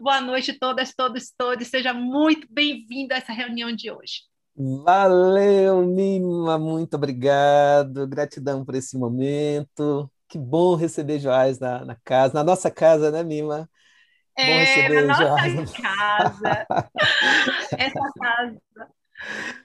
Boa noite todas, todos, todos. Seja muito bem-vindo a essa reunião de hoje. Valeu, Mima, muito obrigado. Gratidão por esse momento. Que bom receber Joás na, na casa, na nossa casa, né, Mima? É, bom receber na nossa casa. essa casa.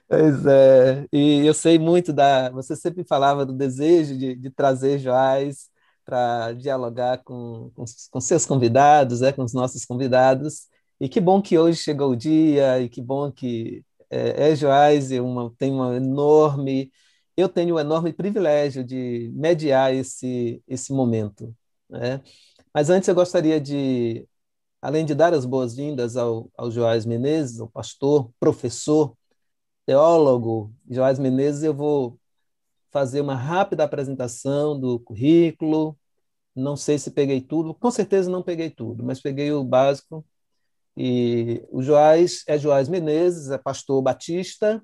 Pois é, e eu sei muito da. Você sempre falava do desejo de, de trazer Joás para dialogar com, com, com, seus convidados, né, com os nossos convidados. E que bom que hoje chegou o dia, e que bom que é, é Joás uma, tem uma enorme. Eu tenho um enorme privilégio de mediar esse, esse momento. Né? Mas antes eu gostaria de, além de dar as boas-vindas ao, ao Joás Menezes, o pastor, professor, teólogo Joás Menezes, eu vou fazer uma rápida apresentação do currículo. Não sei se peguei tudo, com certeza não peguei tudo, mas peguei o básico. E o Joás é Joás Menezes, é pastor batista,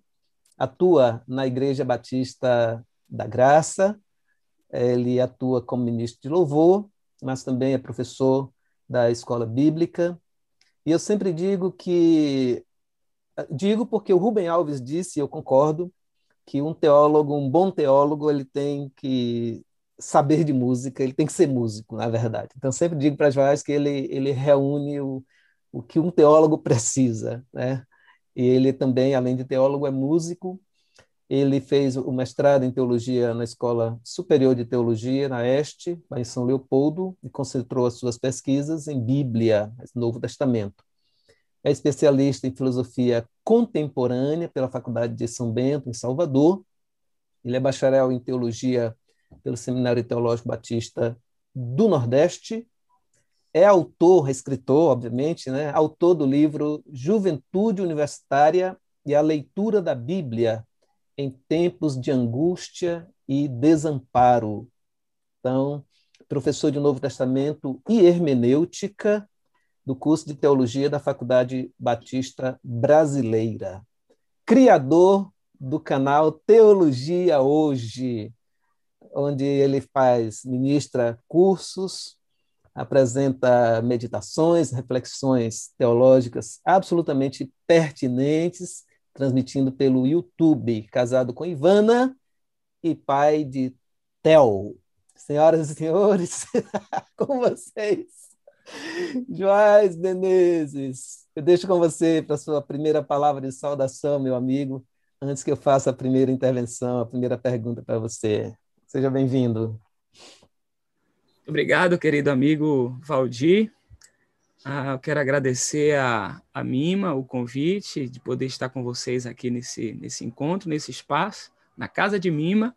atua na Igreja Batista da Graça, ele atua como ministro de louvor, mas também é professor da escola bíblica. E eu sempre digo que digo porque o Rubem Alves disse, e eu concordo, que um teólogo, um bom teólogo, ele tem que saber de música, ele tem que ser músico, na verdade. Então, sempre digo para Joás que ele, ele reúne o, o que um teólogo precisa, né? E ele também, além de teólogo, é músico. Ele fez o mestrado em teologia na Escola Superior de Teologia, na Este, em São Leopoldo, e concentrou as suas pesquisas em Bíblia, Novo Testamento é especialista em filosofia contemporânea pela Faculdade de São Bento, em Salvador. Ele é bacharel em teologia pelo Seminário Teológico Batista do Nordeste. É autor, escritor, obviamente, né? autor do livro Juventude Universitária e a Leitura da Bíblia em Tempos de Angústia e Desamparo. Então, professor de Novo Testamento e hermenêutica, do curso de teologia da Faculdade Batista Brasileira. Criador do canal Teologia Hoje, onde ele faz, ministra cursos, apresenta meditações, reflexões teológicas absolutamente pertinentes, transmitindo pelo YouTube, casado com Ivana e pai de Theo. Senhoras e senhores, com vocês, Joás Menezes, eu deixo com você para a sua primeira palavra de saudação, meu amigo, antes que eu faça a primeira intervenção, a primeira pergunta para você. Seja bem-vindo. Obrigado, querido amigo Valdir. Ah, eu quero agradecer a, a Mima o convite de poder estar com vocês aqui nesse, nesse encontro, nesse espaço, na casa de Mima.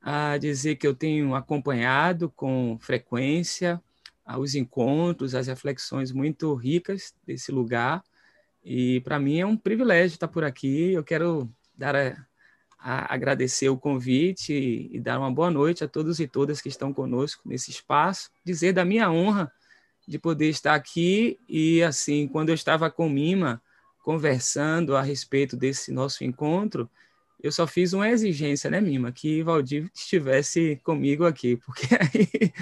A dizer que eu tenho acompanhado com frequência os encontros, as reflexões muito ricas desse lugar. E para mim é um privilégio estar por aqui. Eu quero dar a agradecer o convite e, e, dar uma boa noite a todos e todas que estão conosco nesse espaço. Dizer da minha honra de poder estar aqui e assim, quando eu estava com Mima conversando a respeito desse nosso encontro, eu só fiz uma exigência, né, Mima, que Valdir estivesse comigo aqui, porque aí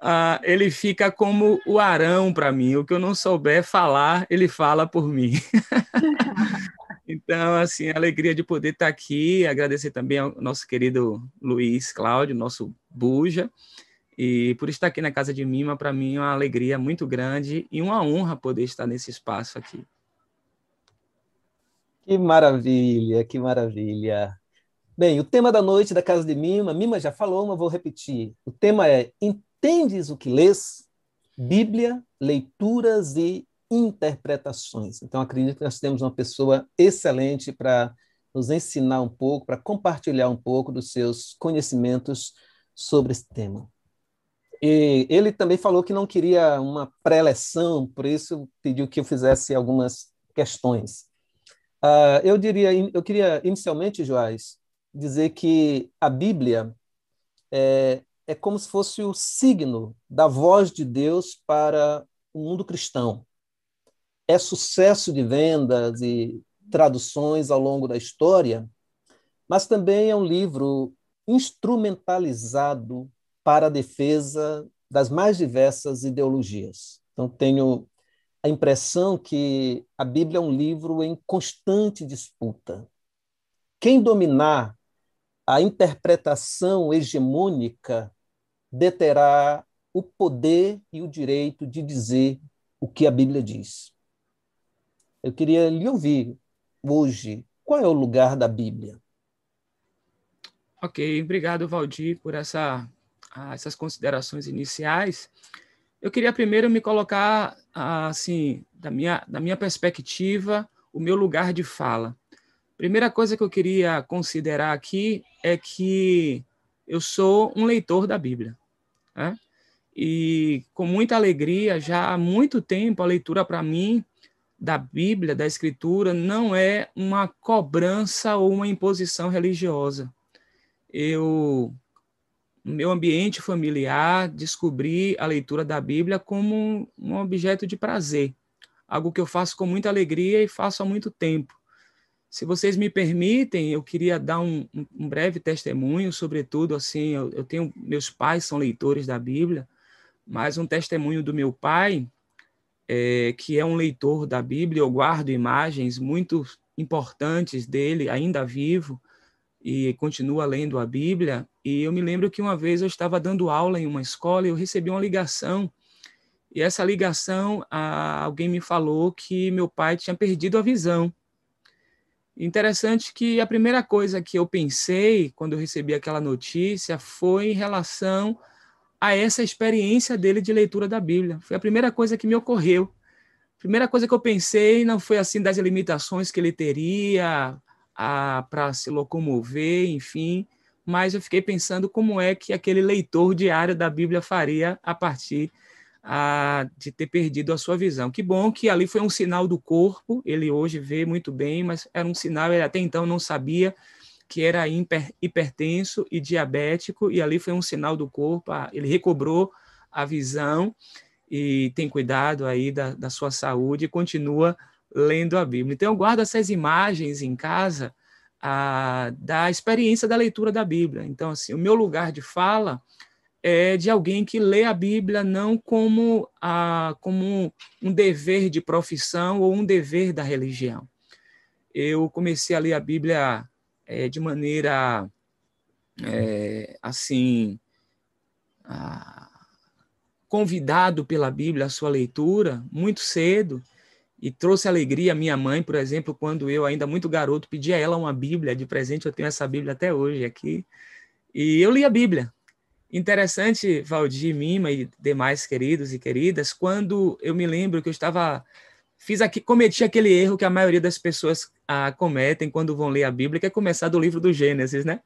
uh, ele fica como o Arão para mim. O que eu não souber falar, ele fala por mim. então, assim, a alegria de poder estar aqui, agradecer também ao nosso querido Luiz Cláudio, nosso Buja, e por estar aqui na casa de Mima, para mim é uma alegria muito grande e uma honra poder estar nesse espaço aqui. Que maravilha, que maravilha. Bem, o tema da noite da Casa de Mima, Mima já falou, mas vou repetir. O tema é Entendes o que lês? Bíblia, leituras e interpretações. Então, acredito que nós temos uma pessoa excelente para nos ensinar um pouco, para compartilhar um pouco dos seus conhecimentos sobre esse tema. E ele também falou que não queria uma pré-eleção, por isso pediu que eu fizesse algumas questões. Uh, eu diria, eu queria inicialmente, Joás, dizer que a Bíblia é, é como se fosse o signo da voz de Deus para o mundo cristão. É sucesso de vendas e traduções ao longo da história, mas também é um livro instrumentalizado para a defesa das mais diversas ideologias. Então, tenho a impressão que a Bíblia é um livro em constante disputa. Quem dominar a interpretação hegemônica deterá o poder e o direito de dizer o que a Bíblia diz. Eu queria lhe ouvir hoje, qual é o lugar da Bíblia? Ok, obrigado, Valdir, por essa, essas considerações iniciais. Eu queria primeiro me colocar, assim, da minha, da minha perspectiva, o meu lugar de fala. Primeira coisa que eu queria considerar aqui é que eu sou um leitor da Bíblia. Né? E com muita alegria, já há muito tempo, a leitura para mim da Bíblia, da Escritura, não é uma cobrança ou uma imposição religiosa. Eu, no meu ambiente familiar, descobri a leitura da Bíblia como um, objeto de prazer, algo que eu faço com muita alegria e faço há muito tempo. Se vocês me permitem, eu queria dar um, um breve testemunho, sobretudo assim, eu, eu, tenho meus pais são leitores da Bíblia, mas um testemunho do meu pai, é, que é um leitor da Bíblia, eu guardo imagens muito importantes dele, ainda vivo, e continua lendo a Bíblia. E eu me lembro que uma vez eu estava dando aula em uma escola e eu recebi uma ligação. E essa ligação, alguém me falou que meu pai tinha perdido a visão. Interessante que a primeira coisa que eu pensei quando eu recebi aquela notícia foi em relação a essa experiência dele de leitura da Bíblia. Foi a primeira coisa que me ocorreu. A primeira coisa que eu pensei não foi assim das limitações que ele teria para se locomover, enfim, mas eu fiquei pensando como é que aquele leitor diário da Bíblia faria a partir a, de ter perdido a sua visão. Que bom que ali foi um sinal do corpo, ele hoje vê muito bem, mas era um sinal, ele até então não sabia que era hiper, hipertenso e diabético, e ali foi um sinal do corpo, ele recobrou a visão e tem cuidado aí da, da sua saúde e continua lendo a Bíblia. Então, eu guardo essas imagens em casa a, da experiência da leitura da Bíblia. Então, assim, o meu lugar de fala é de alguém que lê a Bíblia não como, a, como um dever de profissão ou um dever da religião. Eu comecei a ler a Bíblia é, de maneira é, assim a, convidado pela Bíblia à sua leitura muito cedo e trouxe alegria à minha mãe, por exemplo, quando eu ainda muito garoto pedi a ela uma Bíblia de presente, eu tenho essa Bíblia até hoje aqui, e eu li a Bíblia. Interessante, Valdir, Mima e demais queridos e queridas, quando eu me lembro que eu estava fiz aqui, cometi aquele erro que a maioria das pessoas ah, cometem quando vão ler a Bíblia, que é começar do livro do Gênesis, né?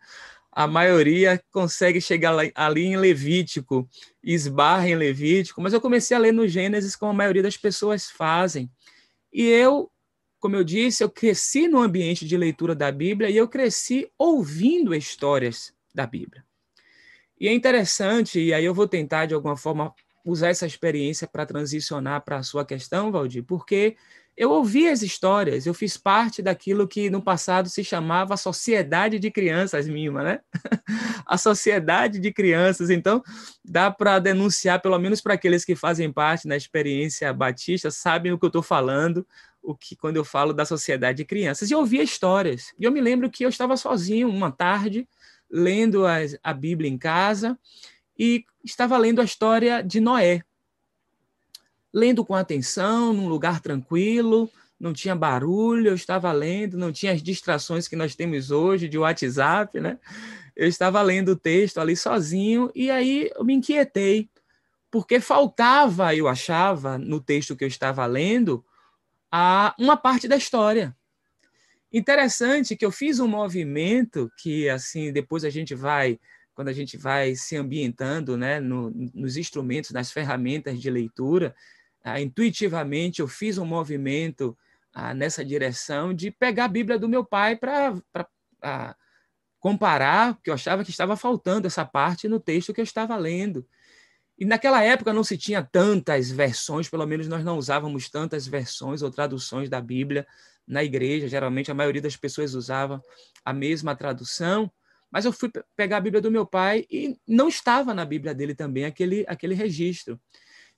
A maioria consegue chegar ali em Levítico, esbarra em Levítico, mas eu comecei a ler no Gênesis como a maioria das pessoas fazem. E eu, como eu disse, eu cresci no ambiente de leitura da Bíblia e eu cresci ouvindo histórias da Bíblia. E é interessante, e aí eu vou tentar de alguma forma usar essa experiência para transicionar para a sua questão, Valdir, porque eu ouvi as histórias, eu fiz parte daquilo que no passado se chamava Sociedade de Crianças Mima, né? a Sociedade de Crianças. Então, dá para denunciar, pelo menos para aqueles que fazem parte da experiência batista, sabem o que eu estou falando, o que quando eu falo da Sociedade de Crianças. E eu ouvia histórias. E eu me lembro que eu estava sozinho uma tarde, lendo a, a Bíblia em casa, e estava lendo a história de Noé. Lendo com atenção, num lugar tranquilo, não tinha barulho, eu estava lendo, não tinha as distrações que nós temos hoje de WhatsApp, né? Eu estava lendo o texto ali sozinho e aí eu me inquietei, porque faltava, eu achava, no texto que eu estava lendo, a uma parte da história. Interessante que eu fiz um movimento que assim depois a gente vai quando a gente vai se ambientando né, no, nos instrumentos, nas ferramentas de leitura, ah, intuitivamente eu fiz um movimento ah, nessa direção de pegar a Bíblia do meu pai para ah, comparar, porque eu achava que estava faltando essa parte no texto que eu estava lendo. E naquela época não se tinha tantas versões, pelo menos nós não usávamos tantas versões ou traduções da Bíblia na igreja. Geralmente a maioria das pessoas usava a mesma tradução. Mas eu fui pegar a Bíblia do meu pai e não estava na Bíblia dele também aquele, aquele registro.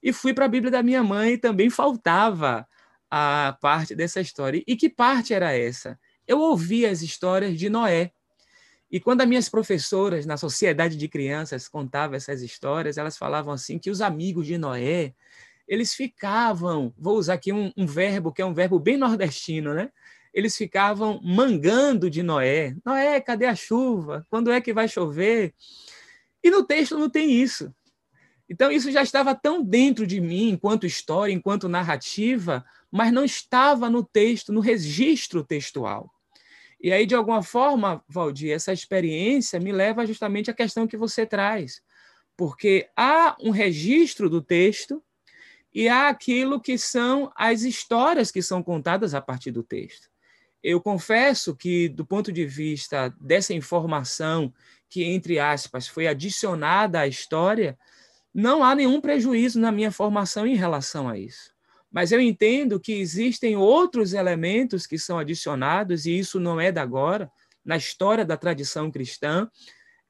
e fui para a Bíblia da minha mãe e também faltava a parte dessa história. E que parte era essa? Eu ouvi as histórias de Noé. E quando as minhas professoras na sociedade de crianças contavam essas histórias, elas falavam assim que os amigos de Noé, eles ficavam, vou usar aqui um, um verbo que é um verbo bem nordestino, né? Eles ficavam mangando de Noé. Noé, cadê a chuva? Quando é que vai chover? E no texto não tem isso. Então, isso já estava tão dentro de mim, enquanto história, enquanto narrativa, mas não estava no texto, no registro textual. E aí, de alguma forma, Valdir, essa experiência me leva justamente à questão que você traz, porque há um registro do texto e há aquilo que são as histórias que são contadas a partir do texto. Eu confesso que, do ponto de vista dessa informação que, entre aspas, foi adicionada à história, não há nenhum prejuízo na minha formação em relação a isso. Mas eu entendo que existem outros elementos que são adicionados, e isso não é da agora, na história da tradição cristã.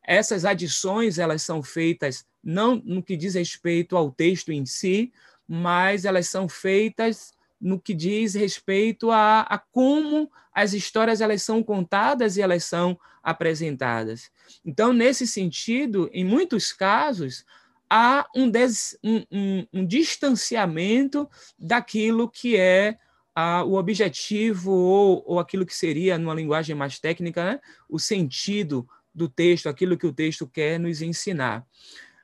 Essas adições elas são feitas não no que diz respeito ao texto em si, mas elas são feitas no que diz respeito a, a, como as histórias elas são contadas e elas são apresentadas. Então, nesse sentido, em muitos casos, há um, des, um, um, um distanciamento daquilo que é a, o objetivo ou, ou aquilo que seria, numa linguagem mais técnica, né, o sentido do texto, aquilo que o texto quer nos ensinar.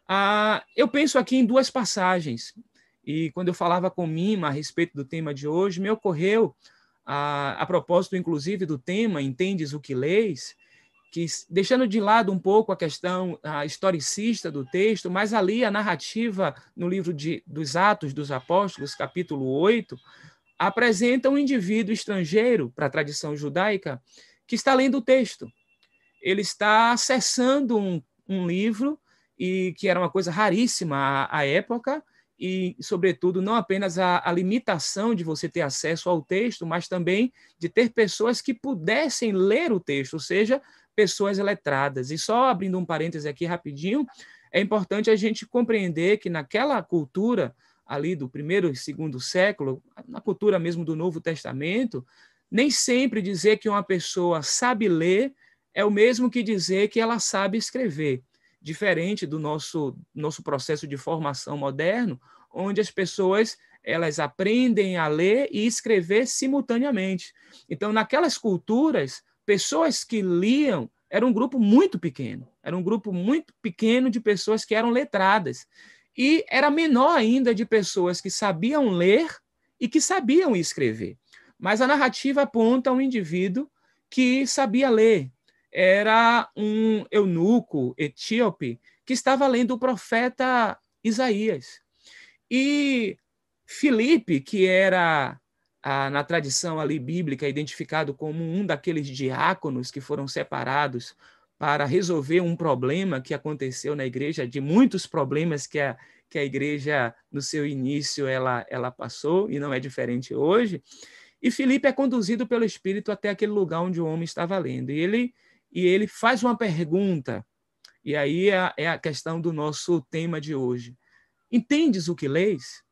Ah, eu penso aqui em duas passagens, e quando eu falava com Mima a respeito do tema de hoje, me ocorreu, a, a propósito, inclusive, do tema Entendes o que leis, que deixando de lado um pouco a questão a historicista do texto, mas ali a narrativa no livro de, dos Atos dos Apóstolos, capítulo 8, apresenta um indivíduo estrangeiro para a tradição judaica que está lendo o texto. Ele está acessando um, um livro e que era uma coisa raríssima à, à época, e, sobretudo, não apenas a, a, limitação de você ter acesso ao texto, mas também de ter pessoas que pudessem ler o texto, ou seja, pessoas letradas. E só abrindo um parêntese aqui rapidinho, é importante a gente compreender que naquela cultura ali do primeiro e segundo século, na cultura mesmo do Novo Testamento, nem sempre dizer que uma pessoa sabe ler é o mesmo que dizer que ela sabe escrever. Diferente do nosso, nosso processo de formação moderno, onde as pessoas elas aprendem a ler e escrever simultaneamente. Então, naquelas culturas, pessoas que liam era um grupo muito pequeno. Era um grupo muito pequeno de pessoas que eram letradas. E era menor ainda de pessoas que sabiam ler e que sabiam escrever. Mas a narrativa aponta um indivíduo que sabia ler. Era um eunuco etíope que estava lendo o profeta Isaías. E Filipe, que era na tradição ali bíblica, identificado como um daqueles diáconos que foram separados para resolver um problema que aconteceu na igreja, de muitos problemas que a, que a igreja, no seu início, ela, ela passou, e não é diferente hoje. E Filipe é conduzido pelo Espírito até aquele lugar onde o homem estava lendo. E ele, e ele faz uma pergunta, e aí é, é a questão do nosso tema de hoje. Entendes o que leis?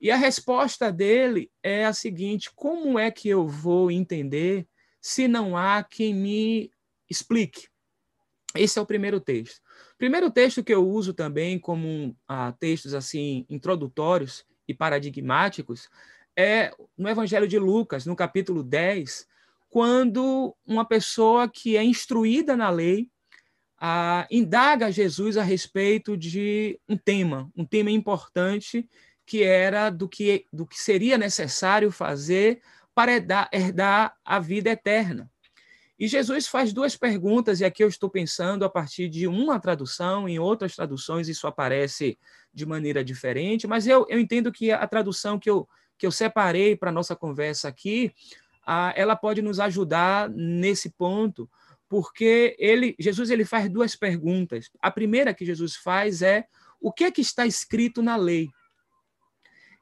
E a resposta dele é a seguinte: como é que eu vou entender se não há quem me explique? Esse é o primeiro texto. Primeiro texto que eu uso também como ah, textos assim introdutórios e paradigmáticos é no Evangelho de Lucas, no capítulo 10, quando uma pessoa que é instruída na lei ah, indaga Jesus a respeito de um tema, um tema importante que era do que, do que seria necessário fazer para herdar, herdar a vida eterna. E Jesus faz duas perguntas, e aqui eu estou pensando a partir de uma tradução, em outras traduções isso aparece de maneira diferente, mas eu, eu entendo que a tradução que eu, que eu separei para a nossa conversa aqui, ela pode nos ajudar nesse ponto, porque ele, Jesus ele faz duas perguntas. A primeira que Jesus faz é o que é que está escrito na lei?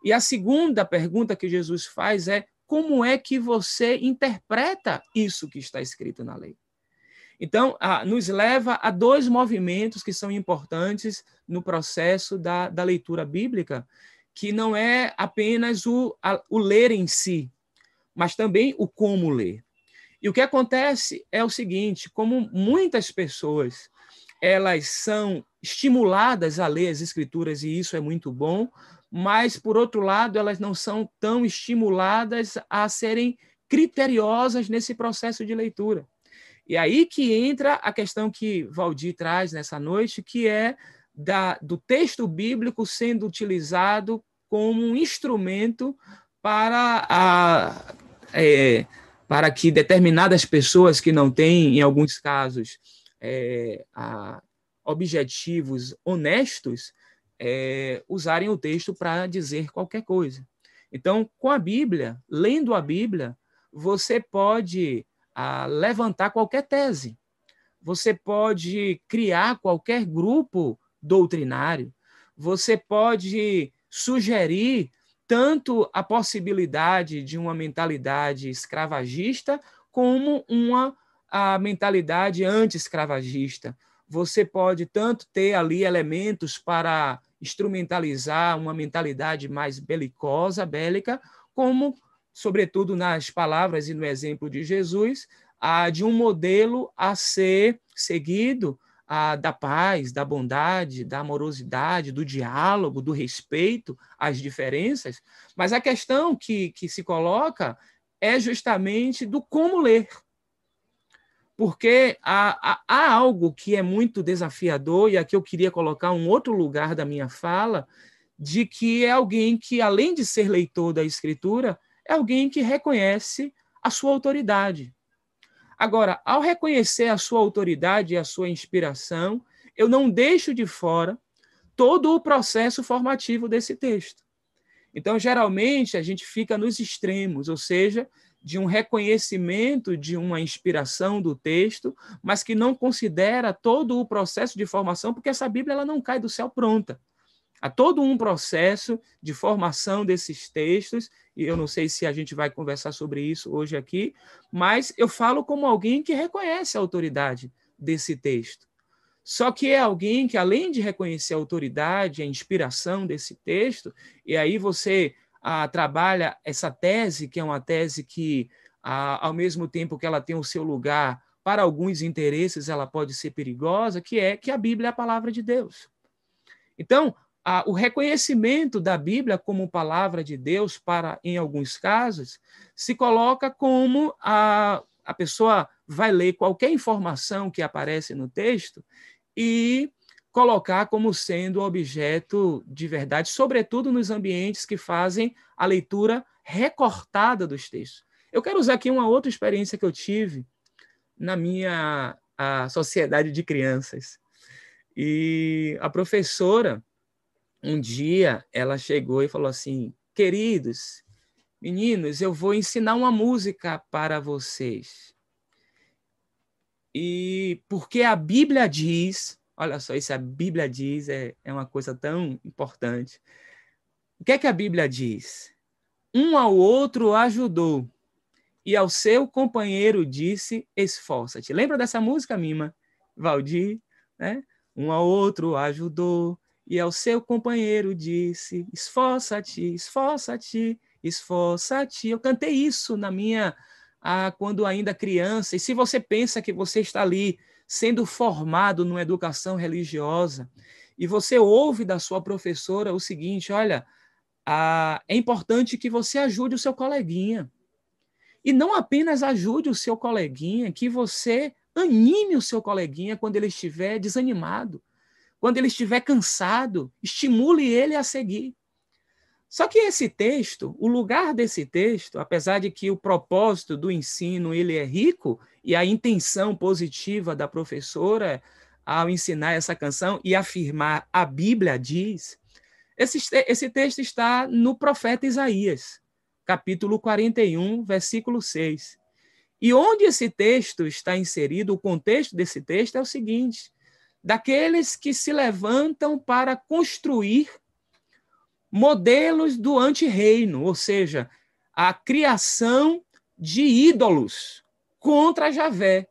E a segunda pergunta que Jesus faz é: como é que você interpreta isso que está escrito na lei? Então, nos leva a dois movimentos que são importantes no processo da, da leitura bíblica, que não é apenas o, a, o ler em si, mas também o como ler. E o que acontece é o seguinte, como muitas pessoas elas são estimuladas a ler as escrituras e isso é muito bom, mas por outro lado elas não são tão estimuladas a serem criteriosas nesse processo de leitura. E aí que entra a questão que Valdir traz nessa noite, que é da, do texto bíblico sendo utilizado como um instrumento para, a, é, para que determinadas pessoas que não têm, em alguns casos, é, a, objetivos honestos, é, usarem o texto para dizer qualquer coisa. Então, com a Bíblia, lendo a Bíblia, você pode a, levantar qualquer tese, você pode criar qualquer grupo doutrinário, você pode sugerir tanto a possibilidade de uma mentalidade escravagista como uma a mentalidade anti-escravagista. Você pode tanto ter ali elementos para instrumentalizar uma mentalidade mais belicosa, bélica, como, sobretudo nas palavras e no exemplo de Jesus, a de um modelo a ser seguido a, da paz, da bondade, da amorosidade, do diálogo, do respeito às diferenças, mas a questão que, que se coloca é justamente do como ler. Porque há, há, há algo que é muito desafiador, e aqui eu queria colocar um outro lugar da minha fala, de que é alguém que, além de ser leitor da Escritura, é alguém que reconhece a sua autoridade. Agora, ao reconhecer a sua autoridade e a sua inspiração, eu não deixo de fora todo o processo formativo desse texto. Então, geralmente, a gente fica nos extremos, ou seja, de um reconhecimento de uma inspiração do texto, mas que não considera todo o processo de formação, porque essa Bíblia ela não cai do céu pronta. Há todo um processo de formação desses textos, e eu não sei se a gente vai conversar sobre isso hoje aqui, mas eu falo como alguém que reconhece a autoridade desse texto. Só que é alguém que, além de reconhecer a autoridade, a inspiração desse texto, e aí você ah, trabalha essa tese, que é uma tese que, ah, ao mesmo tempo que ela tem o seu lugar para alguns interesses, ela pode ser perigosa, que é que a Bíblia é a palavra de Deus. Então, ah, o reconhecimento da Bíblia como palavra de Deus, para, em alguns casos, se coloca como a, a pessoa vai ler qualquer informação que aparece no texto e colocar como sendo objeto de verdade, sobretudo nos ambientes que fazem a leitura recortada dos textos. Eu quero usar aqui uma outra experiência que eu tive na minha a sociedade de crianças. E a professora, um dia, ela chegou e falou assim: Queridos, meninos, eu vou ensinar uma música para vocês. E porque a Bíblia diz Olha só, isso a Bíblia diz, é, é uma coisa tão importante. O que é que a Bíblia diz? Um ao outro ajudou, e ao seu companheiro disse: esforça-te. Lembra dessa música, Mima? Valdir, né? Um ao outro ajudou, e ao seu companheiro disse: esforça-te, esforça-te, esforça-te. Eu cantei isso na minha. Ah, quando ainda criança, e se você pensa que você está ali sendo formado numa educação religiosa, e você ouve da sua professora o seguinte: olha, a, é importante que você ajude o seu coleguinha. E não apenas ajude o seu coleguinha, que você anime o seu coleguinha quando ele estiver desanimado, quando ele estiver cansado, estimule ele a seguir. Só que esse texto, o lugar desse texto, apesar de que o propósito do ensino ele é rico e a intenção positiva da professora ao ensinar essa canção e afirmar a Bíblia diz, esse, esse texto está no profeta Isaías, capítulo 41, versículo 6. E onde esse texto está inserido, o contexto desse texto é o seguinte: daqueles que se levantam para construir modelos do antirreino, ou seja, a criação de ídolos contra Javé.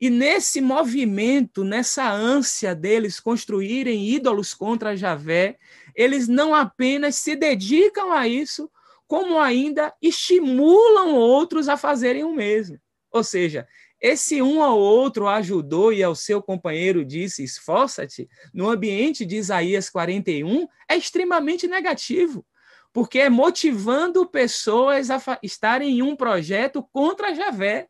E nesse movimento, nessa ânsia deles construírem ídolos contra Javé, eles não apenas se dedicam a isso, como ainda estimulam outros a fazerem o mesmo. Ou seja, esse um ao outro ajudou e ao seu companheiro disse: esforça-te, no ambiente de Isaías 41, é extremamente negativo, porque é motivando pessoas a estarem em um projeto contra Javé.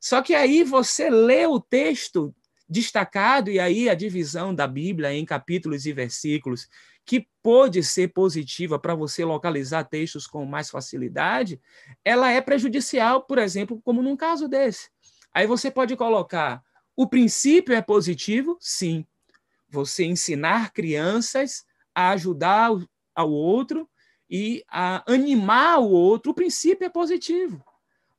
Só que aí você lê o texto destacado, e aí a divisão da Bíblia em capítulos e versículos, que pode ser positiva para você localizar textos com mais facilidade, ela é prejudicial, por exemplo, como num caso desse. Aí você pode colocar: o princípio é positivo? Sim. Você ensinar crianças a ajudar ao outro e a animar o outro, o princípio é positivo.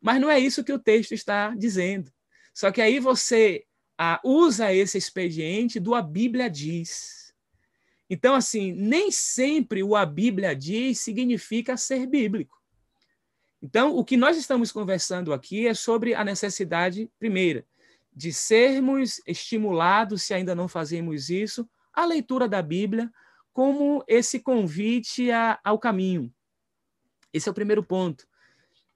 Mas não é isso que o texto está dizendo. Só que aí você ah, usa esse expediente do a Bíblia diz. Então, assim, nem sempre o a Bíblia diz significa ser bíblico. Então, o que nós estamos conversando aqui é sobre a necessidade, primeira, de sermos estimulados, se ainda não fazemos isso, a leitura da Bíblia como esse convite a, ao caminho. Esse é o primeiro ponto.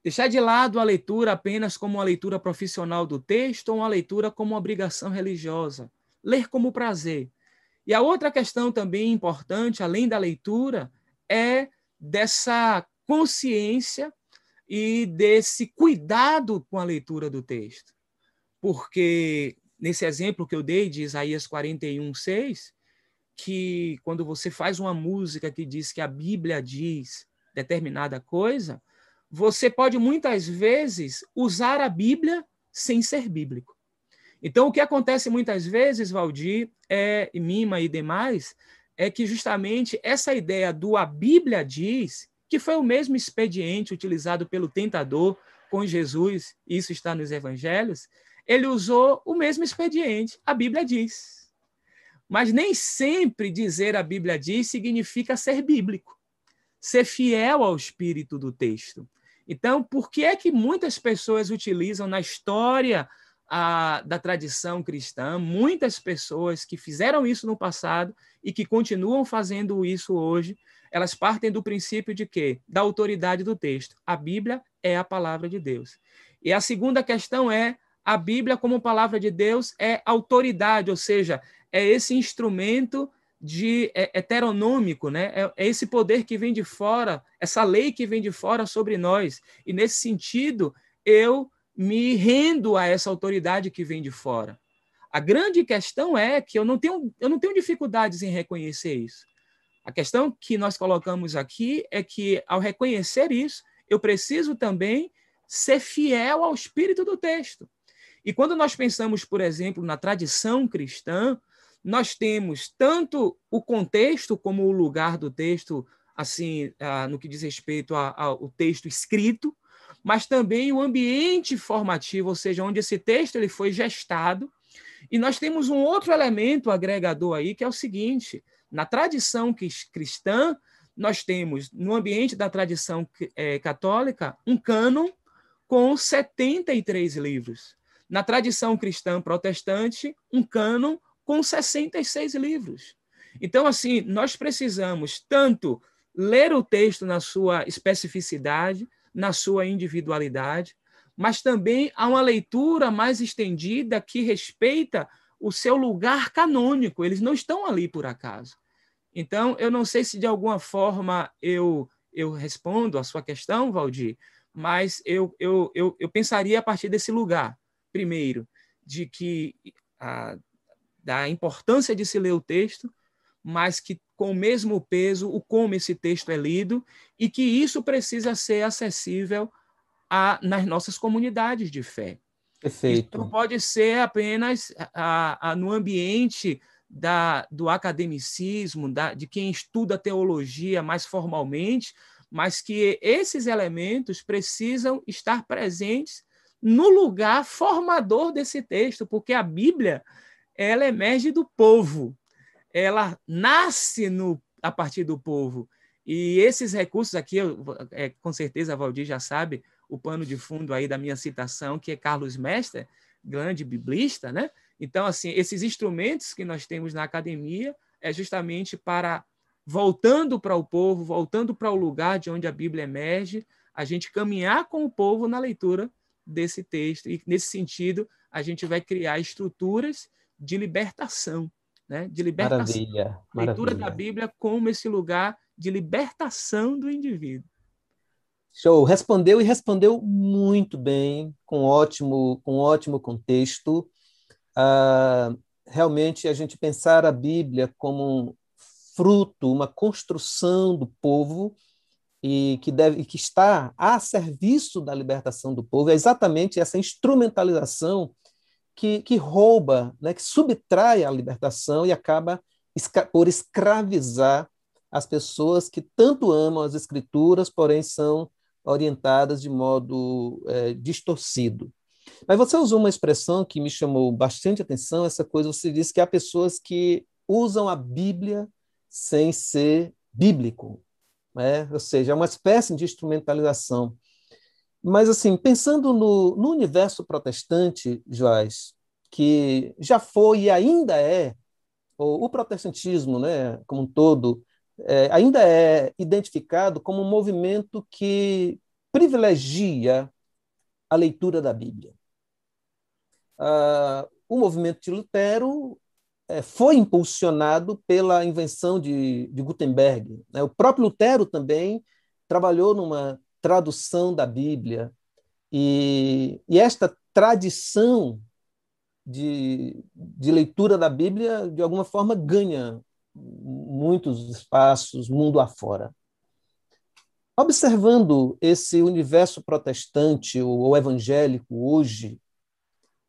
Deixar de lado a leitura apenas como uma leitura profissional do texto ou uma leitura como uma obrigação religiosa. Ler como prazer. E a outra questão também importante, além da leitura, é dessa consciência e desse cuidado com a leitura do texto. Porque nesse exemplo que eu dei de Isaías 41, 6, que quando você faz uma música que diz que a Bíblia diz determinada coisa, você pode muitas vezes usar a Bíblia sem ser bíblico. Então, o que acontece muitas vezes, Valdir, é, Mima e demais, é que justamente essa ideia do a Bíblia diz que foi o mesmo expediente utilizado pelo tentador com Jesus, isso está nos evangelhos, ele usou o mesmo expediente, a Bíblia diz. Mas nem sempre dizer a Bíblia diz significa ser bíblico, ser fiel ao espírito do texto. Então, por que é que muitas pessoas utilizam na história a, da tradição cristã, muitas pessoas que fizeram isso no passado e que continuam fazendo isso hoje, elas partem do princípio de quê? Da autoridade do texto. A Bíblia é a palavra de Deus. E a segunda questão é a Bíblia como palavra de Deus é autoridade, ou seja, é esse instrumento de é, heteronômico, né? É, é, esse poder que vem de fora, essa lei que vem de fora sobre nós. E nesse sentido, eu me rendo a essa autoridade que vem de fora. A grande questão é que eu não tenho, eu não tenho dificuldades em reconhecer isso. A questão que nós colocamos aqui é que, ao reconhecer isso, eu preciso também ser fiel ao espírito do texto. E quando nós pensamos, por exemplo, na tradição cristã, nós temos tanto o contexto como o lugar do texto, assim, ah, no que diz respeito ao texto escrito, mas também o ambiente formativo, ou seja, onde esse texto ele foi gestado. E nós temos um outro elemento agregador aí, que é o seguinte: na tradição cristã, nós temos, no ambiente da tradição é, católica, um cânon com 73 livros. Na tradição cristã protestante, um cânon com 66 livros. Então, assim, nós precisamos tanto ler o texto na sua especificidade, na sua individualidade, mas também há uma leitura mais estendida que respeita o seu lugar canônico, eles não estão ali por acaso. Então, eu não sei se de alguma forma eu, eu respondo a sua questão, Valdir, mas eu, eu, eu, eu pensaria a partir desse lugar, primeiro, de que a, da importância de se ler o texto, mas que com o mesmo peso o como esse texto é lido e que isso precisa ser acessível a, nas nossas comunidades de fé. Perfeito. Isso não pode ser apenas a, a, no ambiente da, do academicismo, da, de quem estuda teologia mais formalmente, mas que esses elementos precisam estar presentes no lugar formador desse texto, porque a Bíblia ela emerge do povo, ela nasce no, a partir do povo. E esses recursos aqui, eu, é, com certeza a Valdir já sabe, o pano de fundo aí da minha citação, que é Carlos Mestre, grande biblista, né? Então, assim, esses instrumentos que nós temos na academia é justamente para voltando para o povo, voltando para o lugar de onde a Bíblia emerge, a gente caminhar com o povo na leitura desse texto. E, nesse sentido, a gente vai criar estruturas de libertação, né? de libertação. Maravilha, leitura da Bíblia como esse lugar de libertação do indivíduo. Show, respondeu e respondeu muito bem, com ótimo, com ótimo contexto. Uh, realmente a gente pensar a Bíblia como um fruto, uma construção do povo e que deve, que está a serviço da libertação do povo é exatamente essa instrumentalização que, que rouba, né, que subtrai a libertação e acaba por escravizar as pessoas que tanto amam as escrituras, porém são orientadas de modo é, distorcido. Mas você usou uma expressão que me chamou bastante atenção, essa coisa, você disse que há pessoas que usam a Bíblia sem ser bíblico, né? ou seja, é uma espécie de instrumentalização. Mas, assim, pensando no, no universo protestante, Joás, que já foi e ainda é, o, protestantismo, né, como um todo, é, ainda é identificado como um movimento que privilegia a leitura da Bíblia. Ah, o movimento de Lutero é, foi impulsionado pela invenção de, de Gutenberg. Né? O próprio Lutero também trabalhou numa tradução da Bíblia, e, e esta tradição de, de leitura da Bíblia, de alguma forma, ganha muitos espaços mundo afora. Observando esse universo protestante ou evangélico hoje,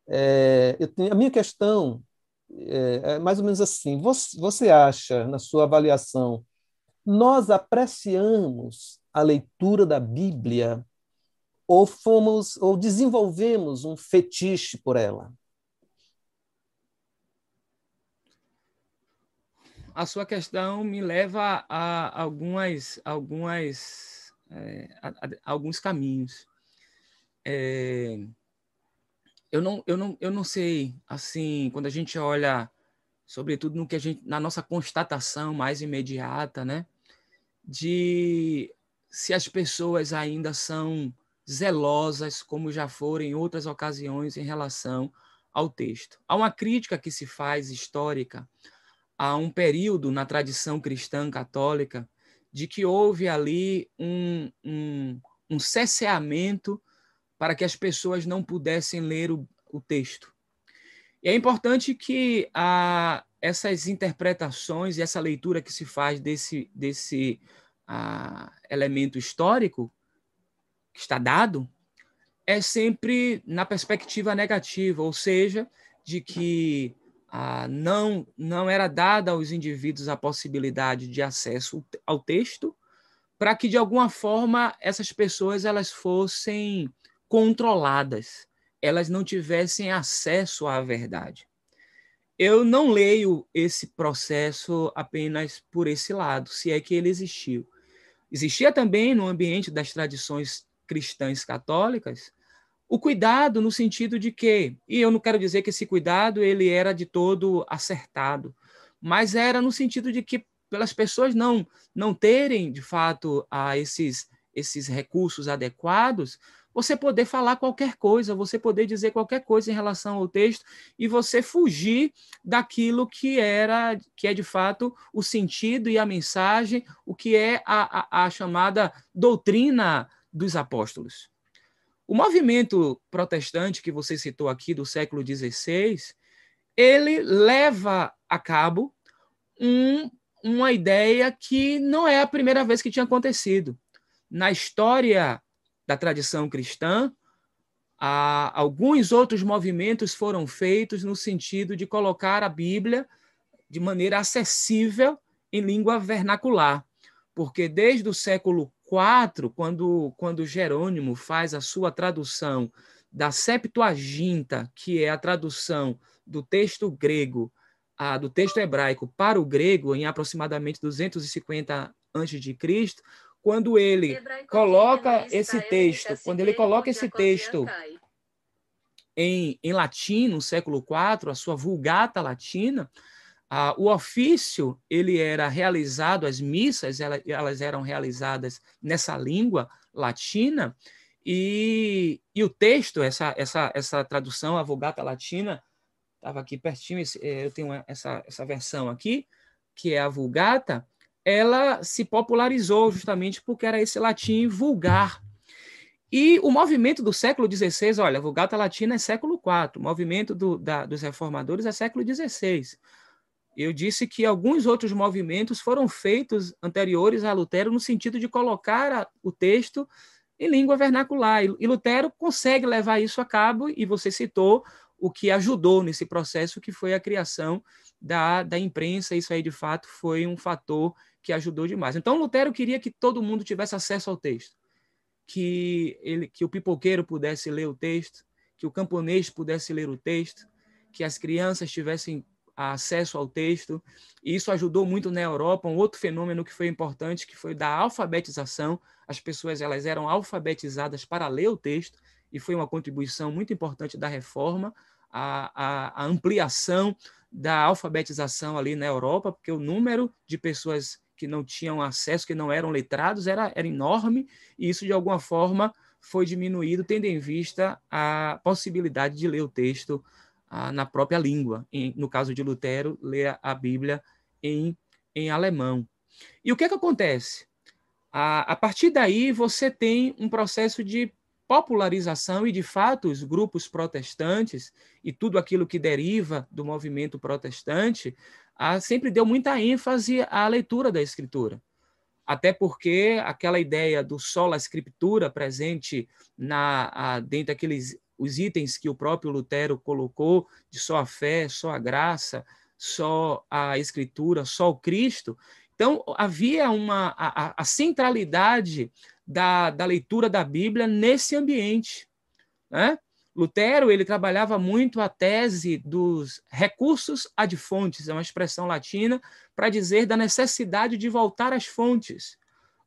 é, tenho, a minha questão é, é, mais ou menos assim: você, você acha, na sua avaliação, nós apreciamos a leitura da Bíblia ou fomos ou desenvolvemos um fetiche por ela? a sua questão me leva a algumas, algumas, é, a, a, a alguns caminhos. É, eu não, eu não, eu não sei, assim, quando a gente olha, sobretudo no que a gente, na nossa constatação mais imediata, né, de se as pessoas ainda são zelosas, como já foram em outras ocasiões, em relação ao texto. Há uma crítica que se faz histórica há um período na tradição cristã católica de que houve ali um, um, um cesseamento para que as pessoas não pudessem ler o, o texto. E é importante que a, essas interpretações e essa leitura que se faz desse, desse a, elemento histórico que está dado é sempre na perspectiva negativa, ou seja, de que ah, não, não era dada aos indivíduos a possibilidade de acesso ao texto, para que de alguma forma essas pessoas elas fossem controladas, elas não tivessem acesso à verdade. Eu não leio esse processo apenas por esse lado, se é que ele existiu. Existia também no ambiente das tradições cristãs católicas o cuidado no sentido de que, e eu não quero dizer que esse cuidado ele era de todo acertado, mas era no sentido de que pelas pessoas não não terem de fato a esses esses recursos adequados, você poder falar qualquer coisa, você poder dizer qualquer coisa em relação ao texto e você fugir daquilo que era que é de fato o sentido e a mensagem, o que é a, a, a chamada doutrina dos apóstolos. O movimento protestante que você citou aqui do século XVI, ele leva a cabo um, uma ideia que não é a primeira vez que tinha acontecido. Na história da tradição cristã, há, alguns outros movimentos foram feitos no sentido de colocar a Bíblia de maneira acessível em língua vernacular, porque desde o século 4, quando, quando Jerônimo faz a sua tradução da Septuaginta, que é a tradução do texto grego, a, do texto hebraico para o grego, em aproximadamente 250 a.C., quando ele coloca esse texto, quando ele coloca esse texto em, em latim, no século IV, a sua Vulgata latina, Ah, o ofício ele era realizado, as missas elas, elas eram realizadas nessa língua latina e, e o texto, essa, essa, essa tradução, a Vulgata Latina, estava aqui pertinho, eh, eu tenho essa, essa versão aqui, que é a Vulgata, ela se popularizou justamente porque era esse latim vulgar. E o movimento do século XVI, olha, Vulgata Latina é século IV, o movimento do, da, dos reformadores é século XVI. Eu disse que alguns outros movimentos foram feitos anteriores a Lutero no sentido de colocar a, o texto em língua vernacular. E, e Lutero consegue levar isso a cabo, e você citou o que ajudou nesse processo, que foi a criação da, da imprensa. Isso aí, de fato, foi um fator que ajudou demais. Então, Lutero queria que todo mundo tivesse acesso ao texto, que, ele, que o pipoqueiro pudesse ler o texto, que o camponês pudesse ler o texto, que as crianças tivessem acesso ao texto. E isso ajudou muito na Europa. Um outro fenômeno que foi importante, que foi da alfabetização. As pessoas elas eram alfabetizadas para ler o texto, e foi uma contribuição muito importante da reforma, a, a, a ampliação da alfabetização ali na Europa, porque o número de pessoas que não tinham acesso, que não eram letrados, era, era enorme, e isso, de alguma forma, foi diminuído, tendo em vista a possibilidade de ler o texto ah, na própria língua. Em, no caso de Lutero, ler a Bíblia em, em alemão. E o que, é que acontece? A, a partir daí, você tem um processo de popularização e, de fato, os grupos protestantes e tudo aquilo que deriva do movimento protestante a, sempre deu muita ênfase à leitura da Escritura. Até porque aquela ideia do sola escritura presente na, a, dentro daqueles os itens que o próprio Lutero colocou de só a fé, só a graça, só a Escritura, só o Cristo. Então, havia uma a, a centralidade da, da leitura da Bíblia nesse ambiente. Né? Lutero ele trabalhava muito a tese dos recursos ad fontes, é uma expressão latina para dizer da necessidade de voltar às fontes.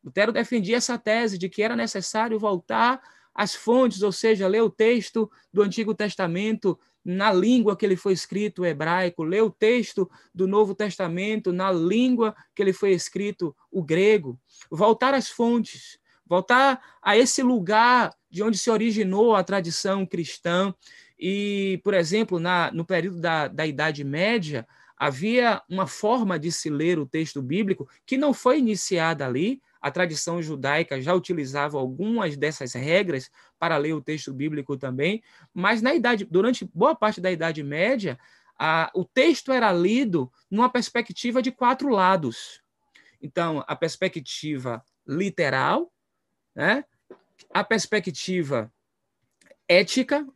Lutero defendia essa tese de que era necessário voltar às fontes, ou seja, ler o texto do Antigo Testamento na língua que ele foi escrito, o hebraico, ler o texto do Novo Testamento na língua que ele foi escrito, o grego, voltar às fontes, voltar a esse lugar de onde se originou a tradição cristã. E, por exemplo, na, no período da, da Idade Média, havia uma forma de se ler o texto bíblico que não foi iniciada ali. A tradição judaica já utilizava algumas dessas regras para ler o texto bíblico também, mas na idade, durante boa parte da Idade Média, a, o texto era lido numa perspectiva de quatro lados. Então, a perspectiva literal, né? a perspectiva ética,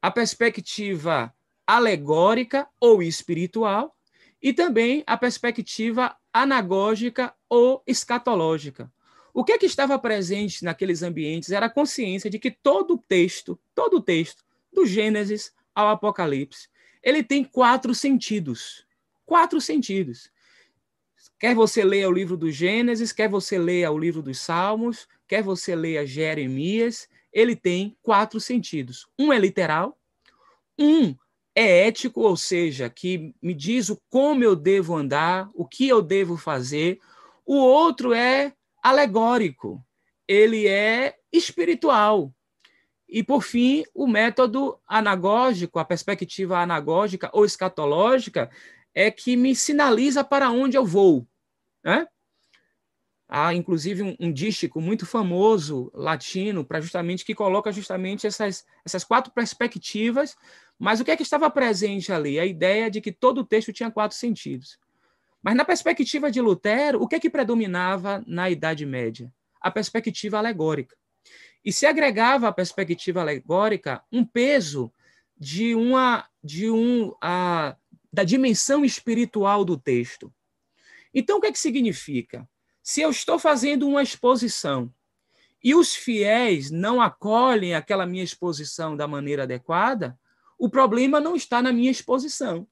a perspectiva alegórica ou espiritual e também a perspectiva anagógica ou escatológica. O que, é que estava presente naqueles ambientes era a consciência de que todo o texto, todo o texto, do Gênesis ao Apocalipse, ele tem quatro sentidos. Quatro sentidos. Quer você leia o livro do Gênesis, quer você leia o livro dos Salmos, quer você leia Jeremias, ele tem quatro sentidos. Um é literal, um é ético, ou seja, que me diz o como eu devo andar, o que eu devo fazer. O outro é alegórico, ele é espiritual. E, por fim, o método anagógico, a perspectiva anagógica ou escatológica, é que me sinaliza para onde eu vou. Né? Há, inclusive, um, um dístico muito famoso latino para justamente que coloca justamente essas, essas quatro perspectivas. Mas o que é que estava presente ali? A ideia de que todo o texto tinha quatro sentidos. Mas na perspectiva de Lutero, o que é que predominava na Idade Média? A perspectiva alegórica. E se agregava à perspectiva alegórica um peso de uma de um a, da dimensão espiritual do texto. Então o que é que significa? Se eu estou fazendo uma exposição e os fiéis não acolhem aquela minha exposição da maneira adequada, o problema não está na minha exposição.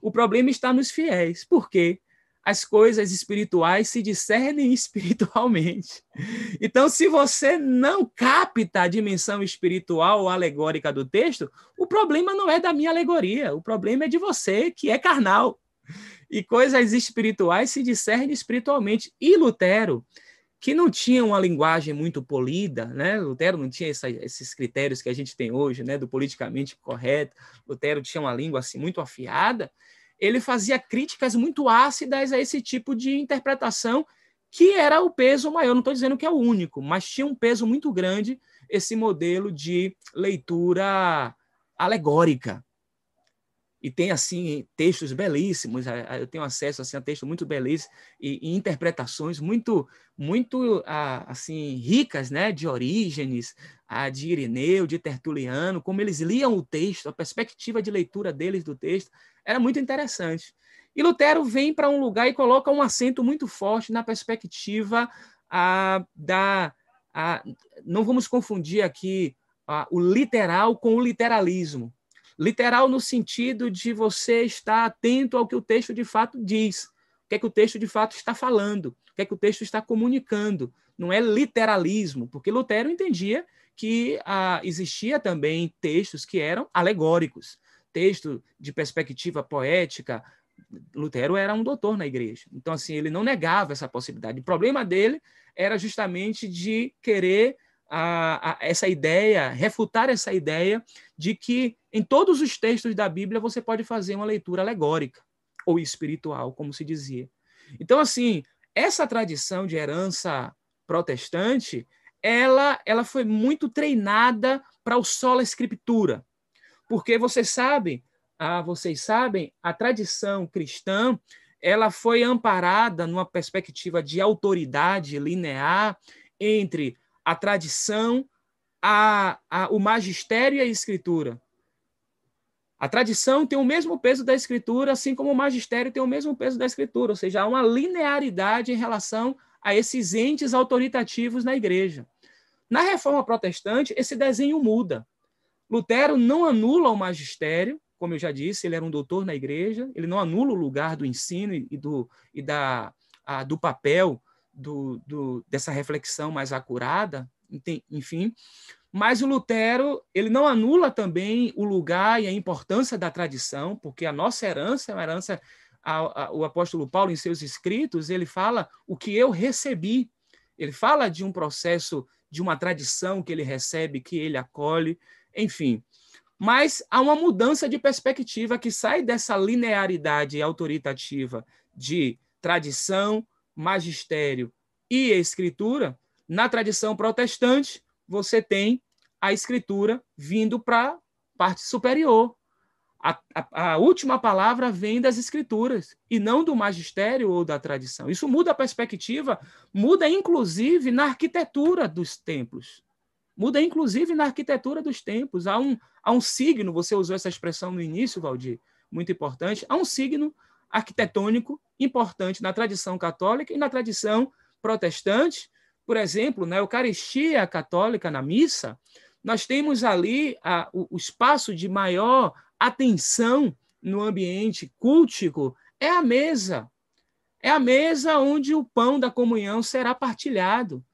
O problema está nos fiéis. Por quê? As coisas espirituais se discernem espiritualmente. Então, se você não capta a dimensão espiritual ou alegórica do texto, o problema não é da minha alegoria, o problema é de você, que é carnal. E coisas espirituais se discernem espiritualmente. E Lutero, que não tinha uma linguagem muito polida, né? Lutero não tinha essa, esses critérios que a gente tem hoje, né? Do politicamente correto. Lutero tinha uma língua assim muito afiada. Ele fazia críticas muito ácidas a esse tipo de interpretação que era o peso maior. Não estou dizendo que é o único, mas tinha um peso muito grande esse modelo de leitura alegórica, e tem assim textos belíssimos. Eu tenho acesso assim a textos muito belíssimos e, e interpretações muito muito assim ricas, né, de Orígenes, de Irineu, de Tertuliano, como eles liam o texto, a perspectiva de leitura deles do texto era muito interessante. E Lutero vem para um lugar e coloca um acento muito forte na perspectiva a, da a, não vamos confundir aqui a, o literal com o literalismo Literal no sentido de você estar atento ao que o texto de fato diz, o que é que o texto de fato está falando, o que é que o texto está comunicando. Não é literalismo, porque Lutero entendia que ah, existia também textos que eram alegóricos, texto de perspectiva poética. Lutero era um doutor na igreja, então assim ele não negava essa possibilidade. O problema dele era justamente de querer a, a, essa ideia, refutar essa ideia de que em todos os textos da Bíblia você pode fazer uma leitura alegórica ou espiritual, como se dizia. Então, assim, essa tradição de herança protestante, ela, ela foi muito treinada para o sola escritura, porque vocês sabem, ah, vocês sabem, a tradição cristã ela foi amparada numa perspectiva de autoridade linear entre a tradição, a, a, o magistério e a escritura. A tradição tem o mesmo peso da escritura, assim como o magistério tem o mesmo peso da escritura, ou seja, há uma linearidade em relação a esses entes autoritativos na igreja. Na reforma protestante, esse desenho muda. Lutero não anula o magistério, como eu já disse, ele era um doutor na igreja, ele não anula o lugar do ensino e do, e da, a, do papel do, do, dessa reflexão mais acurada, enfim. Mas o Lutero ele não anula também o lugar e a importância da tradição, porque a nossa herança é uma herança. A, a, o apóstolo Paulo, em seus escritos, ele fala o que eu recebi. Ele fala de um processo, de uma tradição que ele recebe, que ele acolhe, enfim. Mas há uma mudança de perspectiva que sai dessa linearidade autoritativa de tradição, magistério e escritura, na tradição protestante, você tem a escritura vindo para a parte superior. A, a, a, última palavra vem das escrituras e não do magistério ou da tradição. Isso muda a perspectiva, muda inclusive na arquitetura dos templos. Muda inclusive na arquitetura dos templos. Há um, há um signo, você usou essa expressão no início, Valdir, muito importante. Há um signo arquitetônico importante na tradição católica e na tradição protestante. Por exemplo, na Eucaristia católica, na missa, nós temos ali a, o, o espaço de maior atenção no ambiente cultico é a mesa. É a mesa onde o pão da comunhão será partilhado.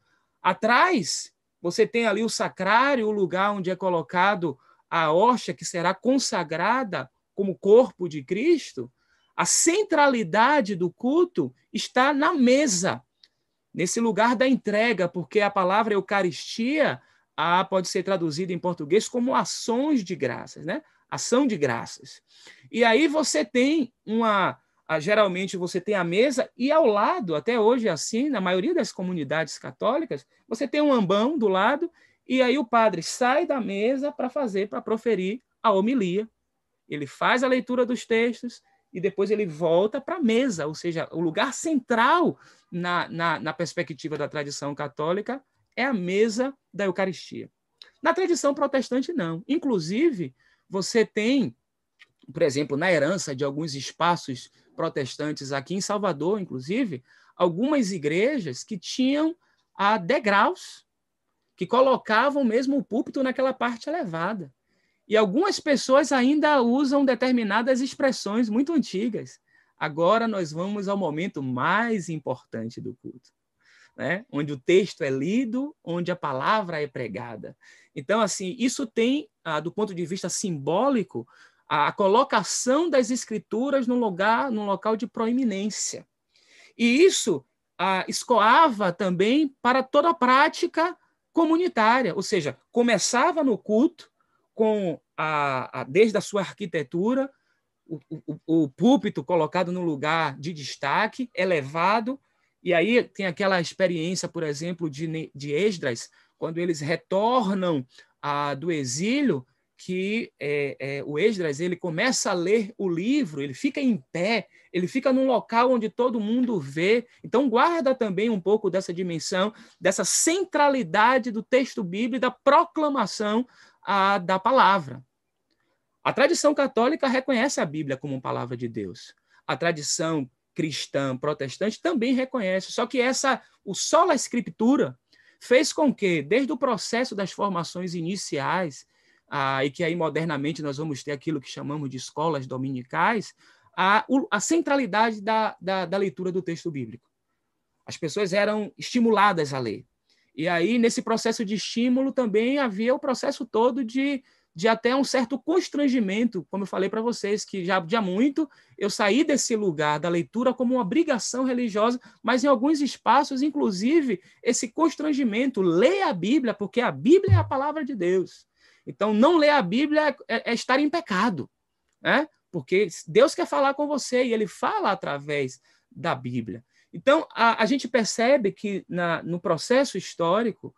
Atrás, você tem ali o sacrário, o lugar onde é colocado a hóstia que será consagrada como corpo de Cristo. A centralidade do culto está na mesa, nesse lugar da entrega, porque a palavra Eucaristia pode ser traduzida em português como ações de graças, né? Ação de graças. E aí você tem uma. Geralmente você tem a mesa e ao lado, até hoje é assim, na maioria das comunidades católicas, você tem um ambão do lado e aí o padre sai da mesa para fazer, para proferir a homilia. Ele faz a leitura dos textos, e depois ele volta para a mesa, ou seja, o lugar central na, na, na, perspectiva da tradição católica é a mesa da Eucaristia. Na tradição protestante, não. Inclusive, você tem, por exemplo, na herança de alguns espaços protestantes aqui em Salvador, inclusive, algumas igrejas que tinham a degraus, que colocavam mesmo o púlpito naquela parte elevada. E algumas pessoas ainda usam determinadas expressões muito antigas. Agora nós vamos ao momento mais importante do culto, né? onde o texto é lido, onde a palavra é pregada. Então, assim, isso tem, ah, do ponto de vista simbólico, a colocação das escrituras no lugar, no local de proeminência. E isso ah, escoava também para toda a prática comunitária, ou seja, começava no culto com a, a desde a sua arquitetura, o, o, o púlpito colocado no lugar de destaque, elevado, e aí tem aquela experiência, por exemplo, de, de Esdras, quando eles retornam ah, do exílio, que é, é, o Esdras ele começa a ler o livro, ele fica em pé, ele fica num local onde todo mundo vê. Então guarda também um pouco dessa dimensão, dessa centralidade do texto bíblico, da proclamação a, da palavra. A tradição católica reconhece a Bíblia como palavra de Deus. A tradição cristã protestante também reconhece, só que essa o sola escritura fez com que desde o processo das formações iniciais ah, e que aí modernamente nós vamos ter aquilo que chamamos de escolas dominicais, a, a centralidade da, da, da leitura do texto bíblico. As pessoas eram estimuladas a ler. E aí, nesse processo de estímulo, também havia o processo todo de, de até um certo constrangimento, como eu falei para vocês, que já, já muito eu saí desse lugar da leitura como uma obrigação religiosa, mas em alguns espaços, inclusive, esse constrangimento, leia a Bíblia, porque a Bíblia é a palavra de Deus. Então, não ler a Bíblia é, é estar em pecado, né? porque Deus quer falar com você e ele fala através da Bíblia. Então, a, a gente percebe que na, no processo histórico,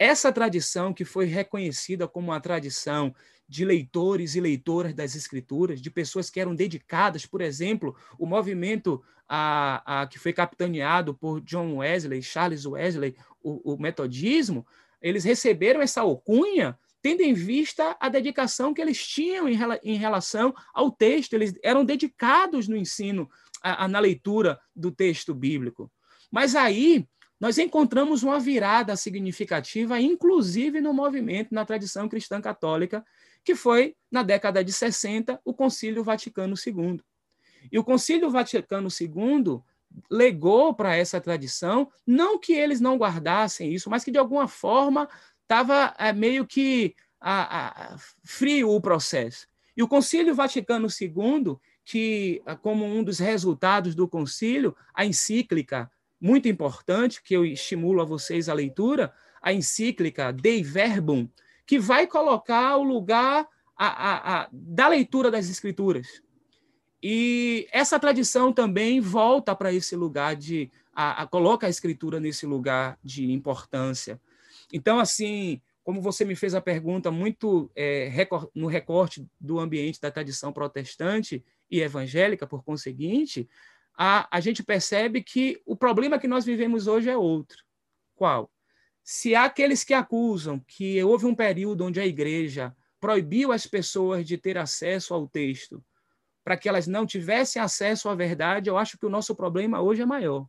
essa tradição que foi reconhecida como uma tradição de leitores e leitoras das escrituras, de pessoas que eram dedicadas, por exemplo, o movimento a, a, que foi capitaneado por John Wesley, Charles Wesley, o, o metodismo, eles receberam essa alcunha tendo em vista a dedicação que eles tinham em, em relação ao texto, eles eram dedicados no ensino, a, a, na leitura do texto bíblico. Mas aí nós encontramos uma virada significativa, inclusive no movimento, na tradição cristã católica, que foi, na década de 60, o Concílio Vaticano II. E o Concílio Vaticano II legou para essa tradição, não que eles não guardassem isso, mas que de alguma forma estava é, meio que a, a, frio o processo. E o Concílio Vaticano II, que, como um dos resultados do concílio, a encíclica muito importante, que eu estimulo a vocês a leitura, a encíclica Dei Verbum, que vai colocar o lugar a, a, da leitura das Escrituras. E essa tradição também volta para esse lugar de. A, a, coloca a Escritura nesse lugar de importância. Então, assim, como você me fez a pergunta muito é, no recorte do ambiente da tradição protestante e evangélica, por conseguinte, a, a gente percebe que o problema que nós vivemos hoje é outro. Qual? Se há aqueles que acusam que houve um período onde a igreja proibiu as pessoas de ter acesso ao texto para que elas não tivessem acesso à verdade, eu acho que o nosso problema hoje é maior.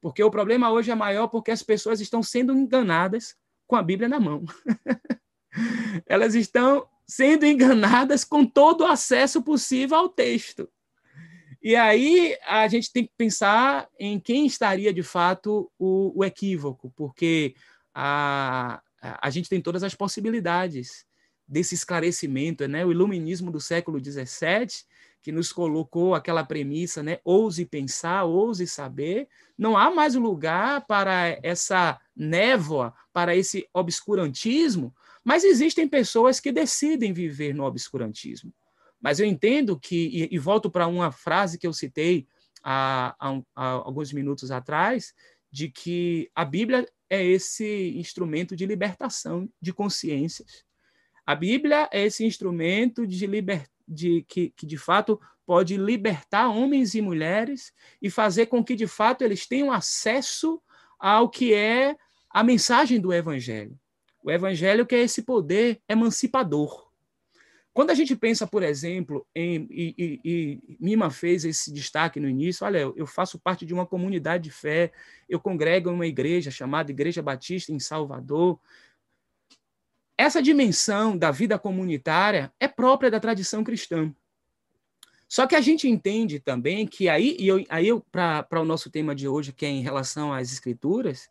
Porque o problema hoje é maior porque as pessoas estão sendo enganadas com a Bíblia na mão. Elas estão sendo enganadas com todo o acesso possível ao texto. E aí a gente tem que pensar em quem estaria de fato o, o equívoco, porque a, a gente tem todas as possibilidades desse esclarecimento, né? O iluminismo do século XVII que nos colocou aquela premissa, né? Ouse pensar, ouse saber. Não há mais lugar para essa névoa, para esse obscurantismo, mas existem pessoas que decidem viver no obscurantismo. Mas eu entendo que, e, e volto para uma frase que eu citei há, há, há alguns minutos atrás, de que a Bíblia é esse instrumento de libertação de consciências. A Bíblia é esse instrumento de, liber, de que, que de fato pode libertar homens e mulheres e fazer com que de fato eles tenham acesso ao que é a mensagem do evangelho. O evangelho que é esse poder emancipador. Quando a gente pensa, por exemplo, em e, e, e, Mima fez esse destaque no início, olha, eu faço parte de uma comunidade de fé, eu congrego em uma igreja chamada Igreja Batista em Salvador, essa dimensão da vida comunitária é própria da tradição cristã. Só que a gente entende também que aí, e eu, aí para o nosso tema de hoje, que é em relação às escrituras,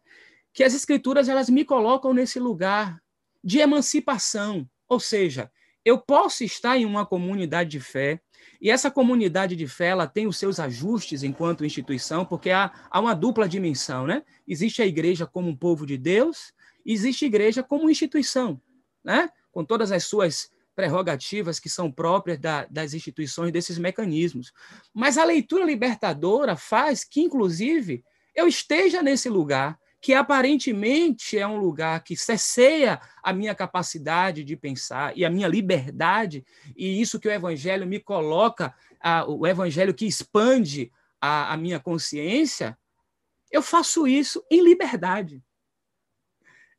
que as escrituras elas me colocam nesse lugar de emancipação, ou seja, eu posso estar em uma comunidade de fé, e essa comunidade de fé ela tem os seus ajustes enquanto instituição, porque há, há uma dupla dimensão, né? Existe a igreja como um povo de Deus, existe a igreja como instituição, né? Com todas as suas prerrogativas que são próprias da, das instituições, desses mecanismos. Mas a leitura libertadora faz que, inclusive, eu esteja nesse lugar que aparentemente é um lugar que cesseia a minha capacidade de pensar e a minha liberdade, e isso que o Evangelho me coloca, a, o Evangelho que expande a, a minha consciência, eu faço isso em liberdade.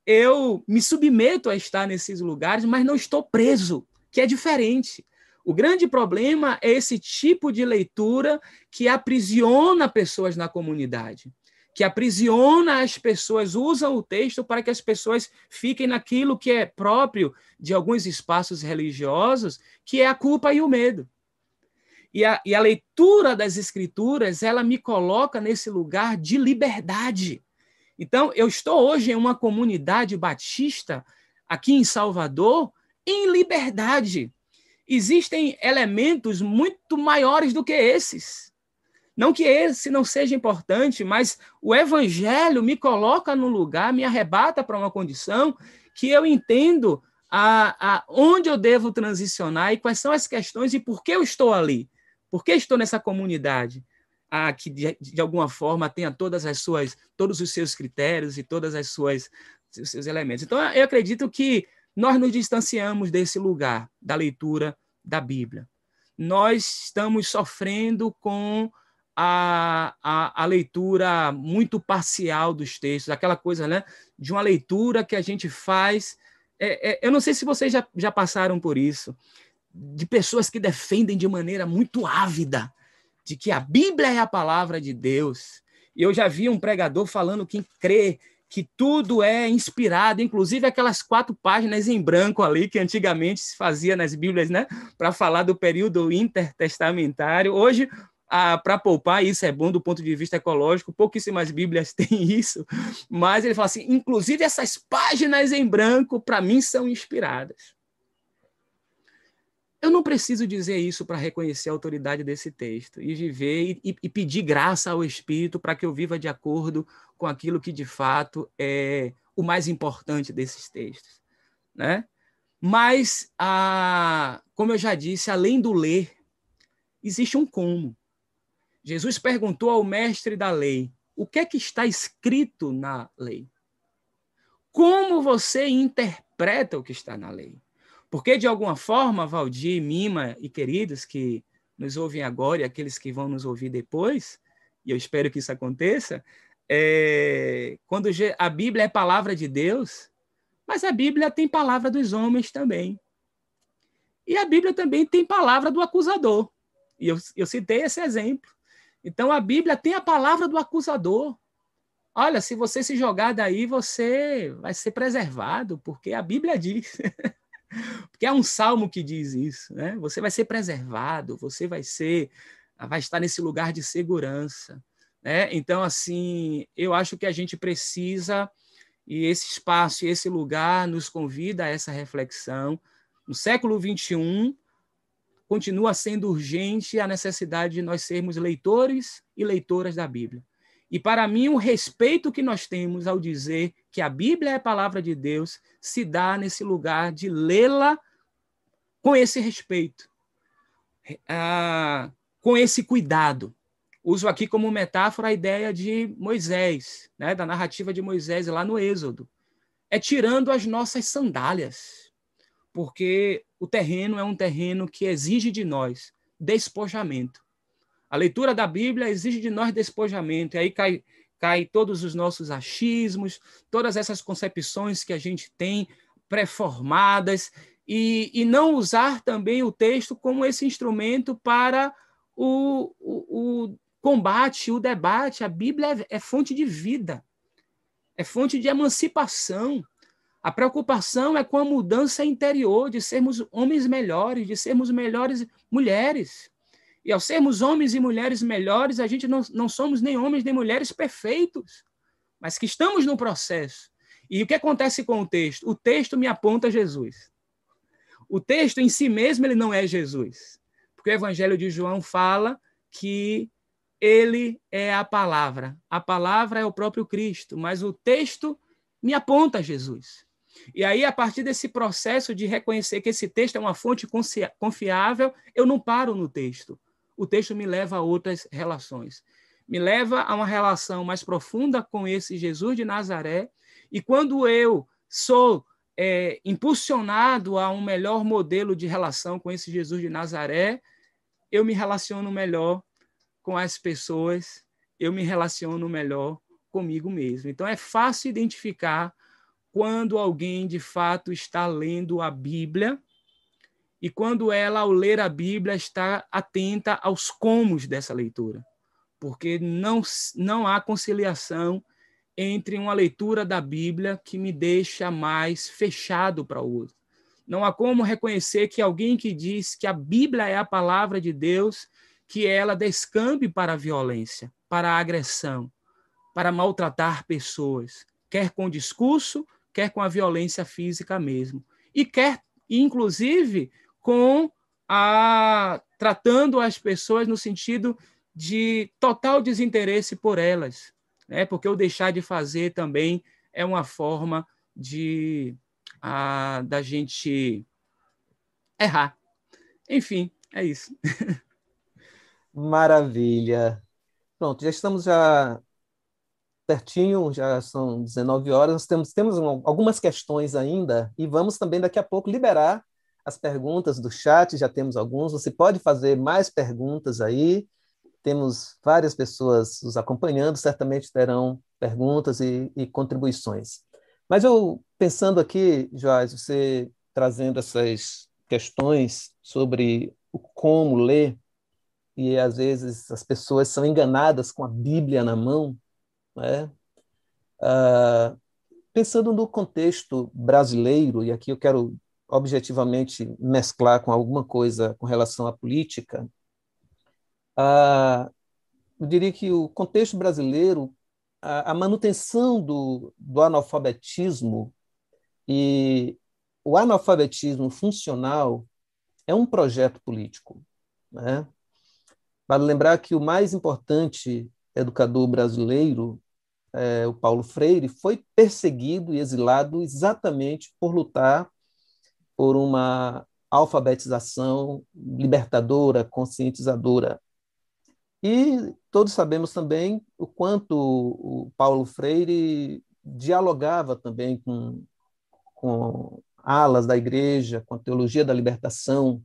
Eu me submeto a estar nesses lugares, mas não estou preso, que é diferente. O grande problema é esse tipo de leitura que aprisiona pessoas na comunidade que aprisiona as pessoas, usam o texto para que as pessoas fiquem naquilo que é próprio de alguns espaços religiosos, que é a culpa e o medo. E a, e a leitura das escrituras, ela me coloca nesse lugar de liberdade. Então, eu estou hoje em uma comunidade batista, aqui em Salvador, em liberdade. Existem elementos muito maiores do que esses não que esse não seja importante, mas o evangelho me coloca no lugar, me arrebata para uma condição que eu entendo a, a onde eu devo transicionar e quais são as questões e por que eu estou ali. Por que estou nessa comunidade? a que de, de, alguma forma tenha todas as suas, todos os seus critérios e todas as suas os seus elementos. Então eu acredito que nós nos distanciamos desse lugar da leitura da Bíblia. Nós estamos sofrendo com a, a, a, leitura muito parcial dos textos, aquela coisa né, de uma leitura que a gente faz. É, é, eu não sei se vocês já, já passaram por isso, de pessoas que defendem de maneira muito ávida de que a Bíblia é a palavra de Deus. E eu já vi um pregador falando que crê que tudo é inspirado, inclusive aquelas quatro páginas em branco ali que antigamente se fazia nas Bíblias, né, para falar do período intertestamentário. Hoje ah, para poupar, isso é bom do ponto de vista ecológico, pouquíssimas Bíblias têm isso, mas ele fala assim: inclusive essas páginas em branco, para mim, são inspiradas. Eu não preciso dizer isso para reconhecer a autoridade desse texto e viver e, e pedir graça ao Espírito para que eu viva de acordo com aquilo que de fato é o mais importante desses textos, né? Mas, ah, como eu já disse, além do ler, existe um como. Jesus perguntou ao mestre da lei: o que é que está escrito na lei? Como você interpreta o que está na lei? Porque, de alguma forma, Valdir, Mima e queridos que nos ouvem agora e aqueles que vão nos ouvir depois, e eu espero que isso aconteça, é, quando a Bíblia é palavra de Deus, mas a Bíblia tem palavra dos homens também. E a Bíblia também tem palavra do acusador. E eu, eu citei esse exemplo. Então a Bíblia tem a palavra do acusador. Olha, se você se jogar daí, você vai ser preservado, porque a Bíblia diz. porque é um salmo que diz isso, né? Você vai ser preservado, você vai ser vai estar nesse lugar de segurança, né? Então assim, eu acho que a gente precisa e esse espaço e esse lugar nos convida a essa reflexão. No século 21, continua sendo urgente a necessidade de nós sermos leitores e leitoras da Bíblia. E para mim, o respeito que nós temos ao dizer que a Bíblia é a palavra de Deus se dá nesse lugar de lê-la com esse respeito, ah, com esse cuidado. Uso aqui como metáfora a ideia de Moisés, né, da narrativa de Moisés lá no Êxodo. É tirando as nossas sandálias, porque o terreno é um terreno que exige de nós despojamento. A leitura da Bíblia exige de nós despojamento, e aí cai, cai todos os nossos achismos, todas essas concepções que a gente tem pré-formadas, e, e não usar também o texto como esse instrumento para o, o, o combate, o debate. A Bíblia é, é fonte de vida, é fonte de emancipação. A preocupação é com a mudança interior, de sermos homens melhores, de sermos melhores mulheres. E ao sermos homens e mulheres melhores, a gente não, não somos nem homens nem mulheres perfeitos, mas que estamos no processo. E o que acontece com o texto? O texto me aponta Jesus. O texto em si mesmo ele não é Jesus, porque o Evangelho de João fala que ele é a palavra. A palavra é o próprio Cristo, mas o texto me aponta Jesus. E aí, a partir desse processo de reconhecer que esse texto é uma fonte confiável, eu não paro no texto. O texto me leva a outras relações. Me leva a uma relação mais profunda com esse Jesus de Nazaré. E quando eu sou é, impulsionado a um melhor modelo de relação com esse Jesus de Nazaré, eu me relaciono melhor com as pessoas, eu me relaciono melhor comigo mesmo. Então é fácil identificar quando alguém de fato está lendo a Bíblia e quando ela, ao ler a Bíblia, está atenta aos comos dessa leitura. Porque não, não há conciliação entre uma leitura da Bíblia que me deixa mais fechado para o outro. Não há como reconhecer que alguém que diz que a Bíblia é a palavra de Deus, que ela descambe para a violência, para a agressão, para maltratar pessoas, quer com discurso, quer com a violência física mesmo, e quer, inclusive, com a tratando as pessoas no sentido de total desinteresse por elas, né? Porque o deixar de fazer também é uma forma de a, da gente errar. Enfim, é isso. Maravilha. Pronto, já estamos já pertinho, já são 19 horas, nós temos, temos algumas questões ainda e vamos também daqui a pouco liberar as perguntas do chat, já temos alguns, você pode fazer mais perguntas aí, temos várias pessoas nos acompanhando, certamente terão perguntas e, e contribuições. Mas eu, pensando aqui, Joás, você trazendo essas questões sobre o como ler, e às vezes as pessoas são enganadas com a Bíblia na mão, né? Ah, pensando no contexto brasileiro, e aqui eu quero objetivamente mesclar com alguma coisa com relação à política, ah, eu diria que o contexto brasileiro, a, a manutenção do, do analfabetismo e o analfabetismo funcional é um projeto político. Né? Vale lembrar que o mais importante educador brasileiro, é, o Paulo Freire, foi perseguido e exilado exatamente por lutar por uma alfabetização libertadora, conscientizadora. E todos sabemos também o quanto o Paulo Freire dialogava também com, com alas da igreja, com a teologia da libertação.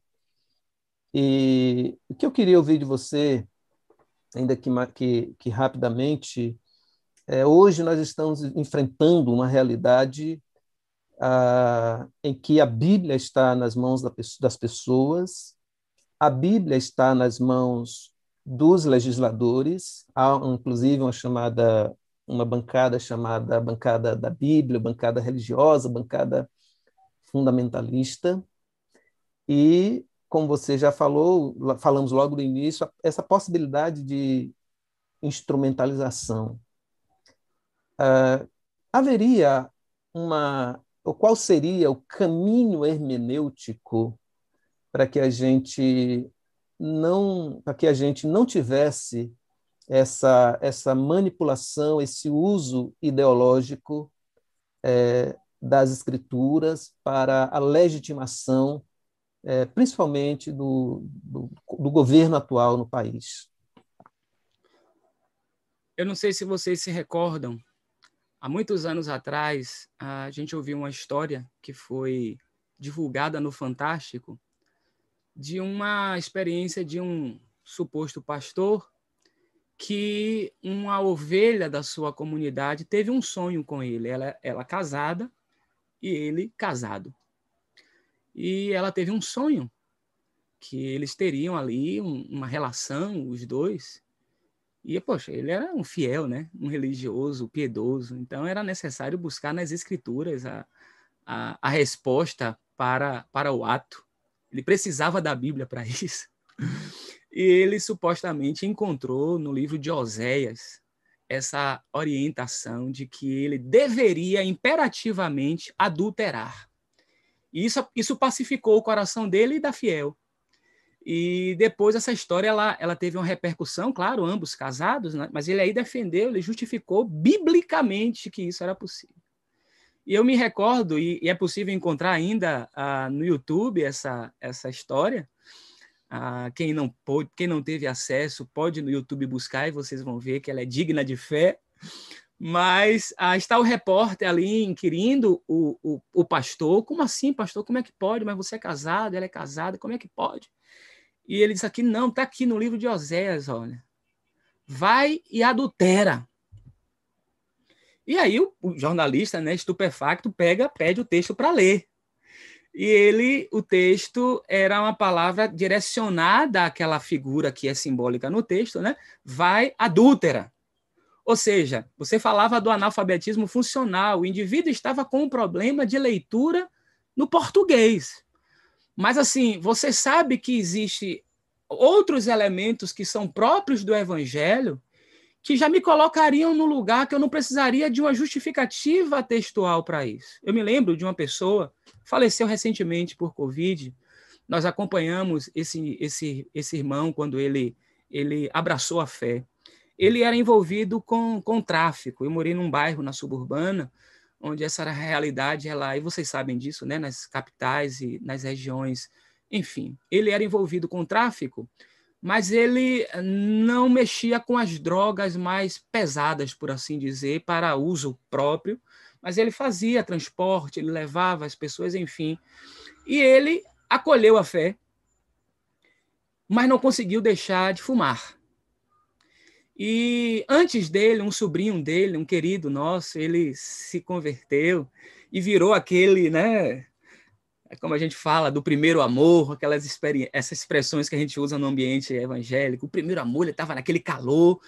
E o que eu queria ouvir de você ainda que, que, que rapidamente, é, hoje nós estamos enfrentando uma realidade ah, em que a Bíblia está nas mãos da, das pessoas, a Bíblia está nas mãos dos legisladores, há inclusive uma chamada uma bancada chamada bancada da Bíblia, bancada religiosa, bancada fundamentalista, e como você já falou, falamos logo no início, essa possibilidade de instrumentalização. Uh, haveria uma. Ou qual seria o caminho hermenêutico para que a gente não para que a gente não tivesse essa essa manipulação esse uso ideológico é, das escrituras para a legitimação é, principalmente do, do, do governo atual no país. Eu não sei se vocês se recordam, há muitos anos atrás, a gente ouviu uma história que foi divulgada no Fantástico de uma experiência de um suposto pastor que uma ovelha da sua comunidade teve um sonho com ele, ela, ela casada e ele casado e ela teve um sonho que eles teriam ali um, uma relação, os dois. E, poxa, ele era um fiel, né? Um religioso, piedoso. Então, era necessário buscar nas escrituras a, a, a resposta para, para o ato. Ele precisava da Bíblia para isso. E ele supostamente encontrou no livro de Oséias essa orientação de que ele deveria imperativamente adulterar. E isso, isso pacificou o coração dele e da Fiel. E depois essa história ela, ela teve uma repercussão, claro, ambos casados, né? mas ele aí defendeu, ele justificou biblicamente que isso era possível. E eu me recordo, e, e é possível encontrar ainda uh, no YouTube essa, essa história. Uh, quem, não pôde, quem não teve acesso, pode no YouTube buscar e vocês vão ver que ela é digna de fé. Mas ah, está o repórter ali inquirindo o, o, o, pastor: como assim, pastor? Como é que pode? Mas você é casado, ela é casada, como é que pode? E ele diz aqui: não, está aqui no livro de Oséias, olha. Vai e adultera. E aí o, o jornalista, né, estupefacto, pega, pede o texto para ler. E ele, o texto era uma palavra direcionada àquela figura que é simbólica no texto, né? Vai adúltera. Ou seja, você falava do analfabetismo funcional, o indivíduo estava com um problema de leitura no português. Mas assim, você sabe que existe outros elementos que são próprios do evangelho que já me colocariam no lugar que eu não precisaria de uma justificativa textual para isso. Eu me lembro de uma pessoa, faleceu recentemente por Covid, nós acompanhamos esse, esse, esse irmão quando ele, ele abraçou a fé ele era envolvido com, com tráfico. Eu morei num bairro na suburbana, onde essa era a realidade, ela, e vocês sabem disso, né, nas capitais e nas regiões, enfim. Ele era envolvido com tráfico, mas ele não mexia com as drogas mais pesadas, por assim dizer, para uso próprio, mas ele fazia transporte, ele levava as pessoas, enfim. E ele acolheu a fé, mas não conseguiu deixar de fumar. E antes dele, um sobrinho dele, um querido nosso, ele se converteu e virou aquele, né? É como a gente fala do primeiro amor, aquelas essas expressões que a gente usa no ambiente evangélico. O primeiro amor, ele estava naquele calor,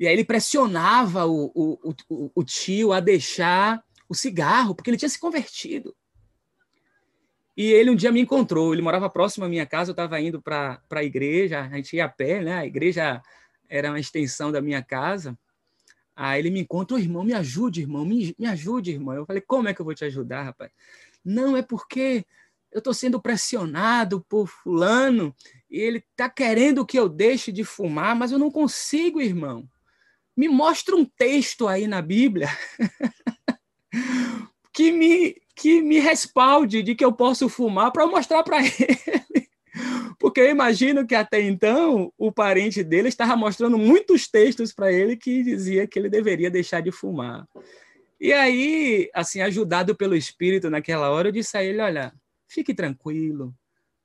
e aí ele pressionava o, o, o, o tio a deixar o cigarro, porque ele tinha se convertido. E ele um dia me encontrou, ele morava próximo à minha casa, eu estava indo para a igreja, a gente ia a pé, né? A igreja era uma extensão da minha casa. Aí ele me encontra, oh, irmão, me ajude, irmão, me, me ajude, irmão. Eu falei, como é que eu vou te ajudar, rapaz? Não, é porque eu estou sendo pressionado por fulano e ele está querendo que eu deixe de fumar, mas eu não consigo, irmão. Me mostra um texto aí na Bíblia que me que me respalde de que eu posso fumar para mostrar para ele porque eu imagino que até então o parente dele estava mostrando muitos textos para ele que dizia que ele deveria deixar de fumar. E aí, assim, ajudado pelo Espírito naquela hora, eu disse a ele: olha, fique tranquilo,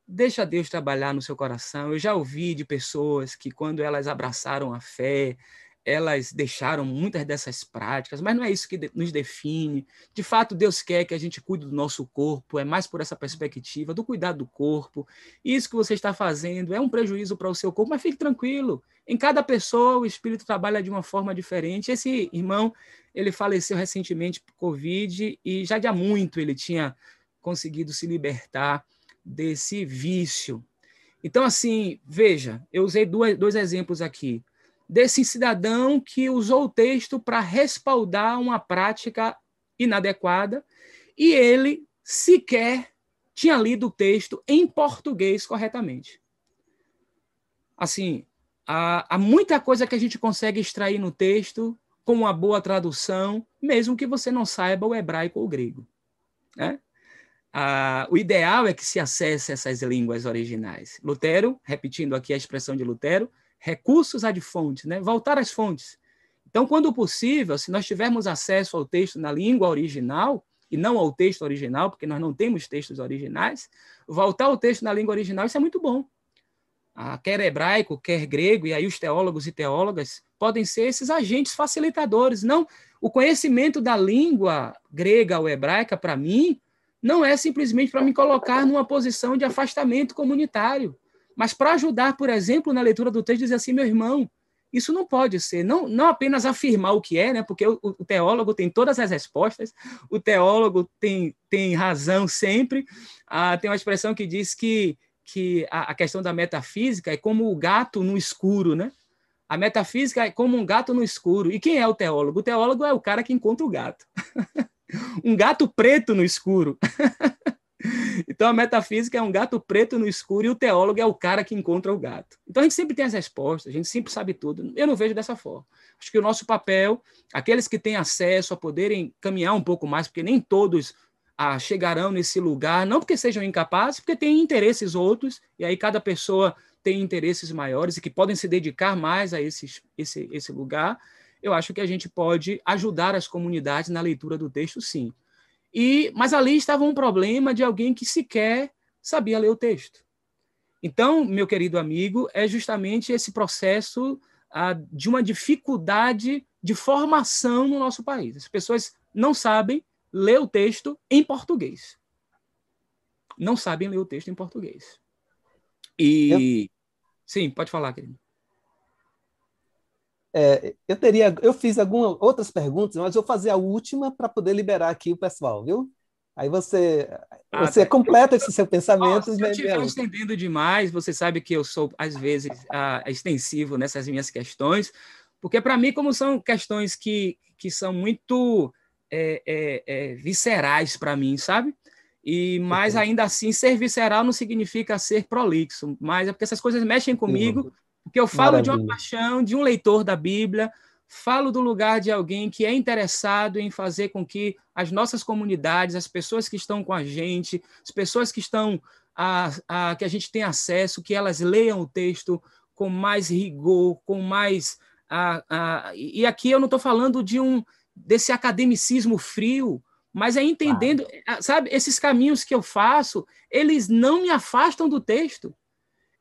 deixa Deus trabalhar no seu coração. Eu já ouvi de pessoas que, quando elas abraçaram a fé, elas deixaram muitas dessas práticas, mas não é isso que nos define. De fato, Deus quer que a gente cuide do nosso corpo, é mais por essa perspectiva do cuidado do corpo. Isso que você está fazendo é um prejuízo para o seu corpo, mas fique tranquilo. Em cada pessoa, o espírito trabalha de uma forma diferente. Esse irmão, ele faleceu recentemente por Covid e já de há muito ele tinha conseguido se libertar desse vício. Então, assim, veja, eu usei dois, dois exemplos aqui desse cidadão que usou o texto para respaldar uma prática inadequada e ele sequer tinha lido o texto em português corretamente. Assim, há, há muita coisa que a gente consegue extrair no texto com uma boa tradução, mesmo que você não saiba o hebraico ou o grego. Né? Ah, o ideal é que se acesse essas línguas originais. Lutero, repetindo aqui a expressão de Lutero, recursos ad fontes, né? voltar às fontes. Então, quando possível, se nós tivermos acesso ao texto na língua original, e não ao texto original, porque nós não temos textos originais, voltar ao texto na língua original, isso é muito bom. Ah, quer hebraico, quer grego, e aí os teólogos e teólogas podem ser esses agentes facilitadores. Não, o conhecimento da língua grega ou hebraica, para mim, não é simplesmente para me colocar numa posição de afastamento comunitário mas para ajudar, por exemplo, na leitura do texto, dizer assim, meu irmão, isso não pode ser, não, não apenas afirmar o que é, né? porque o, o, teólogo tem todas as respostas, o teólogo tem, tem razão sempre. Ah, tem uma expressão que diz que, que a, a, questão da metafísica é como o gato no escuro, né? A metafísica é como um gato no escuro. E quem é o teólogo? O teólogo é o cara que encontra o gato. um gato preto no escuro. Então a metafísica é um gato preto no escuro e o teólogo é o cara que encontra o gato. Então a gente sempre tem as respostas, a gente sempre sabe tudo. Eu não vejo dessa forma. Acho que o nosso papel, aqueles que têm acesso a poderem caminhar um pouco mais, porque nem todos ah, chegarão nesse lugar, não porque sejam incapazes, porque têm interesses outros, e aí cada pessoa tem interesses maiores e que podem se dedicar mais a esse, esse, esse lugar. Eu acho que a gente pode ajudar as comunidades na leitura do texto, sim. E, mas ali estava um problema de alguém que sequer sabia ler o texto. Então, meu querido amigo, é justamente esse processo ah, de uma dificuldade de formação no nosso país. As pessoas não sabem ler o texto em português. Não sabem ler o texto em português. E. Eu... Sim, pode falar, querido. É, eu teria, eu fiz algumas outras perguntas, mas vou fazer a última para poder liberar aqui o pessoal, viu? Aí você, ah, você tá. completa esse seu pensamento. Oh, se eu estiver estendendo demais, você sabe que eu sou às vezes ah, extensivo nessas minhas questões, porque para mim, como são questões que, que são muito é, é, é, viscerais para mim, sabe? E mas ainda assim ser visceral não significa ser prolixo, mas é porque essas coisas mexem comigo porque eu falo Maravilha. de uma paixão, de um leitor da Bíblia, falo do lugar de alguém que é interessado em fazer com que as nossas comunidades, as pessoas que estão com a gente, as pessoas que estão a, a, que a gente tem acesso, que elas leiam o texto com mais rigor, com mais a, a, e aqui eu não estou falando de um desse academicismo frio, mas é entendendo, sabe, esses caminhos que eu faço, eles não me afastam do texto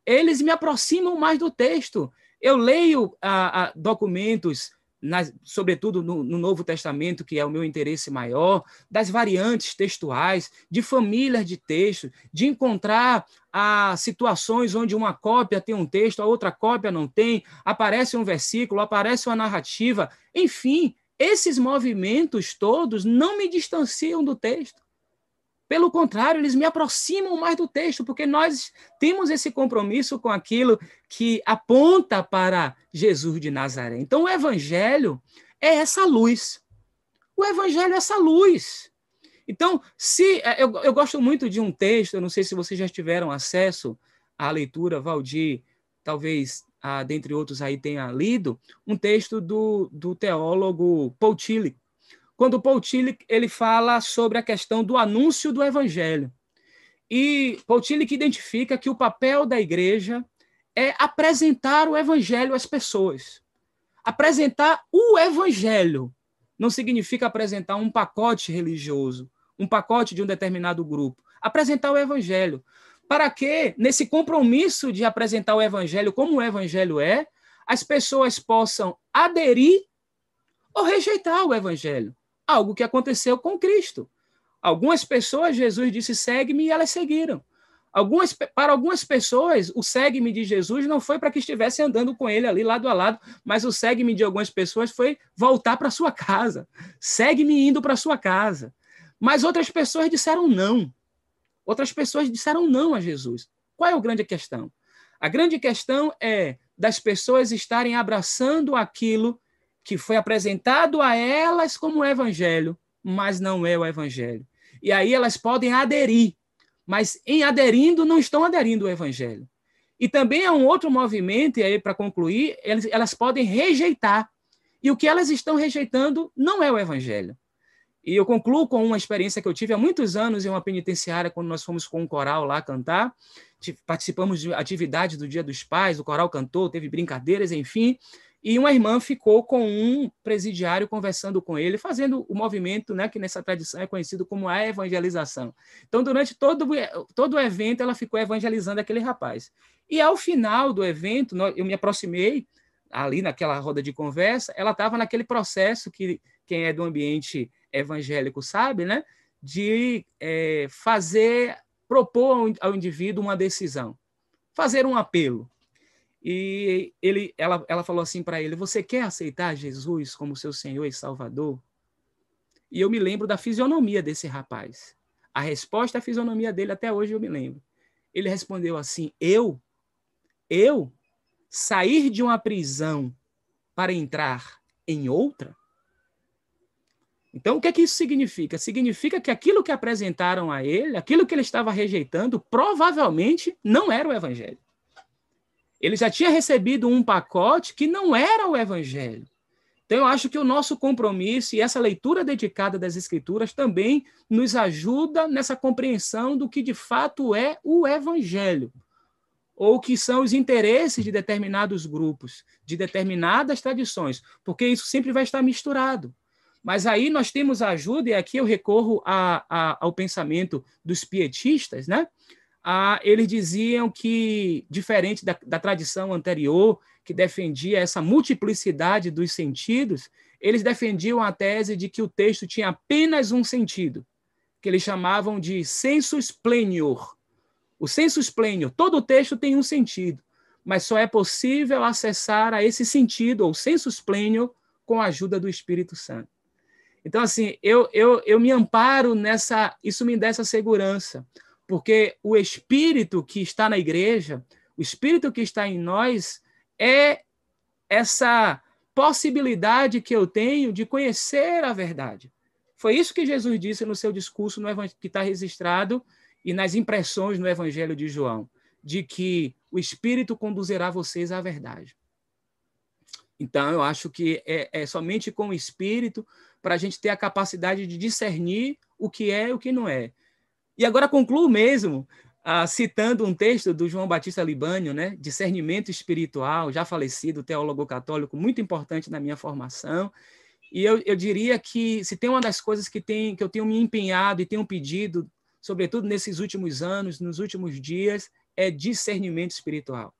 eles me aproximam mais do texto. Eu leio ah, ah, documentos, nas, sobretudo no, no, Novo Testamento, que é o meu interesse maior, das variantes textuais, de famílias de textos, de encontrar ah, situações onde uma cópia tem um texto, a outra cópia não tem, aparece um versículo, aparece uma narrativa. Enfim, esses movimentos todos não me distanciam do texto. Pelo contrário, eles me aproximam mais do texto, porque nós temos esse compromisso com aquilo que aponta para Jesus de Nazaré. Então, o Evangelho é essa luz. O Evangelho é essa luz. Então, se é, eu, eu gosto muito de um texto, eu não sei se vocês já tiveram acesso à leitura, Valdir, talvez, ah, dentre outros aí tenha lido, um texto do, do teólogo Paul Tillich, quando Paul Tillich ele fala sobre a questão do anúncio do evangelho. E Paul Tillich identifica que o papel da igreja é apresentar o evangelho às pessoas. Apresentar o evangelho não significa apresentar um pacote religioso, um pacote de um determinado grupo. Apresentar o evangelho. Para que, nesse compromisso de apresentar o evangelho como o evangelho é, as pessoas possam aderir ou rejeitar o evangelho algo que aconteceu com Cristo. Algumas pessoas, Jesus disse: segue-me, e elas seguiram. Algumas, para algumas pessoas, o segue-me de Jesus não foi para que estivesse andando com ele ali lado a lado, mas o segue-me de algumas pessoas foi voltar para sua casa. Segue-me indo para sua casa. Mas outras pessoas disseram não. Outras pessoas disseram não a Jesus. Qual é a grande questão? A grande questão é das pessoas estarem abraçando aquilo que foi apresentado a elas como evangelho, mas não é o evangelho. E aí elas podem aderir, mas em aderindo não estão aderindo ao evangelho. E também é um outro movimento, e aí para concluir, elas, elas podem rejeitar. E o que elas estão rejeitando não é o evangelho. E eu concluo com uma experiência que eu tive há muitos anos em uma penitenciária, quando nós fomos com um coral lá cantar. Participamos de atividades do Dia dos Pais, o coral cantou, teve brincadeiras, enfim. E uma irmã ficou com um presidiário conversando com ele, fazendo o movimento, né, que nessa tradição é conhecido como a evangelização. Então, durante todo, todo o evento, ela ficou evangelizando aquele rapaz. E ao final do evento, eu me aproximei ali naquela roda de conversa, ela estava naquele processo que quem é do ambiente evangélico sabe, né, de é, fazer, propor ao indivíduo uma decisão, fazer um apelo. E ele, ela, ela falou assim para ele: Você quer aceitar Jesus como seu Senhor e Salvador? E eu me lembro da fisionomia desse rapaz. A resposta à fisionomia dele, até hoje eu me lembro. Ele respondeu assim: Eu? Eu? Sair de uma prisão para entrar em outra? Então, o que é que isso significa? Significa que aquilo que apresentaram a ele, aquilo que ele estava rejeitando, provavelmente não era o evangelho. Ele já tinha recebido um pacote que não era o evangelho. Então, eu acho que o nosso compromisso e essa leitura dedicada das Escrituras também nos ajuda nessa compreensão do que de fato é o Evangelho, ou que são os interesses de determinados grupos, de determinadas tradições, porque isso sempre vai estar misturado. Mas aí nós temos a ajuda, e aqui eu recorro a, a, ao pensamento dos pietistas, né? Ah, eles diziam que, diferente da, da tradição anterior, que defendia essa multiplicidade dos sentidos, eles defendiam a tese de que o texto tinha apenas um sentido, que eles chamavam de sensus plenior. O sensus plenior, todo o texto tem um sentido, mas só é possível acessar a esse sentido, ou sensus plenior, com a ajuda do Espírito Santo. Então, assim, eu, eu, eu me amparo nessa, isso me dá essa segurança, porque o Espírito que está na igreja, o Espírito que está em nós, é essa possibilidade que eu tenho de conhecer a verdade. Foi isso que Jesus disse no seu discurso no que está registrado e nas impressões no Evangelho de João, de que o Espírito conduzirá vocês à verdade. Então, eu acho que é, é somente com o Espírito para a gente ter a capacidade de discernir o que é e o que não é. E agora concluo mesmo ah, citando um texto do João Batista Libânio, né, Discernimento Espiritual, já falecido, teólogo católico, muito importante na minha formação. E eu, eu diria que se tem uma das coisas que, tem, que eu tenho me empenhado e tenho pedido, sobretudo nesses últimos anos, nos últimos dias, é discernimento espiritual.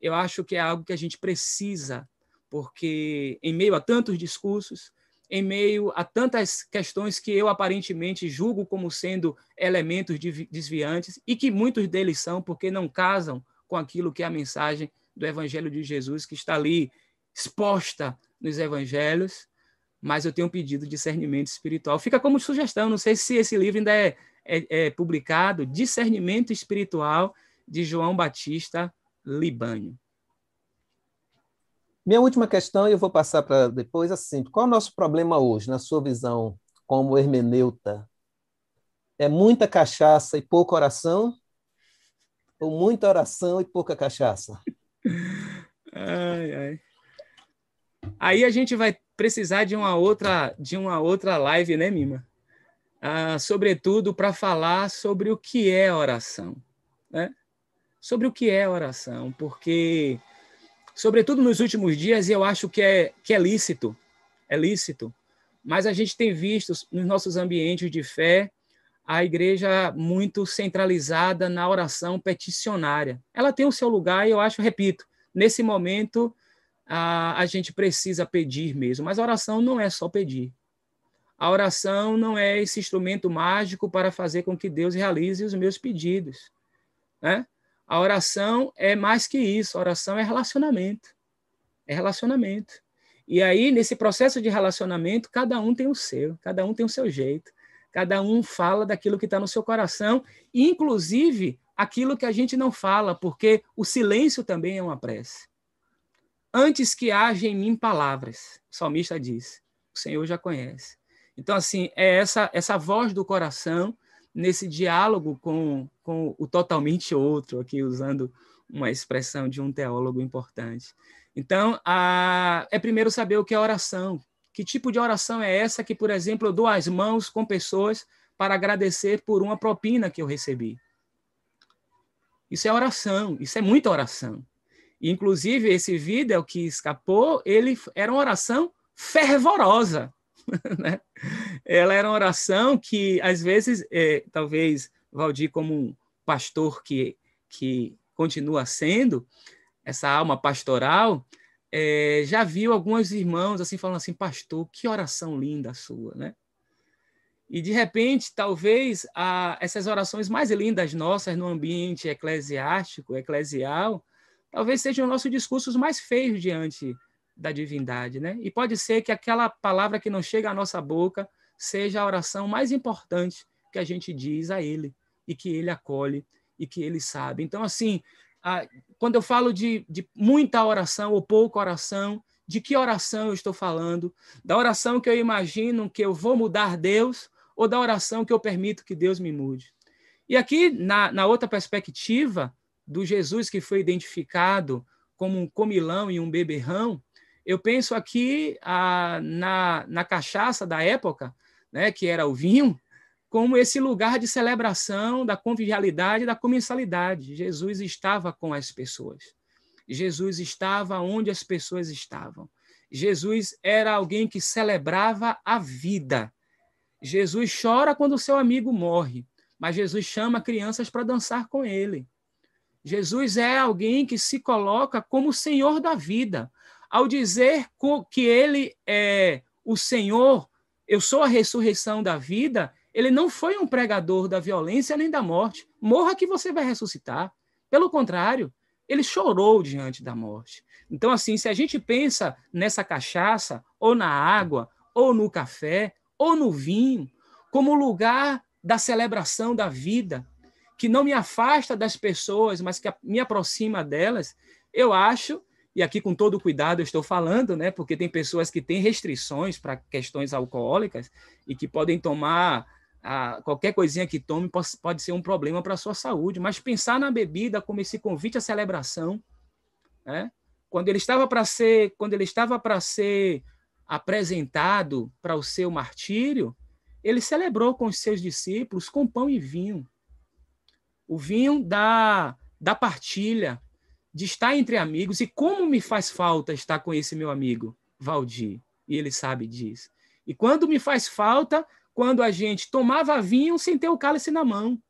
Eu acho que é algo que a gente precisa, porque em meio a tantos discursos, em meio a tantas questões que eu aparentemente julgo como sendo elementos desviantes e que muitos deles são porque não casam com aquilo que é a mensagem do Evangelho de Jesus que está ali exposta nos Evangelhos, mas eu tenho pedido discernimento espiritual. Fica como sugestão, não sei se esse livro ainda é, é, é publicado, Discernimento Espiritual, de João Batista Libânio. Minha última questão, e eu vou passar para depois, assim, qual é o nosso problema hoje, na sua visão, como hermeneuta? É muita cachaça e pouca oração? Ou muita oração e pouca cachaça? Ai, ai. Aí a gente vai precisar de uma outra, de uma outra live, né, Mima? Ah, sobretudo para falar sobre o que é oração, né? Sobre o que é oração, porque sobretudo nos últimos dias, eu acho que é, que é lícito, é lícito, mas a gente tem visto nos nossos ambientes de fé a igreja muito centralizada na oração peticionária. Ela tem o seu lugar e eu acho, repito, nesse momento a, a gente precisa pedir mesmo, mas a oração não é só pedir. A oração não é esse instrumento mágico para fazer com que Deus realize os meus pedidos. Né? A oração é mais que isso, a oração é relacionamento. É relacionamento. E aí, nesse processo de relacionamento, cada um tem o seu, cada um tem o seu jeito, cada um fala daquilo que está no seu coração, inclusive aquilo que a gente não fala, porque o silêncio também é uma prece. Antes que haja em mim palavras, o salmista diz, o Senhor já conhece. Então, assim, é essa, essa voz do coração nesse diálogo com, com o totalmente outro, aqui usando uma expressão de um teólogo importante. Então, a, é primeiro saber o que é oração. Que tipo de oração é essa que, por exemplo, eu dou as mãos com pessoas para agradecer por uma propina que eu recebi? Isso é oração, isso é muita oração. Inclusive, esse vídeo que escapou, ele era uma oração fervorosa. né? Ela era uma oração que, às vezes, é, talvez Valdir, como um pastor que, que continua sendo, essa alma pastoral, é, já viu alguns irmãos assim falando assim, pastor, que oração linda a sua, né? E de repente, talvez a, essas orações mais lindas nossas no ambiente eclesiástico, eclesial, talvez sejam nossos discursos mais feios diante da divindade, né? E pode ser que aquela palavra que não chega à nossa boca seja a oração mais importante que a gente diz a Ele e que Ele acolhe e que Ele sabe. Então, assim, quando eu falo de, de muita oração ou pouca oração, de que oração eu estou falando, da oração que eu imagino que eu vou mudar Deus ou da oração que eu permito que Deus me mude. E aqui, na, na outra perspectiva do Jesus que foi identificado como um comilão e um beberrão, eu penso aqui a, na, na cachaça da época, né, que era o vinho, como esse lugar de celebração da convivialidade, da comensalidade. Jesus estava com as pessoas. Jesus estava onde as pessoas estavam. Jesus era alguém que celebrava a vida. Jesus chora quando seu amigo morre, mas Jesus chama crianças para dançar com ele. Jesus é alguém que se coloca como Senhor da vida ao dizer que ele é o Senhor, eu sou a ressurreição da vida, ele não foi um pregador da violência nem da morte. Morra que você vai ressuscitar. Pelo contrário, ele chorou diante da morte. Então, assim, se a gente pensa nessa cachaça, ou na água, ou no café, ou no vinho, como lugar da celebração da vida, que não me afasta das pessoas, mas que me aproxima delas, eu acho e aqui com todo cuidado eu estou falando, né, porque tem pessoas que têm restrições para questões alcoólicas e que podem tomar ah, qualquer coisinha que tome pode, pode ser um problema para a sua saúde, mas pensar na bebida como esse convite à celebração, né? Quando ele estava para ser, quando ele estava para ser apresentado para o seu martírio, ele celebrou com os seus discípulos com pão e vinho. O vinho da, da partilha, de estar entre amigos e como me faz falta estar com esse meu amigo, Valdir, e ele sabe disso. E quando me faz falta, quando a gente tomava vinho sem ter o cálice na mão,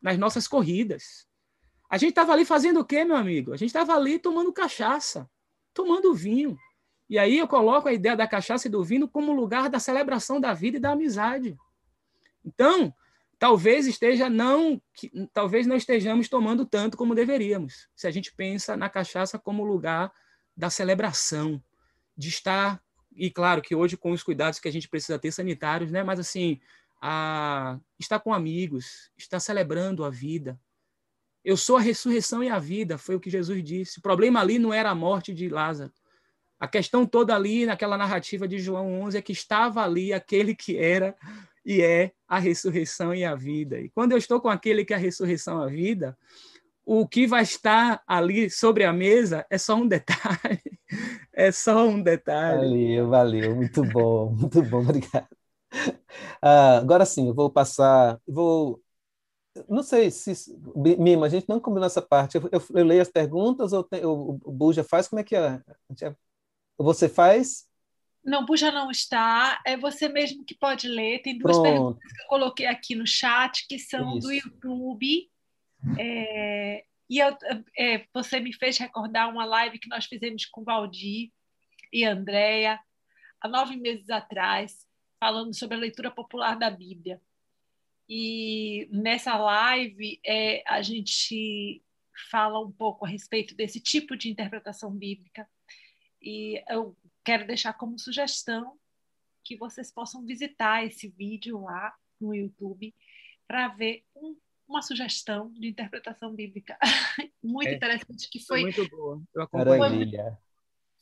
nas nossas corridas. A gente estava ali fazendo o quê, meu amigo? A gente estava ali tomando cachaça, tomando vinho. E aí eu coloco a ideia da cachaça e do vinho como lugar da celebração da vida e da amizade. Então, talvez esteja não, talvez não estejamos tomando tanto como deveríamos. Se a gente pensa na cachaça como lugar da celebração, de estar e claro que hoje com os cuidados que a gente precisa ter sanitários, né? Mas assim, a estar com amigos, estar celebrando a vida. Eu sou a ressurreição e a vida, foi o que Jesus disse. O problema ali não era a morte de Lázaro. A questão toda ali naquela narrativa de João 11 é que estava ali aquele que era e é a ressurreição e a vida. E quando eu estou com aquele que é a ressurreição e a vida, o que vai estar ali sobre a mesa é só um detalhe. É só um detalhe. Valeu, valeu. Muito bom, muito bom, obrigado. Ah, agora sim, eu vou passar, vou não sei se Mima, a gente não combinou essa parte. Eu, eu, eu leio as perguntas ou, tem, o Buja faz? Como é que é? Você faz? Não, Buja não está. É você mesmo que pode ler. Tem duas Pronto. perguntas que eu coloquei aqui no chat, que são Isso. do YouTube. É, e eu, é, você me fez recordar uma live que nós fizemos com Valdir e Andréia, há nove meses atrás, falando sobre a leitura popular da Bíblia. E nessa live é, a gente fala um pouco a respeito desse tipo de interpretação bíblica. E eu quero deixar como sugestão que vocês possam visitar esse vídeo lá no YouTube para ver um, uma sugestão de interpretação bíblica muito é, interessante que foi muito boa. Eu acompanhei.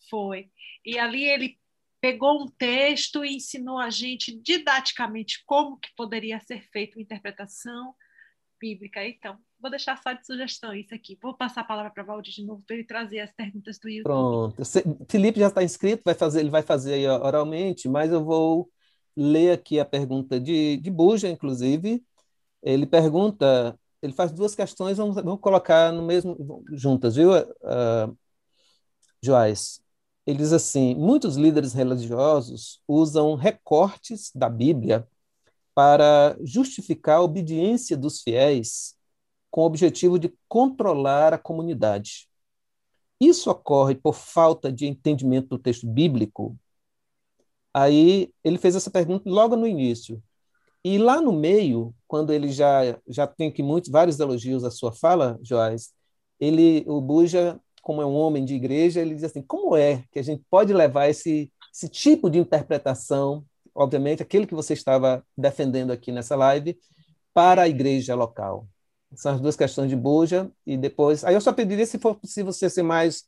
Foi. E ali ele pegou um texto e ensinou a gente didaticamente como que poderia ser feita uma interpretação bíblica. Então, vou deixar só de sugestão isso aqui. Vou passar a palavra para Valdir de novo para ele trazer as perguntas do YouTube. Pronto. Felipe já está inscrito, vai fazer, ele vai fazer oralmente, mas eu vou ler aqui a pergunta de, de Buja, inclusive. Ele pergunta, ele faz duas questões, vamos, vamos colocar no mesmo juntas, viu, uh, Joás? Ele diz assim: muitos líderes religiosos usam recortes da Bíblia para justificar a obediência dos fiéis com o objetivo de controlar a comunidade. Isso ocorre por falta de entendimento do texto bíblico? Aí ele fez essa pergunta logo no início. E lá no meio, quando ele já já tem que muitos vários elogios à sua fala, Joás, ele o Buja, como é um homem de igreja, ele diz assim: como é que a gente pode levar esse esse tipo de interpretação, obviamente aquele que você estava defendendo aqui nessa live, para a igreja local? São as duas questões de Buja e depois. Aí eu só pediria, se for possível, você ser mais,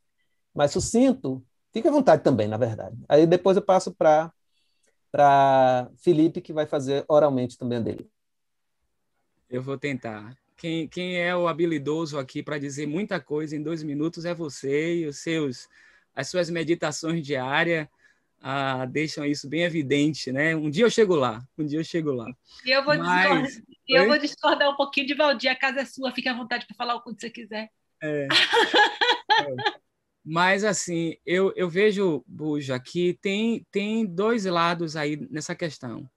mais sucinto, Fique à vontade também, na verdade. Aí depois eu passo para para Felipe, que vai fazer oralmente também a dele. Eu vou tentar. Quem, quem é o habilidoso aqui para dizer muita coisa em dois minutos é você e os seus, as suas meditações diárias ah, deixam isso bem evidente, né? Um dia eu chego lá, um dia eu chego lá. E eu vou, Mas... discordar, eu vou discordar um pouquinho de Valdir, a casa é sua, fica à vontade para falar o que você quiser. É. é. Mas, assim, eu, eu vejo, Buja, que tem, tem dois lados aí nessa questão.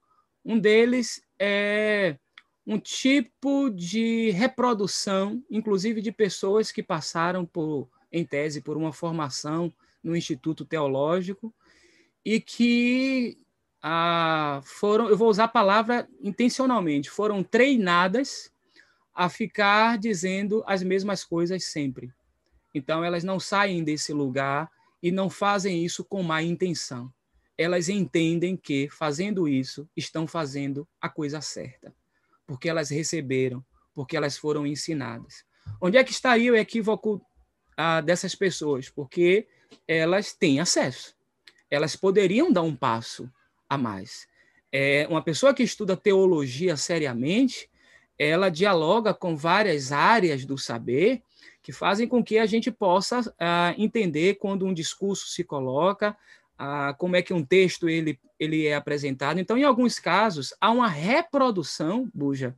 Um deles é um tipo de reprodução, inclusive de pessoas que passaram por, em tese, por uma formação no Instituto Teológico e que ah, foram, eu vou usar a palavra intencionalmente, foram treinadas a ficar dizendo as mesmas coisas sempre. Então, elas não saem desse lugar e não fazem isso com má intenção. Elas entendem que, fazendo isso, estão fazendo a coisa certa, porque elas receberam, porque elas foram ensinadas. Onde é que estaria o equívoco ah, dessas pessoas? Porque elas têm acesso. Elas poderiam dar um passo a mais. É, uma pessoa que estuda teologia seriamente, ela dialoga com várias áreas do saber que fazem com que a gente possa uh, entender quando um discurso se coloca, uh, como é que um texto ele, ele é apresentado. Então, em alguns casos, há uma reprodução, Buja,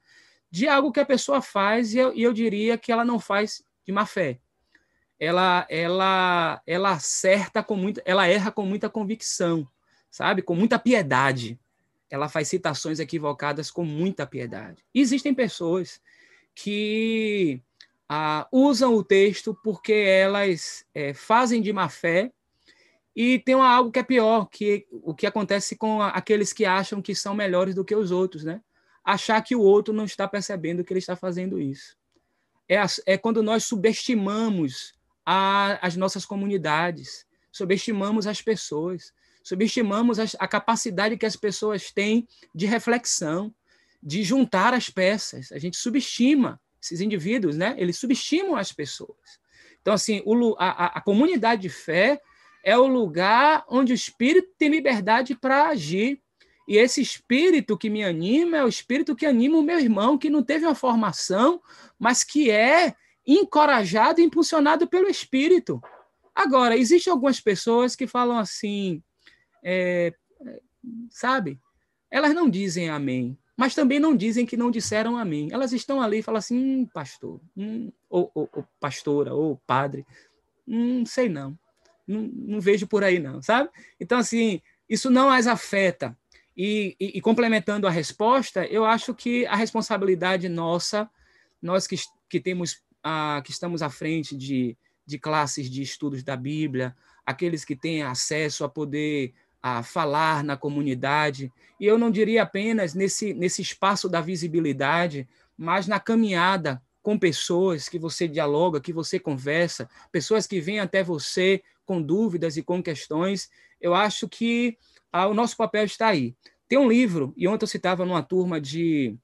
de algo que a pessoa faz e eu, e eu diria que ela não faz de má fé. Ela, ela, ela acerta com muita, ela erra com muita convicção, sabe, com muita piedade. Ela faz citações equivocadas com muita piedade. Existem pessoas que ah, usam o texto porque elas é, fazem de má fé e tem algo que é pior, que o que acontece com aqueles que acham que são melhores do que os outros, né? Achar que o outro não está percebendo que ele está fazendo isso. É, é quando nós subestimamos a, as nossas comunidades, subestimamos as pessoas, subestimamos a, capacidade que as pessoas têm de reflexão, de juntar as peças. A gente subestima esses indivíduos, né, eles subestimam as pessoas. Então, assim, o, a, a comunidade de fé é o lugar onde o Espírito tem liberdade para agir. E esse Espírito que me anima é o Espírito que anima o meu irmão, que não teve uma formação, mas que é encorajado e impulsionado pelo Espírito. Agora, existem algumas pessoas que falam assim, é, sabe? Elas não dizem amém mas também não dizem que não disseram amém. Elas estão ali e falam assim, hum, pastor, hum, ou, ou, ou, pastora, ou padre, hum, sei não. não, não vejo por aí não, sabe? Então, assim, isso não as afeta. E, e, e, complementando a resposta, eu acho que a responsabilidade nossa, nós que, que temos, a, que estamos à frente de, de classes de estudos da Bíblia, aqueles que têm acesso a poder a falar na comunidade. E eu não diria apenas nesse, nesse espaço da visibilidade, mas na caminhada com pessoas que você dialoga, que você conversa, pessoas que vêm até você com dúvidas e com questões. Eu acho que ah, o nosso papel está aí. Tem um livro, e ontem eu citava numa turma de,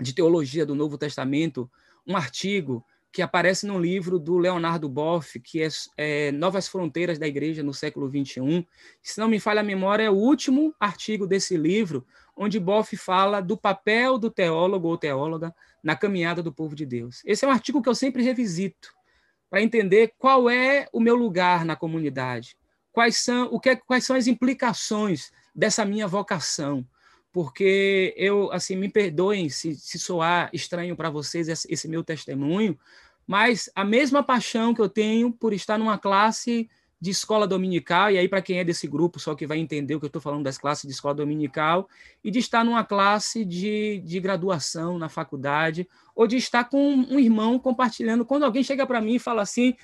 de teologia do Novo Testamento, um artigo que aparece no livro do Leonardo Boff, que é, é, Novas Fronteiras da Igreja no século XXI. Se não me falha a memória, é o último artigo desse livro, onde Boff fala do papel do teólogo ou teóloga na caminhada do povo de Deus. Esse é um artigo que eu sempre revisito para entender qual é o meu lugar na comunidade, quais são, o que, quais são as implicações dessa minha vocação porque eu, assim, me perdoem se, se soar estranho para vocês esse, esse, meu testemunho, mas a mesma paixão que eu tenho por estar numa classe de escola dominical, e aí para quem é desse grupo, só que vai entender o que eu estou falando das classes de escola dominical, e de estar numa classe de, de graduação na faculdade, ou de estar com um irmão compartilhando. Quando alguém chega para mim e fala assim,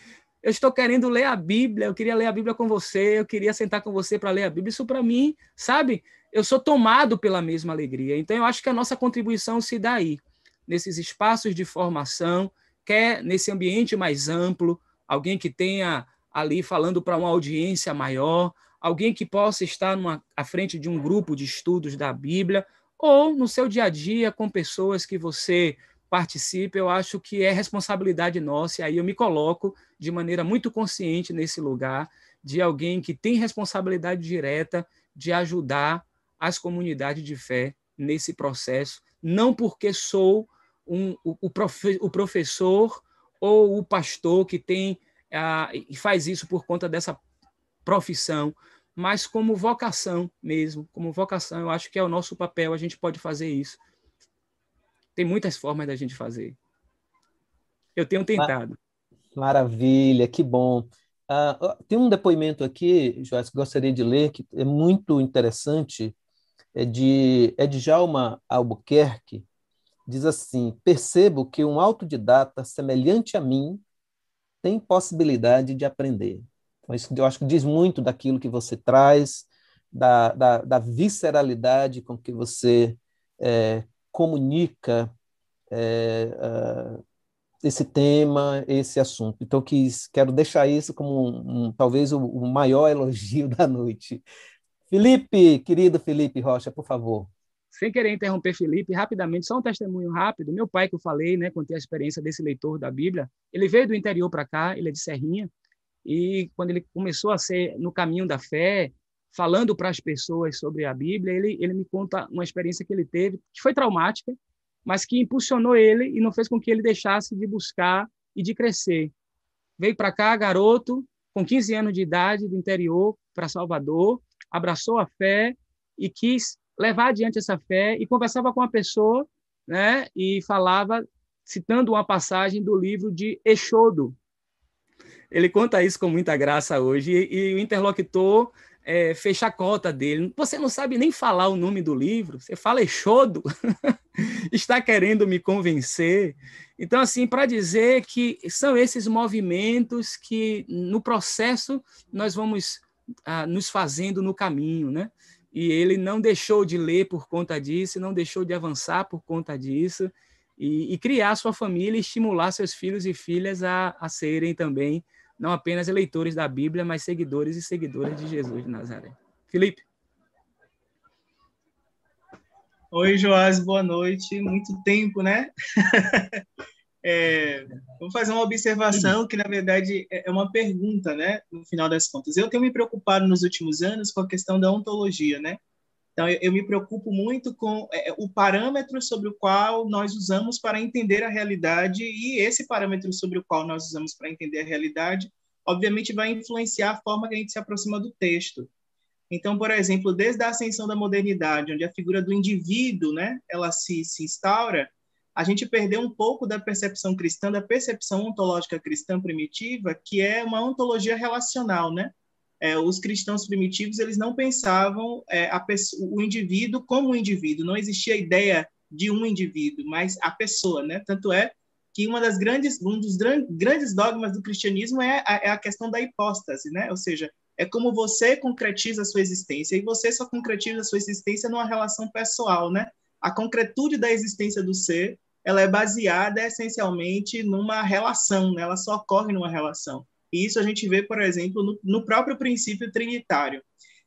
eu estou querendo ler a Bíblia, eu queria ler a Bíblia com você, eu queria sentar com você para ler a Bíblia. Isso para mim, sabe? Eu sou tomado pela mesma alegria. Então, eu acho que a nossa contribuição se dá aí, nesses espaços de formação, quer nesse ambiente mais amplo, alguém que tenha ali falando para uma audiência maior, alguém que possa estar numa, à frente de um grupo de estudos da Bíblia, ou no seu dia a dia com pessoas que você participe, eu acho que é responsabilidade nossa, e aí eu me coloco de maneira muito consciente nesse lugar de alguém que tem responsabilidade direta de ajudar as comunidades de fé nesse processo, não porque sou um, o, o, profe, o professor ou o pastor que tem ah, e faz isso por conta dessa profissão, mas como vocação mesmo, como vocação, eu acho que é o nosso papel, a gente pode fazer isso. Tem muitas formas da gente fazer. Eu tenho tentado. Maravilha, que bom. Uh, tem um depoimento aqui, Joás, que gostaria de ler, que é muito interessante, é de, é de Jalma Albuquerque, diz assim, percebo que um autodidata semelhante a mim tem possibilidade de aprender. Então, isso eu acho que diz muito daquilo que você traz, da, da, da visceralidade com que você é, comunica é, uh, esse tema, esse assunto. Então, quis, quero deixar isso como um, um, talvez o, o maior elogio da noite. Felipe, querido Felipe Rocha, por favor. Sem querer interromper Felipe, rapidamente, só um testemunho rápido. Meu pai, que eu falei, né, contei a experiência desse leitor da Bíblia, ele veio do interior para cá, ele é de Serrinha, e quando ele começou a ser no caminho da fé, falando para as pessoas sobre a Bíblia, ele, ele me conta uma experiência que ele teve, que foi traumática, mas que impulsionou ele e não fez com que ele deixasse de buscar e de crescer. Veio para cá, garoto, com 15 anos de idade, do interior, para Salvador, abraçou a fé e quis levar adiante essa fé e conversava com a pessoa, né, e falava citando uma passagem do livro de Exodo. Ele conta isso com muita graça hoje e, e o interlocutor é, fecha a cota dele. Você não sabe nem falar o nome do livro, você fala Exodo. Está querendo me convencer. Então, assim, para dizer que são esses movimentos que, no processo, nós vamos nos fazendo no caminho, né? E ele não deixou de ler por conta disso, não deixou de avançar por conta disso, e, e criar sua família e estimular seus filhos e filhas a, a serem também não apenas eleitores da Bíblia, mas seguidores e seguidoras de Jesus de Nazaré. Felipe. Oi, Joás, boa noite. Muito tempo, né? é, vou fazer uma observação que, na verdade, é, é uma pergunta, né? No final das contas. Eu tenho me preocupado nos últimos anos com a questão da ontologia, né? Então, eu, eu me preocupo muito com é, o parâmetro sobre o qual nós usamos para entender a realidade, e esse parâmetro sobre o qual nós usamos para entender a realidade, obviamente, vai influenciar a forma que a gente se aproxima do texto. Então, por exemplo, desde a ascensão da modernidade, onde a figura do indivíduo, né, ela se, se instaura, a gente perdeu um pouco da percepção cristã, da percepção ontológica cristã primitiva, que é uma ontologia relacional, né? é, os cristãos primitivos eles não pensavam é, o indivíduo como um indivíduo, não existia a ideia de um indivíduo, mas a pessoa, né? Tanto é que uma das grandes, um dos grandes dogmas do cristianismo é a, é a questão da hipóstase, né? Ou seja, é como você concretiza a sua existência e você só concretiza a sua existência numa relação pessoal, né? A concretude da existência do ser, ela é baseada essencialmente numa relação, né? Ela só ocorre numa relação. E isso a gente vê, por exemplo, no, no próprio princípio trinitário.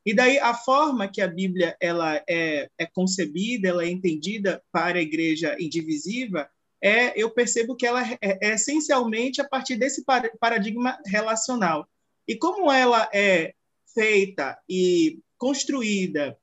E daí a forma que a Bíblia ela é, é concebida, ela é entendida para a igreja indivisiva, é, eu percebo que ela é, é essencialmente a partir desse paradigma relacional. E como ela é feita e construída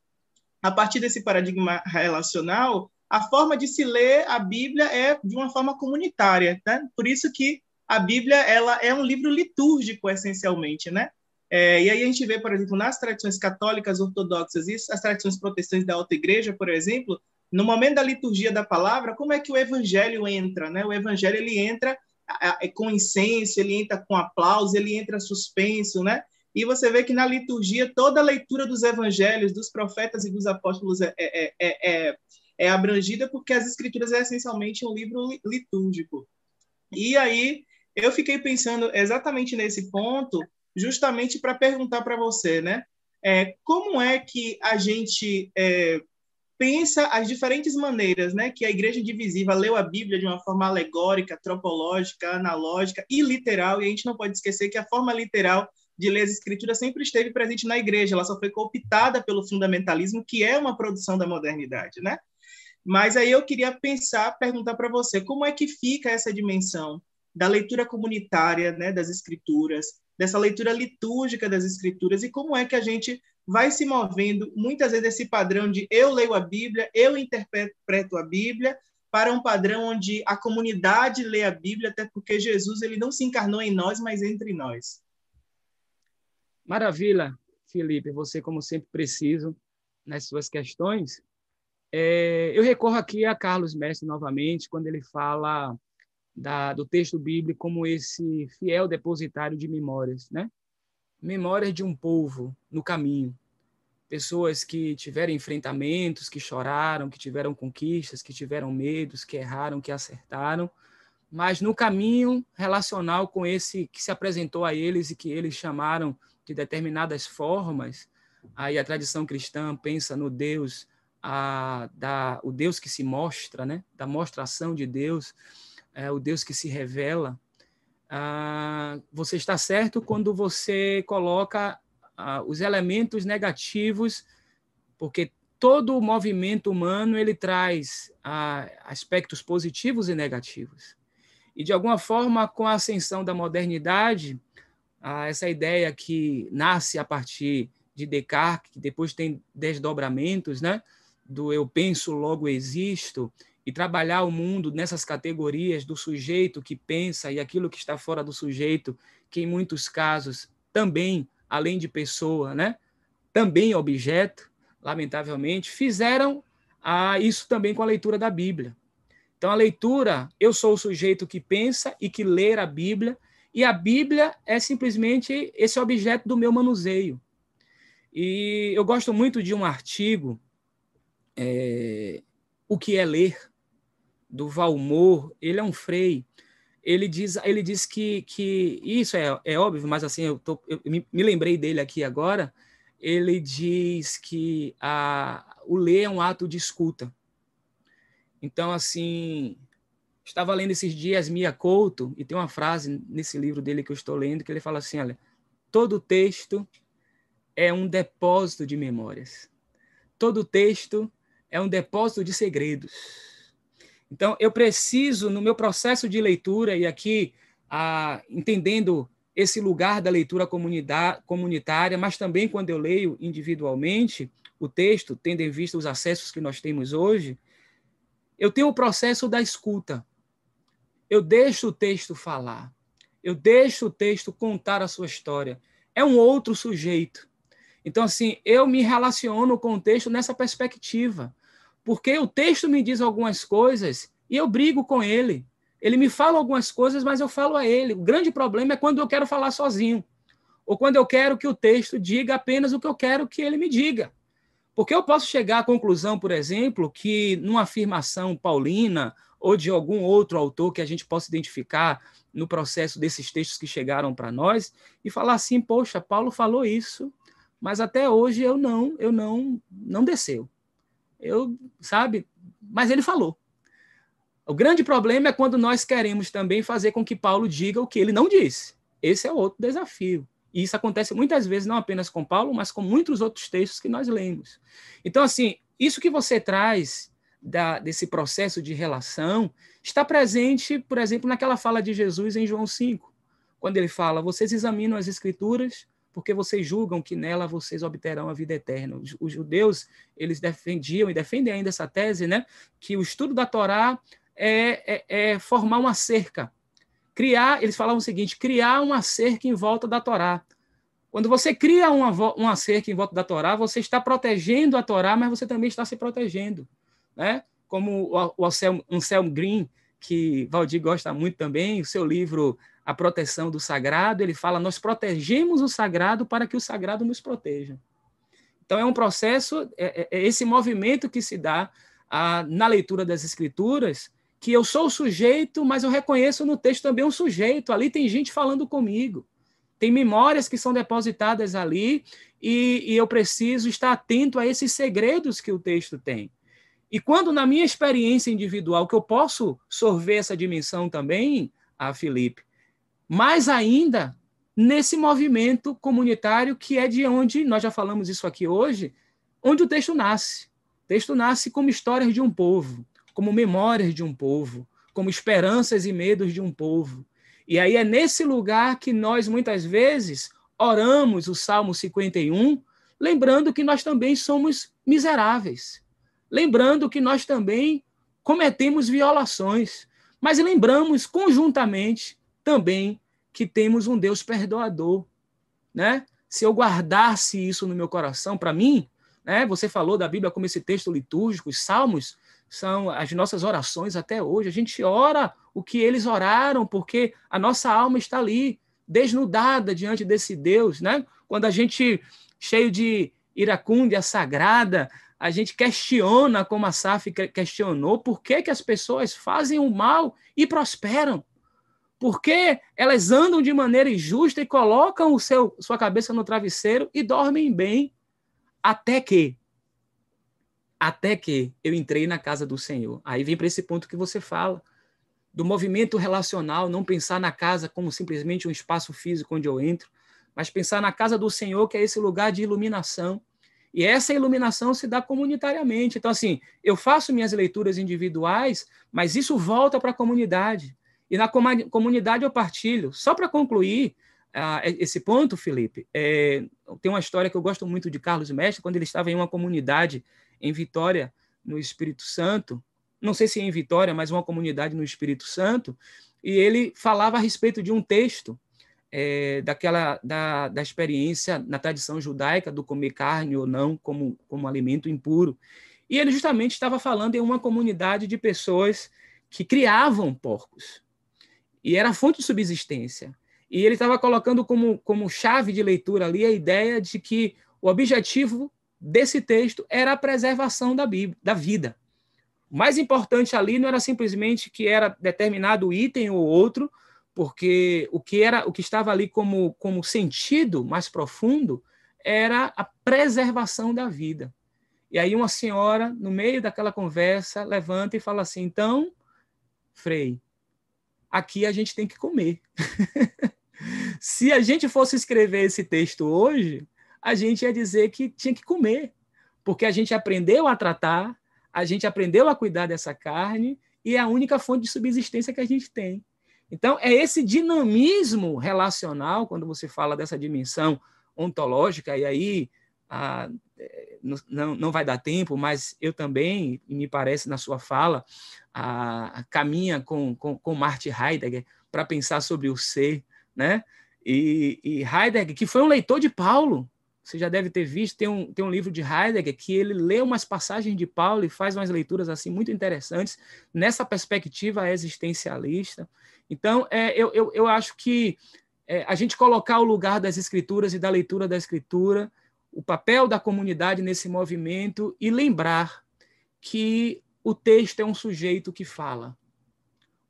a partir desse paradigma relacional, a forma de se ler a Bíblia é de uma forma comunitária. Né? Por isso que a Bíblia ela é um livro litúrgico, essencialmente, né? É, e aí a gente vê, por exemplo, nas tradições católicas ortodoxas e as tradições protestantes da Alta Igreja, por exemplo, no momento da liturgia da palavra, como é que o evangelho entra, né? O evangelho ele entra com incenso, ele entra com aplauso, ele entra suspenso, né? E você vê que na liturgia toda a leitura dos evangelhos, dos profetas e dos apóstolos é, é, é, é, é abrangida porque as escrituras é essencialmente um livro litúrgico. E aí eu fiquei pensando exatamente nesse ponto, justamente para perguntar para você, né? É, como é que a gente é, pensa as diferentes maneiras, né, que a Igreja Indivisiva leu a Bíblia de uma forma alegórica, tropológica, analógica e literal, e a gente não pode esquecer que a forma literal de ler as escrituras sempre esteve presente na igreja, ela só foi cooptada pelo fundamentalismo, que é uma produção da modernidade, né? Mas aí eu queria pensar, perguntar para você, como é que fica essa dimensão da leitura comunitária né, das escrituras, dessa leitura litúrgica das escrituras e como é que a gente vai se movendo muitas vezes esse padrão de eu leio a Bíblia, eu interpreto a Bíblia, para um padrão onde a comunidade lê a Bíblia, até porque Jesus ele não se encarnou em nós, mas entre nós. Maravilha, Felipe, você como sempre preciso nas suas questões. É, eu recorro aqui a Carlos Mestre novamente quando ele fala da, do texto bíblico como esse fiel depositário de memórias, né? Memórias de um povo no caminho. Pessoas que tiveram enfrentamentos, que choraram, que tiveram conquistas, que tiveram medos, que erraram, que acertaram, mas no caminho relacional com esse que se apresentou a eles e que eles chamaram de determinadas formas, aí a tradição cristã pensa no Deus a, da, o Deus que se mostra, né? da mostração de Deus, é, o Deus que se revela, ah, você está certo quando você coloca ah, os elementos negativos, porque todo o movimento humano ele traz ah, aspectos positivos e negativos. E, de alguma forma, com a ascensão da modernidade, essa ideia que nasce a partir de Descartes, que depois tem desdobramentos, né? Do eu penso, logo existo, e trabalhar o mundo nessas categorias do sujeito que pensa e aquilo que está fora do sujeito, que em muitos casos também, além de pessoa, né, também objeto, lamentavelmente, fizeram isso também com a leitura da Bíblia. Então, a leitura, eu sou o sujeito que pensa e que lê a Bíblia, e a Bíblia é simplesmente esse objeto do meu manuseio. E eu gosto muito de um artigo, é, O que é Ler, do Valmor, ele é um frei. Ele diz, ele diz que, que isso é, é óbvio, mas assim, eu, tô, eu me, me lembrei dele aqui agora. Ele diz que a, o ler é um ato de escuta. Então, assim, estava lendo esses dias Mia Couto, e tem uma frase nesse livro dele que eu estou lendo, que ele fala assim: olha, todo texto é um depósito de memórias. Todo texto é um depósito de segredos. Então, eu preciso, no meu processo de leitura, e aqui ah, entendendo esse lugar da leitura comunitária, mas também quando eu leio individualmente o texto, tendo em vista os acessos que nós temos hoje, eu tenho o processo da escuta. Eu deixo o texto falar. Eu deixo o texto contar a sua história. É um outro sujeito. Então, assim, eu me relaciono com o texto nessa perspectiva porque o texto me diz algumas coisas e eu brigo com ele. Ele me fala algumas coisas, mas eu falo a ele. O grande problema é quando eu quero falar sozinho, ou quando eu quero que o texto diga apenas o que eu quero que ele me diga. Porque eu posso chegar à conclusão, por exemplo, que numa afirmação paulina ou de algum outro autor que a gente possa identificar no processo desses textos que chegaram para nós e falar assim, poxa, Paulo falou isso, mas até hoje eu não, eu não, não desceu. Eu, sabe? Mas ele falou. O grande problema é quando nós queremos também fazer com que Paulo diga o que ele não disse. Esse é outro desafio. E isso acontece muitas vezes, não apenas com Paulo, mas com muitos outros textos que nós lemos. Então, assim, isso que você traz da, desse processo de relação está presente, por exemplo, naquela fala de Jesus em João 5, quando ele fala: Vocês examinam as Escrituras porque vocês julgam que nela vocês obterão a vida eterna. Os, judeus, eles defendiam e defendem ainda essa tese, né, que o estudo da Torá é, é, é formar uma cerca. Criar, eles falavam o seguinte, criar uma cerca em volta da Torá. Quando você cria uma, uma cerca em volta da Torá, você está protegendo a Torá, mas você também está se protegendo. Né? Como o, o Anselm Green, que Valdir gosta muito também, o seu livro a proteção do sagrado, ele fala: nós protegemos o sagrado para que o sagrado nos proteja. Então, é um processo, é, é, é esse movimento que se dá a, na leitura das Escrituras, que eu sou o sujeito, mas eu reconheço no texto também um sujeito. Ali tem gente falando comigo. Tem memórias que são depositadas ali e, e eu preciso estar atento a esses segredos que o texto tem. E quando, na minha experiência individual, que eu posso sorver essa dimensão também, a Felipe, mais ainda nesse movimento comunitário que é de onde, nós já falamos isso aqui hoje, onde o texto nasce. O texto nasce como histórias de um povo, como memórias de um povo, como esperanças e medos de um povo. E aí é nesse lugar que nós muitas vezes oramos o Salmo 51, lembrando que nós também somos miseráveis, lembrando que nós também cometemos violações, mas lembramos conjuntamente também que temos um Deus perdoador, né? Se eu guardasse isso no meu coração, para mim, né? Você falou da Bíblia como esse texto litúrgico, os salmos são as nossas orações até hoje. A gente ora o que eles oraram, porque a nossa alma está ali, desnudada diante desse Deus, né? Quando a gente, cheio de iracúndia sagrada, a gente questiona, como a Saf questionou, por que, que as pessoas fazem o mal e prosperam. Por que elas andam de maneira injusta e colocam o seu, sua cabeça no travesseiro e dormem bem? Até que até que eu entrei na casa do Senhor. Aí vem para esse ponto que você fala, do movimento relacional, não pensar na casa como simplesmente um espaço físico onde eu entro, mas pensar na casa do Senhor, que é esse lugar de iluminação. E essa iluminação se dá comunitariamente. Então, assim, eu faço minhas leituras individuais, mas isso volta para a comunidade. E na comunidade eu partilho. Só para concluir uh, esse ponto, Felipe, é, tem uma história que eu gosto muito de Carlos Mestre, quando ele estava em uma comunidade em Vitória, no Espírito Santo, não sei se em Vitória, mas uma comunidade no Espírito Santo, e ele falava a respeito de um texto é, daquela da, da experiência na tradição judaica do comer carne ou não como, como alimento impuro. E ele justamente estava falando em uma comunidade de pessoas que criavam porcos. E era fonte de subsistência. E ele estava colocando como, como chave de leitura ali a ideia de que o objetivo desse texto era a preservação da, Bíblia, da vida. O mais importante ali não era simplesmente que era determinado item ou outro, porque o que era o que estava ali como, como sentido mais profundo era a preservação da vida. E aí uma senhora, no meio daquela conversa, levanta e fala assim: "Então, Frei, aqui a gente tem que comer". Se a gente fosse escrever esse texto hoje, a gente ia dizer que tinha que comer, porque a gente aprendeu a tratar, a gente aprendeu a cuidar dessa carne e é a única fonte de subsistência que a gente tem. Então, é esse dinamismo relacional, quando você fala dessa dimensão ontológica, e aí ah, não, não vai dar tempo, mas eu também, e me parece na sua fala, ah, caminha com, com, com Martin Heidegger para pensar sobre o ser, né? E, e Heidegger, que foi um leitor de Paulo, você já deve ter visto, tem um, tem um livro de Heidegger que ele lê umas passagens de Paulo e faz umas leituras assim muito interessantes nessa perspectiva existencialista. Então, é, eu, eu, eu acho que é, a gente colocar o lugar das escrituras e da leitura da escritura, o papel da comunidade nesse movimento e lembrar que o texto é um sujeito que fala.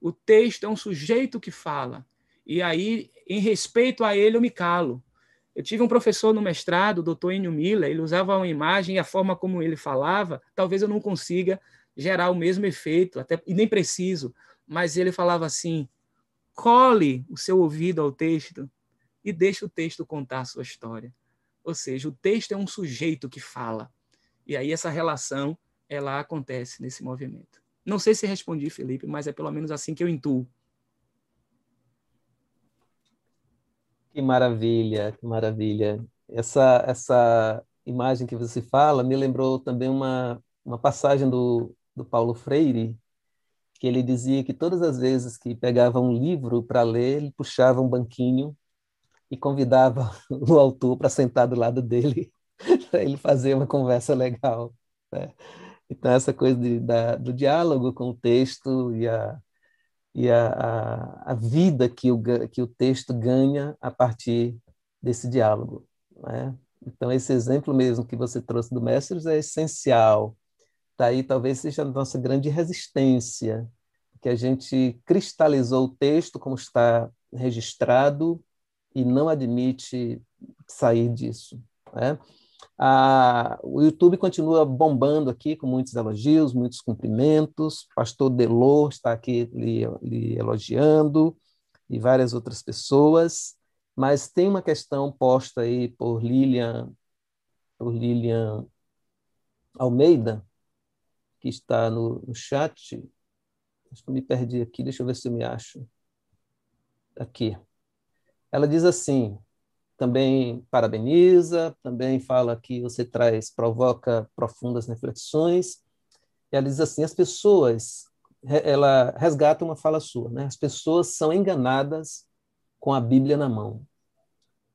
O texto é um sujeito que fala. E aí, em respeito a ele, eu me calo eu tive um professor no mestrado, o doutor Enio Miller, ele usava uma imagem e a forma como ele falava, talvez eu não consiga gerar o mesmo efeito, até e nem preciso, mas ele falava assim: cole o seu ouvido ao texto e deixe o texto contar a sua história. Ou seja, o texto é um sujeito que fala. E aí essa relação ela acontece nesse movimento. Não sei se respondi, Felipe, mas é pelo menos assim que eu intuo. Que maravilha, que maravilha. Essa, essa imagem que você fala me lembrou também uma, uma passagem do, do Paulo Freire, que ele dizia que todas as vezes que pegava um livro para ler, ele puxava um banquinho e convidava o autor para sentar do lado dele, para ele fazer uma conversa legal. Né? Então, essa coisa de, da, do diálogo com o texto e a, e a, a, a, vida que o, que o texto ganha a partir desse diálogo. Né? Então, esse exemplo mesmo que você trouxe do Mestres é essencial. Daí tá talvez seja a nossa grande resistência, que a gente cristalizou o texto como está registrado e não admite sair disso. Né? Ah, o YouTube continua bombando aqui com muitos elogios, muitos cumprimentos. Pastor Delor está aqui lhe, lhe elogiando e várias outras pessoas. Mas tem uma questão posta aí por Lilian, por Lilian Almeida, que está no, no chat. Acho que eu me perdi aqui, deixa eu ver se eu me acho. aqui. Ela diz assim: também parabeniza, também fala que você traz, provoca profundas reflexões. Ela diz assim: as pessoas, ela resgata uma fala sua, né? As pessoas são enganadas com a Bíblia na mão.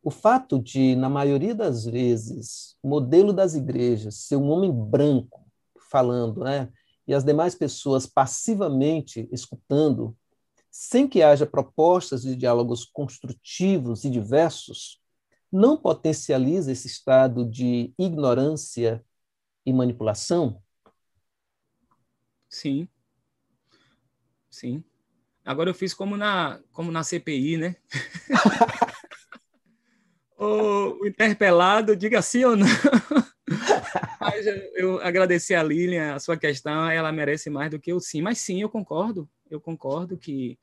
O fato de, na maioria das vezes, o modelo das igrejas ser um homem branco falando, né? E as demais pessoas passivamente escutando, sem que haja propostas de diálogos construtivos e diversos, não potencializa esse estado de ignorância e manipulação? Sim. Sim. Agora eu fiz como na, como na CPI, né? o, interpelado, diga sim ou não. Mas eu, eu a Lilian, a sua questão, ela merece mais do que o sim. Mas sim, eu concordo. Eu concordo que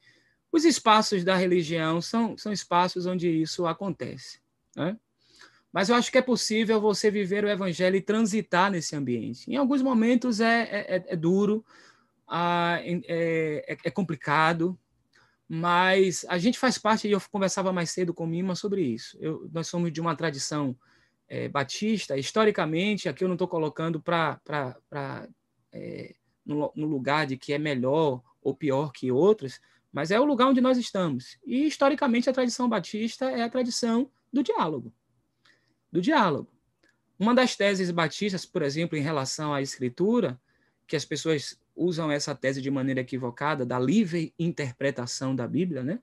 os espaços da religião são, são espaços onde isso acontece. Né? Mas eu acho que é possível você viver o evangelho e transitar nesse ambiente. Em alguns momentos é, é, é duro, ah, é, é, é, complicado, mas a gente faz parte, e eu conversava mais cedo com Mima sobre isso. Eu, nós somos de uma tradição é, batista, historicamente, aqui eu não estou colocando para é, no, no lugar de que é melhor ou pior que outros, mas é o lugar onde nós estamos. E, historicamente, a tradição batista é a tradição do diálogo. Do diálogo. Uma das teses batistas, por exemplo, em relação à escritura, que as pessoas usam essa tese de maneira equivocada, da livre interpretação da Bíblia, né?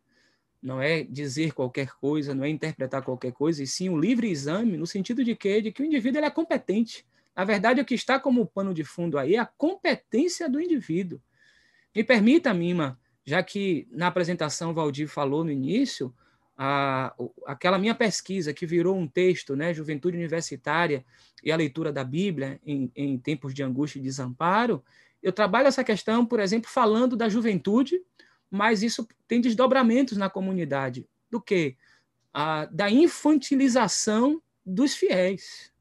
Não é dizer qualquer coisa, não é interpretar qualquer coisa, e sim o livre exame, no sentido de que, de que o indivíduo ele é competente. Na verdade, o que está como pano de fundo aí é a competência do indivíduo. Me permita, Mima, já que na apresentação Valdir falou no início, a, aquela minha pesquisa que virou um texto, né, Juventude Universitária e a leitura da Bíblia em, em tempos de angústia e desamparo, eu trabalho essa questão, por exemplo, falando da juventude, mas isso tem desdobramentos na comunidade. Do que? da infantilização dos fiéis.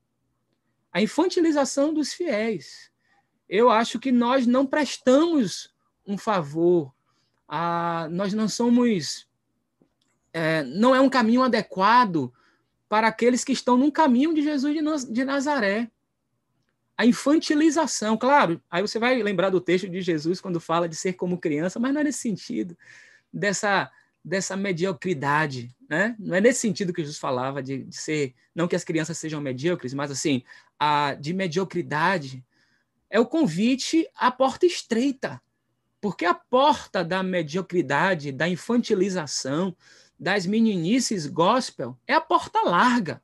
A infantilização dos fiéis. Eu acho que nós não prestamos um favor, nós não somos é, não é um caminho adequado para aqueles que estão no caminho de Jesus de Nazaré. A infantilização, claro, aí você vai lembrar do texto de Jesus quando fala de ser como criança, mas não é nesse sentido, dessa, dessa mediocridade, né? Não é nesse sentido que Jesus falava de, de ser, não que as crianças sejam medíocres, mas assim, a, de mediocridade. É o convite à porta estreita, porque a porta da mediocridade, da infantilização, das meninices gospel é a porta larga.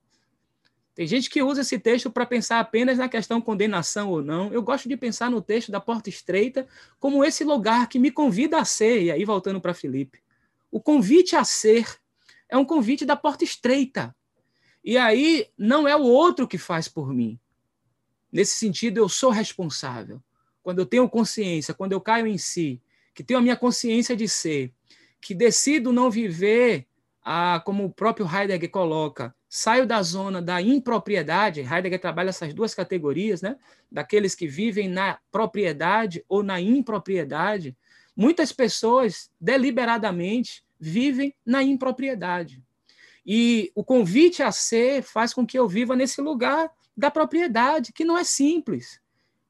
Tem gente que usa esse texto para pensar apenas na questão condenação ou não. Eu gosto de pensar no texto da porta estreita como esse lugar que me convida a ser. E aí, voltando para Felipe, o convite a ser é um convite da porta estreita. E aí, não é o outro que faz por mim. Nesse sentido, eu sou responsável. Quando eu tenho consciência, quando eu caio em si, que tenho a minha consciência de ser, que decido não viver como o próprio Heidegger coloca, saio da zona da impropriedade, Heidegger trabalha essas duas categorias, né? daqueles que vivem na propriedade ou na impropriedade. Muitas pessoas, deliberadamente, vivem na impropriedade. E o convite a ser faz com que eu viva nesse lugar da propriedade, que não é simples,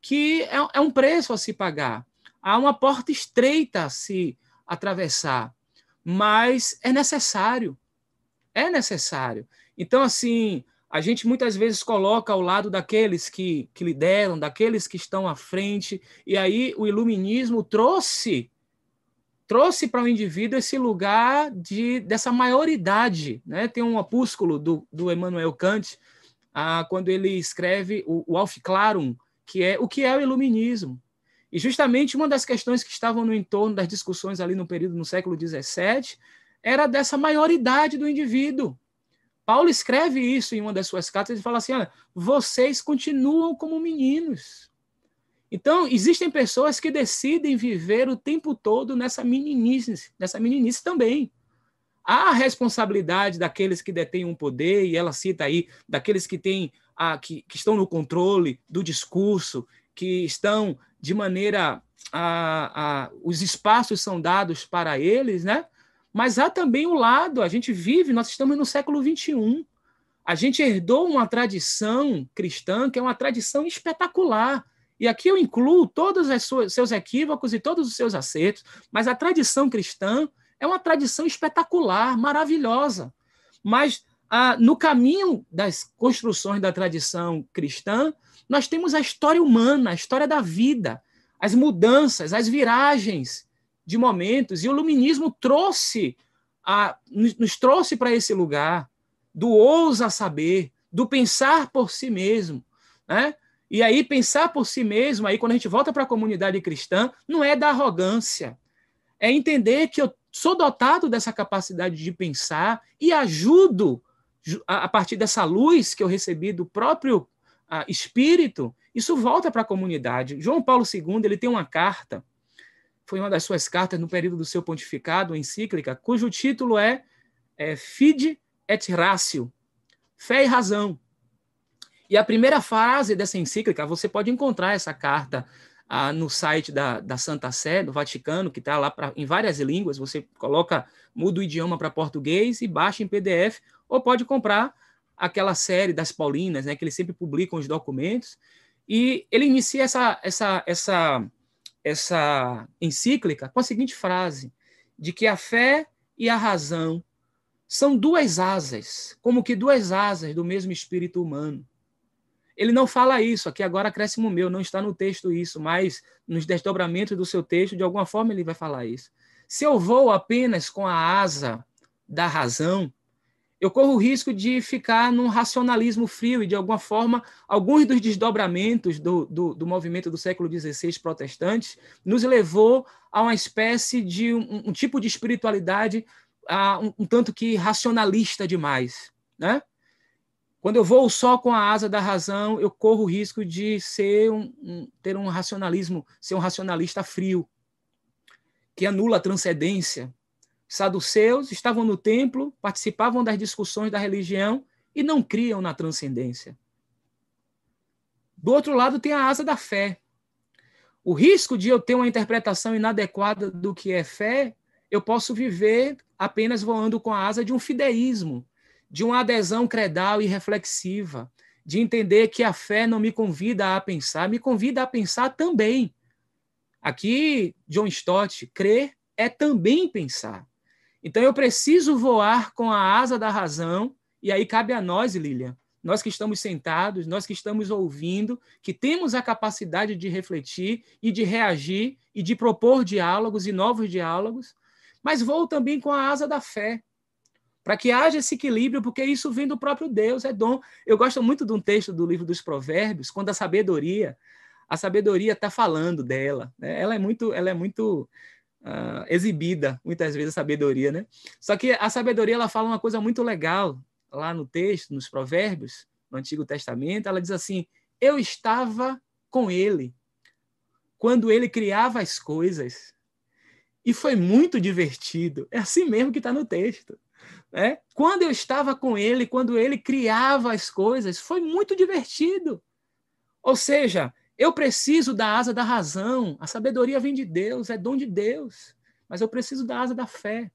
que é, é um preço a se pagar. Há uma porta estreita a se atravessar mas é necessário. É necessário. Então, assim, a gente muitas vezes coloca ao lado daqueles que, que lideram, daqueles que estão à frente, e aí o iluminismo trouxe trouxe para o indivíduo esse lugar de dessa maioridade. Né? Tem um opúsculo do, do Emmanuel Kant, ah, quando ele escreve o, o Alf Clarum, que é o que é o iluminismo. E justamente uma das questões que estavam no entorno das discussões ali no período no século XVII era dessa maioridade do indivíduo. Paulo escreve isso em uma das suas cartas e fala assim: olha, vocês continuam como meninos. Então, existem pessoas que decidem viver o tempo todo nessa meninice, nessa meninice também. Há a responsabilidade daqueles que detêm um poder, e ela cita aí, daqueles que têm a, que, que estão no controle do discurso, que estão de maneira a, a, os espaços são dados para eles, né? Mas há também o lado, a gente vive, nós estamos no século XXI. A gente herdou uma tradição cristã que é uma tradição espetacular. E aqui eu incluo todos os seus equívocos e todos os seus acertos, mas a tradição cristã é uma tradição espetacular, maravilhosa. Mas no caminho das construções da tradição cristã, nós temos a história humana, a história da vida, as mudanças, as viragens de momentos. E o iluminismo trouxe, a, nos trouxe para esse lugar do ousa saber, do pensar por si mesmo. Né? E aí, pensar por si mesmo, aí quando a gente volta para a comunidade cristã, não é da arrogância. É entender que eu sou dotado dessa capacidade de pensar e ajudo, a partir dessa luz que eu recebi do próprio Espírito, isso volta para a comunidade. João Paulo II ele tem uma carta, foi uma das suas cartas no período do seu pontificado, encíclica, cujo título é, é Fide et Ratio, Fé e Razão. E a primeira frase dessa encíclica, você pode encontrar essa carta no site da, da Santa Sé, do Vaticano, que está lá pra, em várias línguas. Você coloca, muda o idioma para português e baixa em PDF, ou pode comprar aquela série das Paulinas, né, que eles sempre publicam os documentos. E ele inicia essa, essa, essa, essa encíclica com a seguinte frase: de que a fé e a razão são duas asas, como que duas asas do mesmo espírito humano. Ele não fala isso, aqui agora cresce o meu, não está no texto isso, mas nos desdobramentos do seu texto, de alguma forma ele vai falar isso. Se eu vou apenas com a asa da razão, eu corro o risco de ficar num racionalismo frio e, de alguma forma, alguns dos desdobramentos do, do, do movimento do século XVI protestante nos levou a uma espécie de um, um tipo de espiritualidade uh, um, um tanto que racionalista demais, né? Quando eu vou só com a asa da razão, eu corro o risco de ser um, um, ter um racionalismo, ser um racionalista frio, que anula a transcendência. Saduceus estavam no templo, participavam das discussões da religião e não criam na transcendência. Do outro lado, tem a asa da fé. O risco de eu ter uma interpretação inadequada do que é fé, eu posso viver apenas voando com a asa de um fideísmo, de uma adesão credal e reflexiva, de entender que a fé não me convida a pensar, me convida a pensar também. Aqui, John Stott, crer é também pensar. Então eu preciso voar com a asa da razão, e aí cabe a nós, Lilian, nós que estamos sentados, nós que estamos ouvindo, que temos a capacidade de refletir e de reagir e de propor diálogos e novos diálogos, mas vou também com a asa da fé, para que haja esse equilíbrio, porque isso vem do próprio Deus, é dom. Eu gosto muito de um texto do livro dos Provérbios, quando a sabedoria, a sabedoria está falando dela, né? ela é muito, ela é muito uh, exibida, muitas vezes a sabedoria, né? Só que a sabedoria ela fala uma coisa muito legal lá no texto, nos Provérbios, no Antigo Testamento, ela diz assim: eu estava com ele quando ele criava as coisas. E foi muito divertido. É assim mesmo que está no texto. Né? Quando eu estava com ele, quando ele criava as coisas, foi muito divertido. Ou seja, eu preciso da asa da razão. A sabedoria vem de Deus, é dom de Deus. Mas eu preciso da asa da fé,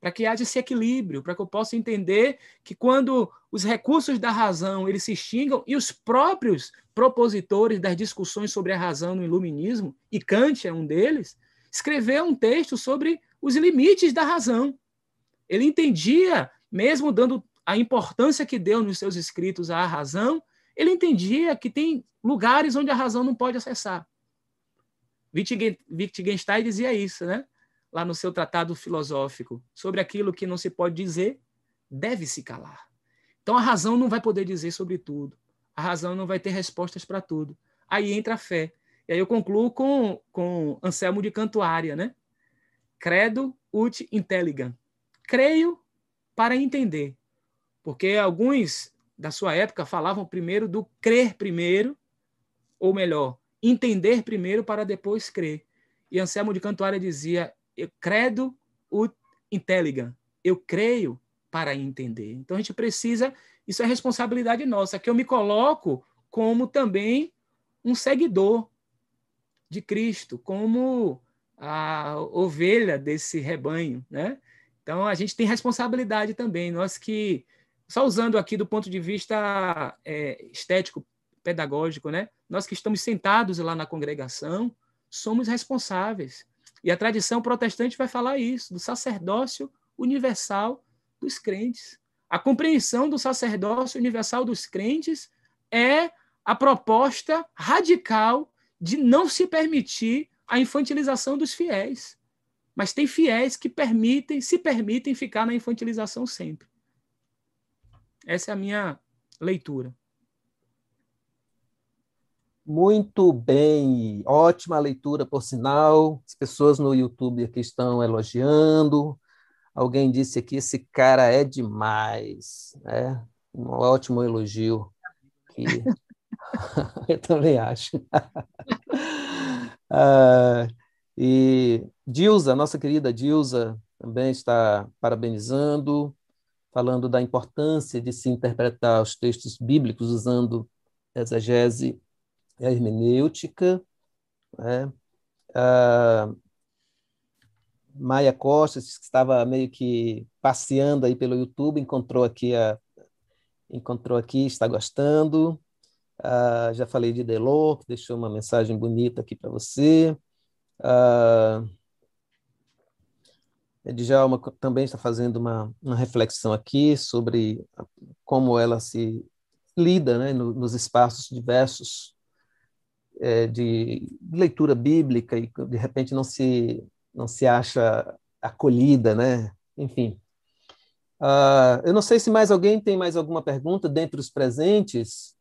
para que haja esse equilíbrio, para que eu possa entender que quando os recursos da razão eles se extingam e os próprios propositores das discussões sobre a razão no iluminismo, e Kant é um deles, escreveu um texto sobre os limites da razão. Ele entendia, mesmo dando a importância que deu nos seus escritos à razão, ele entendia que tem lugares onde a razão não pode acessar. Wittgenstein dizia isso, né? Lá no seu tratado filosófico, sobre aquilo que não se pode dizer, deve se calar. Então a razão não vai poder dizer sobre tudo. A razão não vai ter respostas para tudo. Aí entra a fé. E aí eu concluo com, com Anselmo de Cantuária, né? Credo ut intelligam creio para entender. Porque alguns da sua época falavam primeiro do crer primeiro, ou melhor, entender primeiro para depois crer. E Anselmo de Cantuária dizia: eu credo ut intelligam. Eu creio para entender. Então a gente precisa, isso é responsabilidade nossa, que eu me coloco como também um seguidor de Cristo, como a ovelha desse rebanho, né? Então, a gente tem responsabilidade também, nós que, só usando aqui do ponto de vista é, estético, pedagógico, né? nós que estamos sentados lá na congregação, somos responsáveis. E a tradição protestante vai falar isso, do sacerdócio universal dos crentes. A compreensão do sacerdócio universal dos crentes é a proposta radical de não se permitir a infantilização dos fiéis. Mas tem fiéis que permitem, se permitem ficar na infantilização sempre. Essa é a minha leitura. Muito bem, ótima leitura, por sinal. As pessoas no YouTube aqui estão elogiando. Alguém disse aqui: esse cara é demais. É um ótimo elogio. Que... Eu também acho. ah, e Dilza, nossa querida Dilza, também está parabenizando, falando da importância de se interpretar os textos bíblicos usando exegese hermenêutica. Né? Ah, Maia Costa, que estava meio que passeando aí pelo YouTube, encontrou aqui a encontrou aqui, está gostando. Ah, já falei de Delor, que deixou uma mensagem bonita aqui para você. Djalma também está fazendo uma, uma reflexão aqui sobre como ela se lida né, no, nos espaços diversos é, de leitura bíblica e de repente não se não se acha acolhida, né? Enfim. Uh, eu não sei se mais alguém tem mais alguma pergunta dentre os presentes.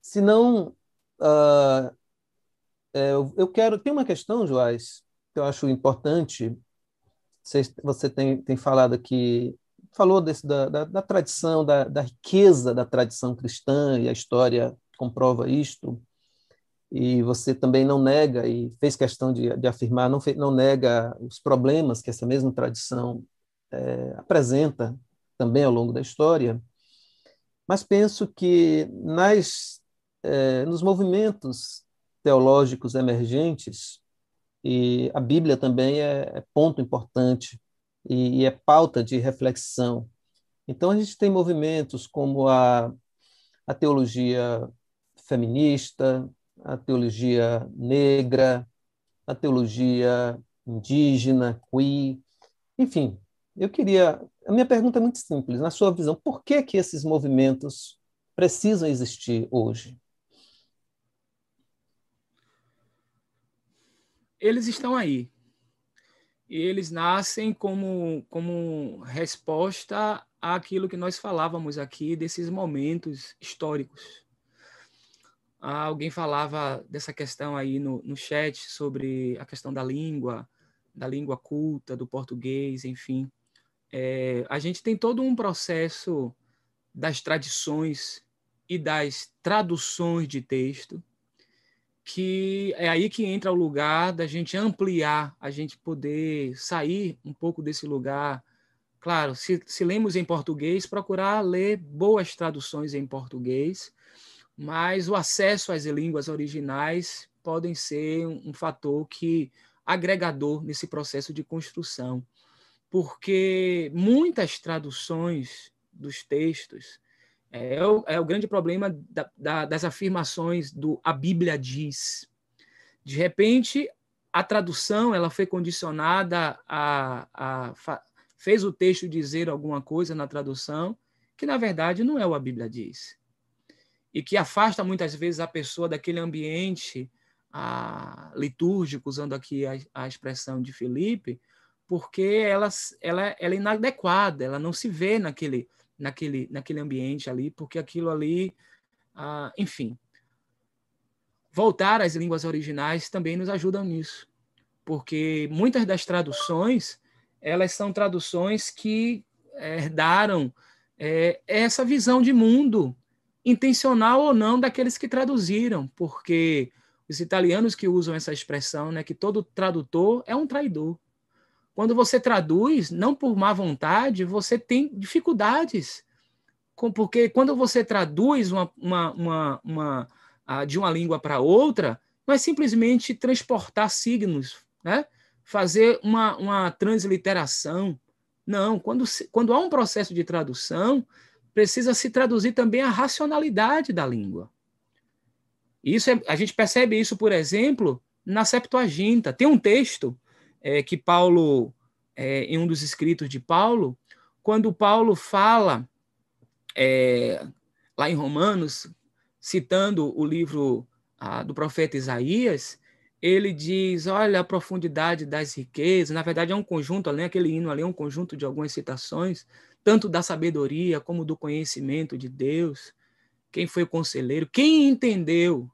Se não, uh, eu quero. Tem uma questão, Joás, que eu acho importante. Você, você tem, tem falado aqui, falou desse, da, da, da tradição, da, da riqueza da tradição cristã, e a história comprova isto. E você também não nega e fez questão de, de afirmar não, não nega os problemas que essa mesma tradição é, apresenta também ao longo da história. Mas penso que nas é, nos movimentos teológicos emergentes, e a Bíblia também é, é ponto importante e, é pauta de reflexão. Então, a gente tem movimentos como a, a teologia feminista, a teologia negra, a teologia indígena, queer, enfim. Eu queria, a minha pergunta é muito simples, na sua visão, por que que esses movimentos precisam existir hoje? Eles estão aí. E eles nascem como, como resposta àquilo que nós falávamos aqui, desses momentos históricos. Ah, alguém falava dessa questão aí no, no chat sobre a questão da língua, da língua culta, do português, enfim. É, a gente tem todo um processo das tradições e das traduções de texto, que é aí que entra o lugar da gente ampliar, a gente poder sair um pouco desse lugar. Claro, se, se lemos em português, procurar ler boas traduções em português, mas o acesso às línguas originais podem ser um, um fator que agregador nesse processo de construção, porque muitas traduções dos textos é o, é o grande problema da, da, das afirmações do a Bíblia diz. De repente, a tradução ela foi condicionada a, a, a fez o texto dizer alguma coisa na tradução que na verdade não é o a Bíblia diz e que afasta muitas vezes a pessoa daquele ambiente a, litúrgico, usando aqui a, a, expressão de Felipe, porque ela, ela, ela é inadequada, ela não se vê naquele, naquele, naquele ambiente ali, porque aquilo ali, ah, enfim. Voltar às línguas originais também nos ajudam nisso, porque muitas das traduções, elas são traduções que herdaram é, essa visão de mundo, intencional ou não, daqueles que traduziram, porque os italianos que usam essa expressão, né, que todo tradutor é um traidor. Quando você traduz, não por má vontade, você tem dificuldades. Porque quando você traduz uma, uma, uma, de uma língua para outra, não é simplesmente transportar signos, né? fazer uma, uma transliteração. Não, quando, quando há um processo de tradução, precisa se traduzir também a racionalidade da língua. Isso é, a gente percebe isso, por exemplo, na Septuaginta. Tem um texto é, que Paulo, é, em um dos escritos de Paulo, quando Paulo fala é, lá em Romanos, citando o livro ah, do profeta Isaías, ele diz: olha a profundidade das riquezas. Na verdade, é um conjunto, além aquele hino ali, é um conjunto de algumas citações, tanto da sabedoria como do conhecimento de Deus. Quem foi o conselheiro? Quem entendeu?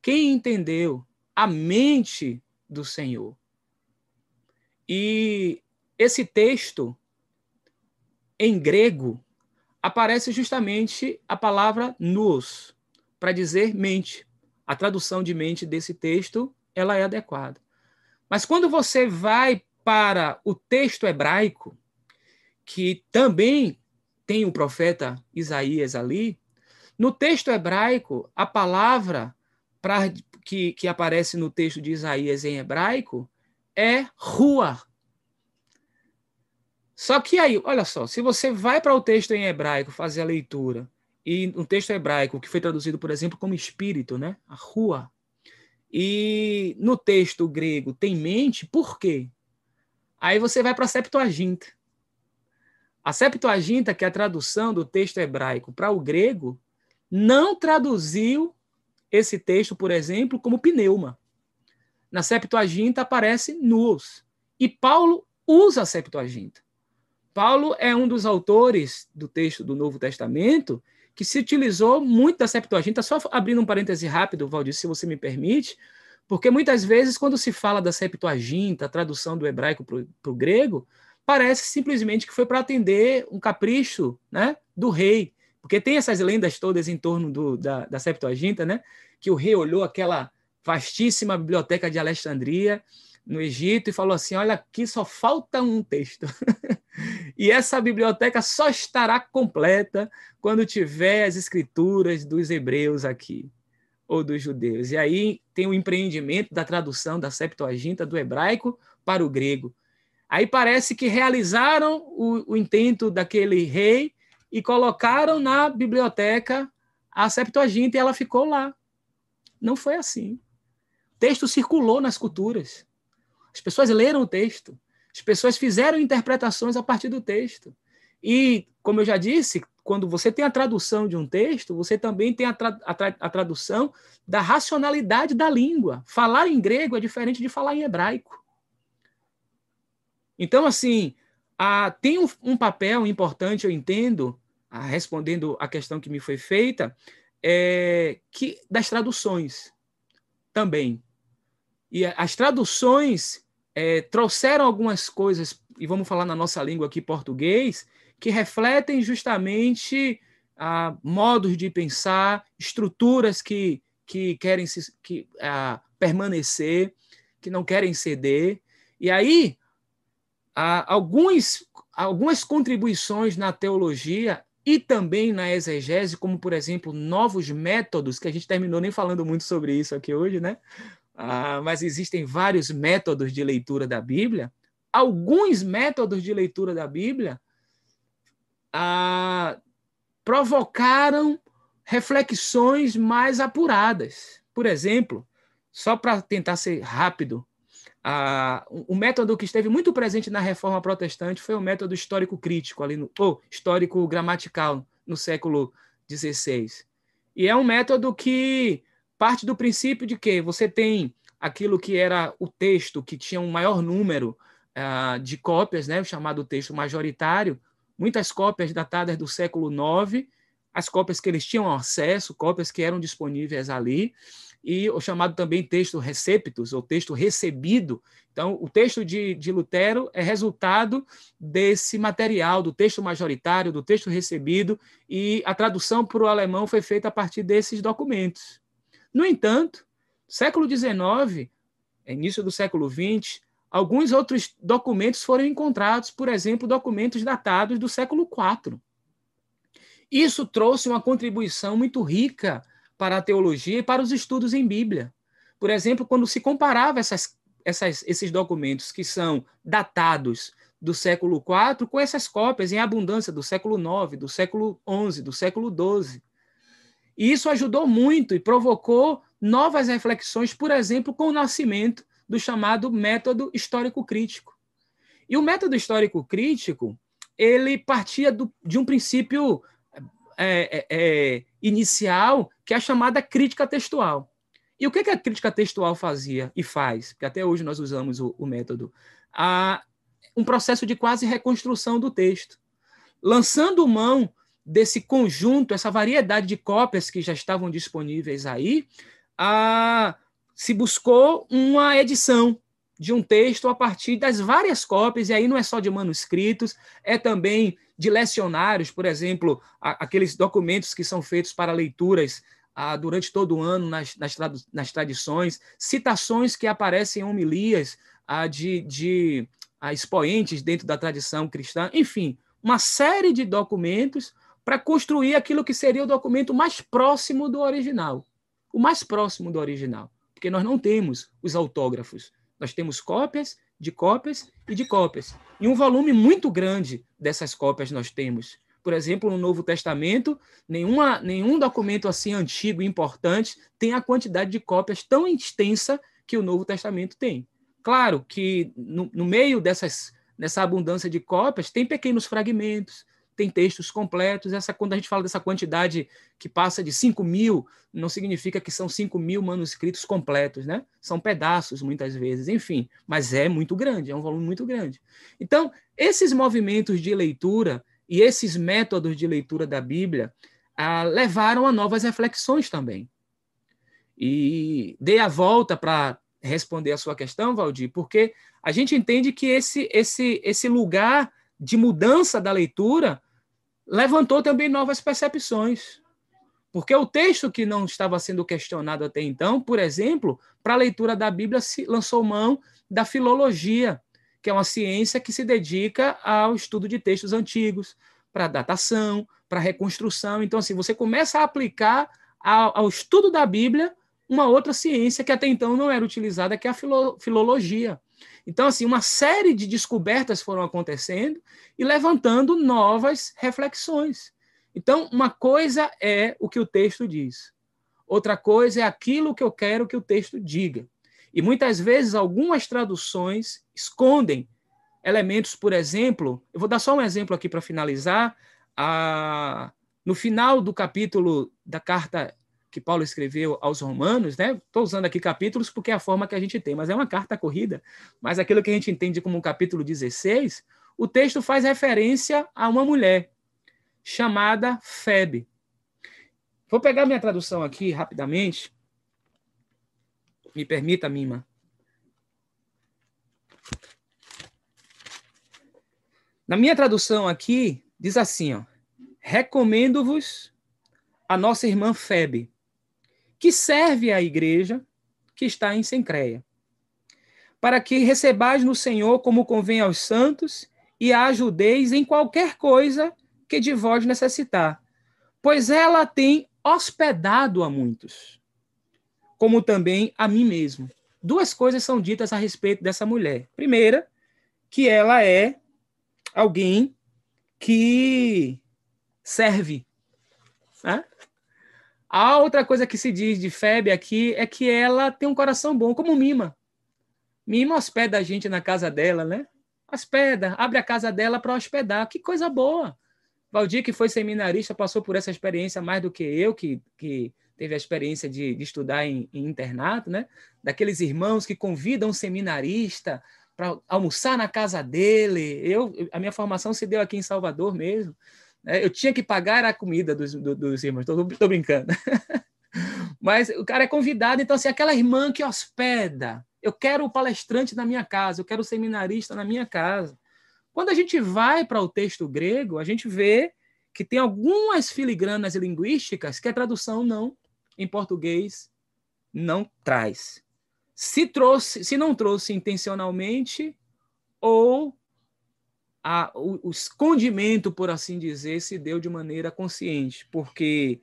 Quem entendeu a mente do Senhor? E esse texto, em grego, aparece justamente a palavra nous, para dizer mente. A tradução de mente desse texto, ela é adequada. Mas quando você vai para o texto hebraico, que também tem o profeta Isaías ali, no texto hebraico, a palavra pra, que, que aparece no texto de Isaías em hebraico é rua. Só que aí, olha só, se você vai para o texto em hebraico fazer a leitura, e um texto hebraico que foi traduzido, por exemplo, como espírito, né? A rua. E no texto grego tem mente, por quê? Aí você vai para a Septuaginta. A Septuaginta, que é a tradução do texto hebraico para o grego, não traduziu esse texto, por exemplo, como pneuma. Na Septuaginta aparece nuos. E Paulo usa a Septuaginta. Paulo é um dos autores do texto do Novo Testamento que se utilizou muito da Septuaginta, só abrindo um parêntese rápido, Valdir, se você me permite, porque muitas vezes, quando se fala da Septuaginta, a tradução do hebraico para o grego, parece simplesmente que foi para atender um capricho né, do rei. Porque tem essas lendas todas em torno do, da, da Septuaginta, né? Que o rei olhou aquela vastíssima biblioteca de Alexandria no Egito e falou assim: Olha, aqui só falta um texto. e essa biblioteca só estará completa quando tiver as escrituras dos hebreus aqui, ou dos judeus. E aí tem o empreendimento da tradução da Septuaginta do hebraico para o grego. Aí parece que realizaram o, o intento daquele rei e colocaram na biblioteca a Septuaginta e ela ficou lá. Não foi assim. Texto circulou nas culturas. As pessoas leram o texto. As pessoas fizeram interpretações a partir do texto. E, como eu já disse, quando você tem a tradução de um texto, você também tem a, tra a, tra a tradução da racionalidade da língua. Falar em grego é diferente de falar em hebraico. Então, assim, a, tem um, um, papel importante, eu entendo, respondendo a questão que me foi feita, é, que das traduções também. E as traduções é, trouxeram algumas coisas, e vamos falar na nossa língua aqui, português, que refletem justamente ah, modos de pensar, estruturas que, que querem se, que, ah, permanecer, que não querem ceder. E aí, ah, alguns, algumas contribuições na teologia e também na exegese, como, por exemplo, novos métodos, que a gente terminou nem falando muito sobre isso aqui hoje, né? Ah, mas existem vários métodos de leitura da Bíblia. Alguns métodos de leitura da Bíblia ah, provocaram reflexões mais apuradas. Por exemplo, só para tentar ser rápido, ah, o método que esteve muito presente na Reforma Protestante foi o método histórico crítico ali no, ou histórico gramatical no século XVI. E é um método que parte do princípio de que você tem aquilo que era o texto, que tinha um maior número uh, de cópias, né, o chamado texto majoritário, muitas cópias datadas do século IX, as cópias que eles tinham acesso, cópias que eram disponíveis ali, e o chamado também texto receptus, ou texto recebido. Então, o texto de, de Lutero é resultado desse material, do texto majoritário, do texto recebido, e a tradução para o alemão foi feita a partir desses documentos. No entanto, século XIX, início do século XX, alguns outros documentos foram encontrados, por exemplo, documentos datados do século IV. Isso trouxe uma contribuição muito rica para a teologia e para os estudos em Bíblia. Por exemplo, quando se comparava essas, essas, esses documentos que são datados do século IV com essas cópias em abundância do século IX, do século XI, do século XII. E isso ajudou muito e provocou novas reflexões, por exemplo, com o nascimento do chamado método histórico-crítico. E o método histórico-crítico ele partia do, de um princípio é, é, é, inicial, que é a chamada crítica textual. E o que, a crítica textual fazia e faz? Porque até hoje nós usamos o, o método. A, um processo de quase reconstrução do texto, lançando mão desse conjunto, essa variedade de cópias que já estavam disponíveis aí, a, se buscou uma edição de um texto a partir das várias cópias, e aí não é só de manuscritos, é também de lecionários, por exemplo, aqueles documentos que são feitos para leituras ah, durante todo o ano nas, nas, nas, tradições, citações que aparecem em homilias ah, de, de expoentes dentro da tradição cristã, enfim, uma série de documentos para construir aquilo que seria o documento mais próximo do original. O mais próximo do original. Porque nós não temos os autógrafos. Nós temos cópias de cópias e de cópias. E um volume muito grande dessas cópias nós temos. Por exemplo, no Novo Testamento, nenhuma, nenhum documento assim antigo e importante tem a quantidade de cópias tão extensa que o Novo Testamento tem. Claro que no, no meio dessas, dessa abundância de cópias tem pequenos fragmentos, tem textos completos. Essa, quando a gente fala dessa quantidade que passa de 5 mil, não significa que são 5 mil manuscritos completos, né? São pedaços, muitas vezes, enfim, mas é muito grande, é um volume muito grande. Então, esses movimentos de leitura e esses métodos de leitura da Bíblia ah, levaram a novas reflexões também. E dei a volta para responder a sua questão, Valdir, porque a gente entende que esse, esse, esse lugar de mudança da leitura levantou também novas percepções. Porque o texto que não estava sendo questionado até então, por exemplo, para a leitura da Bíblia, se lançou mão da filologia, que é uma ciência que se dedica ao estudo de textos antigos, para datação, para reconstrução. Então, assim, você começa a aplicar ao, ao, estudo da Bíblia uma outra ciência que até então não era utilizada, que é a filo, filologia. Então, assim, uma série de descobertas foram acontecendo e levantando novas reflexões. Então, uma coisa é o que o texto diz, outra coisa é aquilo que eu quero que o texto diga. E muitas vezes algumas traduções escondem elementos, por exemplo, eu vou dar só um exemplo aqui para finalizar. A, no final do capítulo da carta que Paulo escreveu aos Romanos, né? Estou usando aqui capítulos porque é a forma que a gente tem, mas é uma carta corrida. Mas aquilo que a gente entende como um capítulo 16, o texto faz referência a uma mulher chamada Febe. Vou pegar minha tradução aqui rapidamente. Me permita, Mima. Na minha tradução aqui, diz assim: ó, recomendo-vos a nossa irmã Febe, que serve à igreja que está em Sencreia, para que recebais no Senhor como convém aos santos e a ajudeis em qualquer coisa que de vós necessitar, pois ela tem hospedado a muitos, como também a mim mesmo. Duas coisas são ditas a respeito dessa mulher. Primeira, que ela é alguém que serve. Né? A outra coisa que se diz de Febe aqui é que ela tem um coração bom, como Mima. Mima hospeda a gente na casa dela, né? Hospeda, abre a casa dela para hospedar. Que coisa boa. Valdir, que foi seminarista, passou por essa experiência mais do que eu, que, que teve a experiência de, de estudar em, em, internato, né? Daqueles irmãos que convidam um seminarista para almoçar na casa dele. Eu, a minha formação se deu aqui em Salvador mesmo. Né? Eu tinha que pagar a comida dos, dos irmãos, estou brincando. Mas o cara é convidado, então, assim, aquela irmã que hospeda, eu quero o palestrante na minha casa, eu quero o seminarista na minha casa. Quando a gente vai para o texto grego, a gente vê que tem algumas filigranas linguísticas que a tradução não, em português, não traz. Se trouxe, se não trouxe intencionalmente, ou a, o, o, escondimento, por assim dizer, se deu de maneira consciente, porque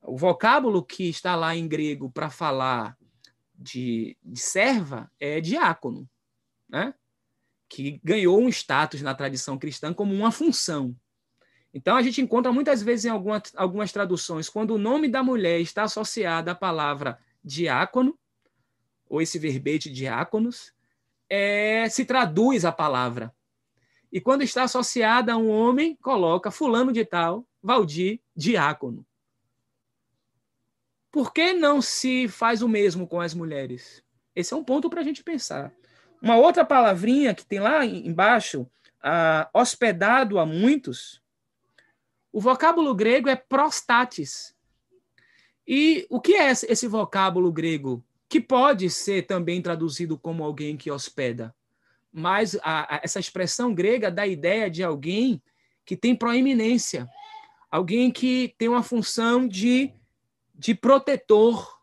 o vocábulo que está lá em grego para falar de, de serva é diácono, né? que ganhou um status na tradição cristã como uma função. Então, a gente encontra muitas vezes em algumas, algumas traduções, quando o nome da mulher está associado à palavra diácono, ou esse verbete diáconos, é, se traduz a palavra. E quando está associada a um homem, coloca fulano de tal, Valdir, diácono. Por que não se faz o mesmo com as mulheres? Esse é um ponto para a gente pensar. Uma outra palavrinha que tem lá embaixo, ah, hospedado a muitos, o vocábulo grego é prostatis. E o que é esse vocábulo grego? Que pode ser também traduzido como alguém que hospeda. Mas a, a, essa expressão grega dá a ideia de alguém que tem proeminência, alguém que tem uma função de, de protetor,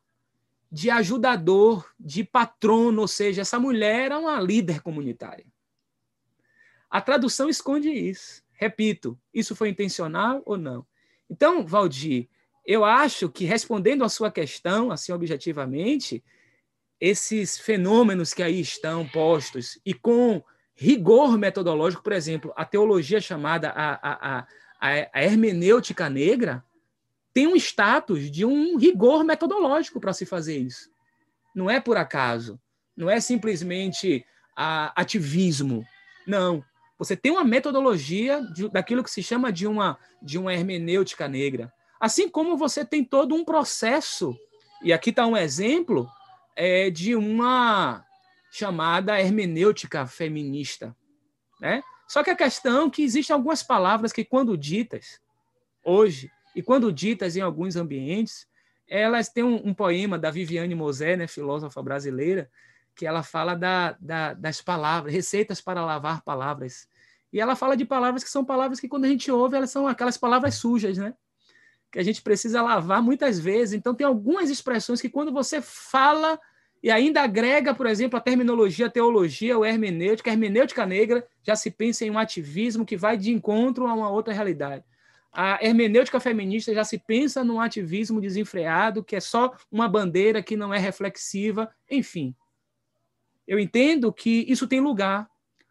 de ajudador, de patrono, ou seja, essa mulher era uma líder comunitária. A tradução esconde isso. Repito, isso foi intencional ou não? Então, Valdir, eu acho que respondendo à sua questão, assim objetivamente, esses fenômenos que aí estão postos e com rigor metodológico, por exemplo, a teologia chamada a, a, a, a hermenêutica negra tem um status de um rigor metodológico para se fazer isso. Não é por acaso, não é simplesmente ativismo. Não, você tem uma metodologia de, daquilo que se chama de uma, de uma hermenêutica negra. Assim como você tem todo um processo, e aqui está um exemplo, é, de uma chamada hermenêutica feminista. Né? Só que a questão é que existem algumas palavras que, quando ditas hoje, e quando ditas em alguns ambientes, elas têm um, um poema da Viviane Mosé, né, filósofa brasileira, que ela fala da, da, das palavras, receitas para lavar palavras. E ela fala de palavras que são palavras que, quando a gente ouve, elas são aquelas palavras sujas, né? Que a gente precisa lavar muitas vezes. Então, tem algumas expressões que, quando você fala e ainda agrega, por exemplo, a terminologia, a teologia, ou hermenêutica, a hermenêutica negra, já se pensa em um ativismo que vai de encontro a uma outra realidade. A hermenêutica feminista já se pensa num ativismo desenfreado, que é só uma bandeira que não é reflexiva, enfim. Eu entendo que isso tem lugar.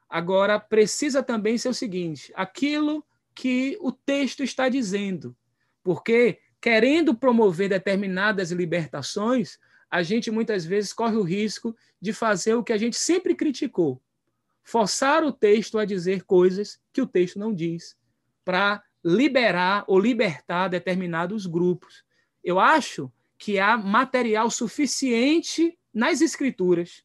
Agora, precisa também ser o seguinte: aquilo que o texto está dizendo. Porque, querendo promover determinadas libertações, a gente muitas vezes corre o risco de fazer o que a gente sempre criticou: forçar o texto a dizer coisas que o texto não diz, para liberar ou libertar determinados grupos. Eu acho que há material suficiente nas escrituras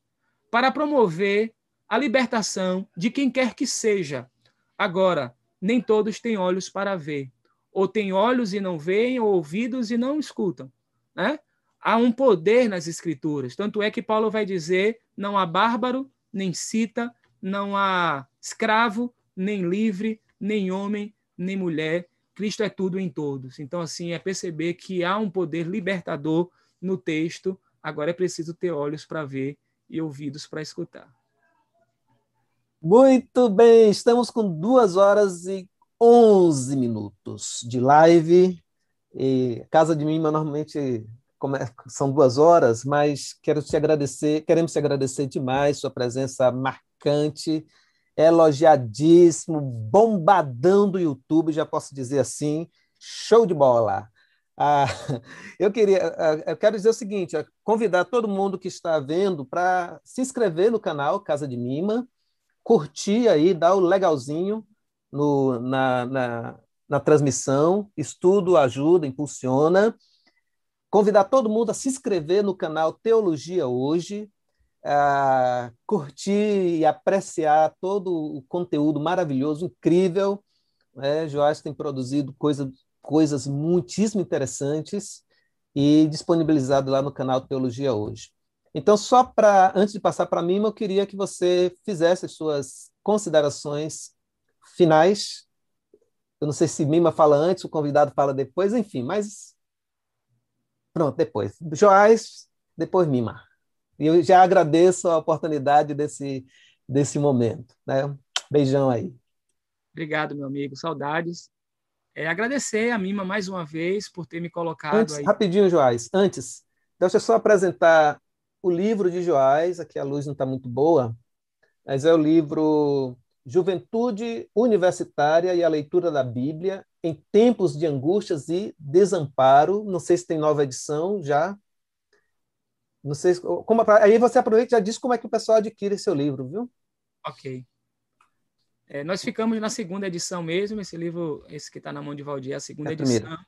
para promover a libertação de quem quer que seja. Agora, nem todos têm olhos para ver, ou têm olhos e não veem, ou ouvidos e não escutam. Né? Há um poder nas escrituras. Tanto é que Paulo vai dizer: não há bárbaro, nem cita, não há escravo, nem livre, nem homem, nem mulher. Cristo é tudo em todos. Então, assim, é perceber que há um poder libertador no texto. Agora é preciso ter olhos para ver e ouvidos para escutar. Muito bem, estamos com duas horas e onze minutos de live. E Casa de Mima normalmente são duas horas, mas quero te agradecer, queremos te agradecer demais sua presença marcante, elogiadíssimo, bombadão do YouTube, já posso dizer assim, show de bola. Ah, eu queria, ah, eu quero dizer o seguinte, convidar todo mundo que está vendo para se inscrever no canal Casa de Mima, curtir aí, dar o legalzinho no, na, na, na transmissão, estudo, ajuda, impulsiona. Convidar todo mundo a se inscrever no canal Teologia Hoje, a curtir e apreciar todo o conteúdo maravilhoso, incrível. Né? Joás tem produzido coisas coisas muitíssimo interessantes e disponibilizado lá no canal Teologia Hoje. Então, só para antes de passar para mim, eu queria que você fizesse as suas considerações finais. Eu não sei se Mima fala antes, o convidado fala depois, enfim, mas pronto, depois. Joás, depois Mima. E eu já agradeço a oportunidade desse, desse momento. Né? Beijão aí. Obrigado, meu amigo. Saudades. É, agradecer a Mima mais uma vez por ter me colocado antes, aí. Rapidinho, Joás. Antes, deixa eu só apresentar o livro de Joás. Aqui a luz não está muito boa. mas é o livro Juventude Universitária e a Leitura da Bíblia em Tempos de Angústias e Desamparo. Não sei se tem nova edição já. Não sei como aí você aproveita e já diz como é que o pessoal adquire seu livro, viu? Ok. É, nós ficamos na segunda edição mesmo. Esse livro, esse que está na mão de Valdir, é a segunda é a edição. Primeira.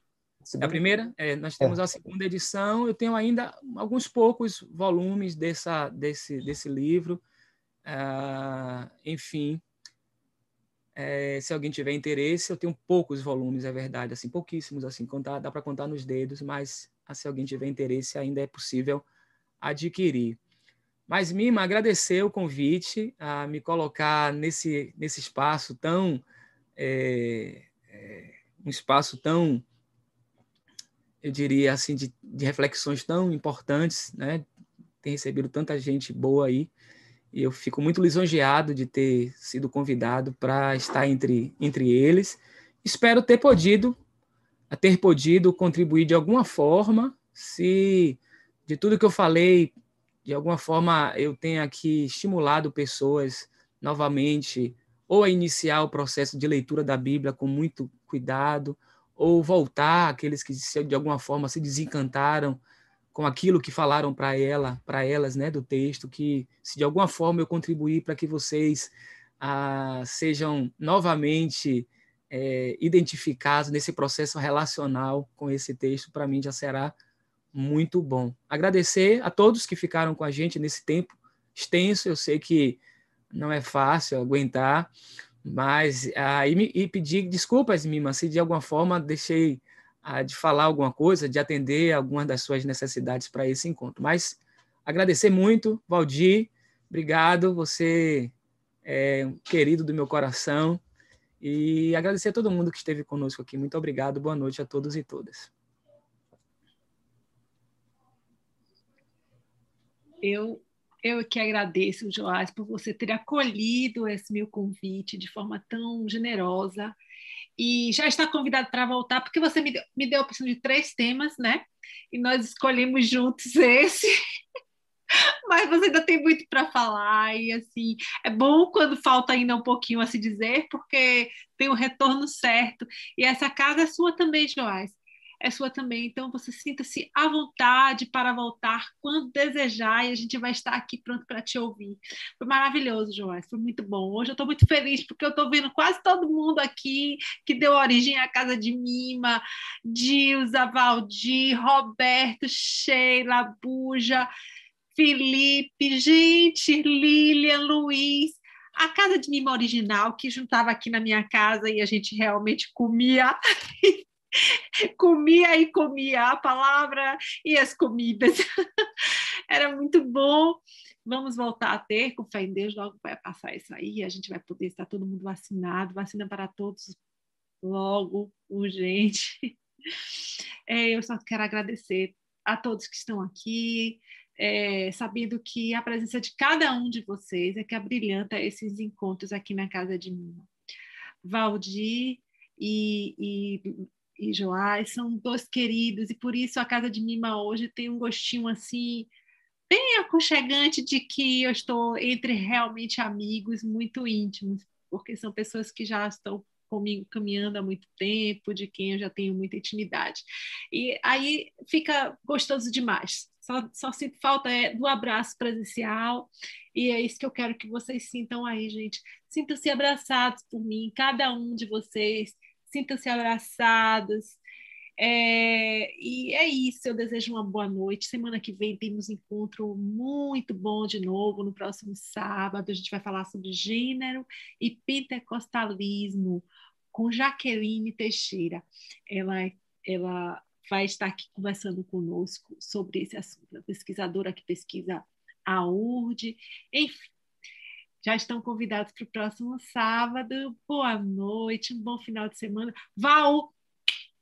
É a primeira? É, nós temos é. a segunda edição. Eu tenho ainda alguns poucos volumes dessa, desse, desse livro. Uh, enfim, é, se alguém tiver interesse, eu tenho poucos volumes, é verdade, assim, pouquíssimos, assim, contar, dá para contar nos dedos, mas ah, se alguém tiver interesse, ainda é possível adquirir. Mas, Mima, agradecer o convite a me colocar nesse, nesse espaço tão. É, é, um espaço tão, eu diria assim, de, de reflexões tão importantes, né? Tem recebido tanta gente boa aí e eu fico muito lisonjeado de ter sido convidado para estar entre, entre eles. Espero ter podido, ter podido contribuir de alguma forma, se de tudo que eu falei, de alguma forma eu tenha aqui estimulado pessoas novamente ou a iniciar o processo de leitura da Bíblia com muito cuidado, ou voltar aqueles que de alguma forma se desencantaram com aquilo que falaram para ela, para elas, né, do texto, que se de alguma forma eu contribuir para que vocês ah, sejam novamente é, identificados nesse processo relacional com esse texto, para mim já será muito bom. Agradecer a todos que ficaram com a gente nesse tempo extenso. Eu sei que não é fácil aguentar, mas ah, e, e pedir desculpas, Mima, se de alguma forma deixei de falar alguma coisa, de atender algumas das suas necessidades para esse encontro. Mas agradecer muito, Valdir, obrigado, você é um querido do meu coração. E agradecer a todo mundo que esteve conosco aqui. Muito obrigado, boa noite a todos e todas. Eu, eu que agradeço, Joás, por você ter acolhido esse meu convite de forma tão generosa e já está convidado para voltar, porque você me deu, me deu a opção de três temas, né? E nós escolhemos juntos esse. Mas você ainda tem muito para falar, e assim, é bom quando falta ainda um pouquinho a se dizer, porque tem o retorno certo. E essa casa é sua também, Joás é sua também. Então, você sinta-se à vontade para voltar quando desejar e a gente vai estar aqui pronto para te ouvir. Foi maravilhoso, Joás, foi muito bom. Hoje eu estou muito feliz porque eu estou vendo quase todo mundo aqui que deu origem à Casa de Mima, Dilza, Valdir, Roberto, Sheila, Buja, Felipe, gente, Lilian, Luiz, a casa de mima original que juntava aqui na minha casa e a gente realmente comia comia e comia a palavra e as comidas. Era muito bom. Vamos voltar a ter, com fé em Deus, logo vai passar isso aí, a gente vai poder estar todo mundo vacinado, vacina para todos logo, urgente. É, eu só quero agradecer a todos que estão aqui, é, sabendo que a presença de cada um de vocês é que abrilhanta esses encontros aqui na Casa de Mima. Valdir e, e e Joás são dois queridos, e por isso a Casa de Mima hoje tem um gostinho assim, bem aconchegante de que eu estou entre realmente amigos muito íntimos, porque são pessoas que já estão comigo caminhando há muito tempo, de quem eu já tenho muita intimidade. E aí fica gostoso demais. Só, só sinto falta é, do abraço presencial, e é isso que eu quero que vocês sintam aí, gente. Sintam-se abraçados por mim, cada um de vocês sintam-se abraçados. É, e é isso, eu desejo uma boa noite. Semana que vem temos encontro muito bom de novo, no próximo sábado. A gente vai falar sobre gênero e pentecostalismo com Jaqueline Teixeira. Ela, ela vai estar aqui conversando conosco sobre esse assunto. A pesquisadora que pesquisa a URD, enfim já estão convidados para o próximo sábado. Boa noite, um bom final de semana. Val,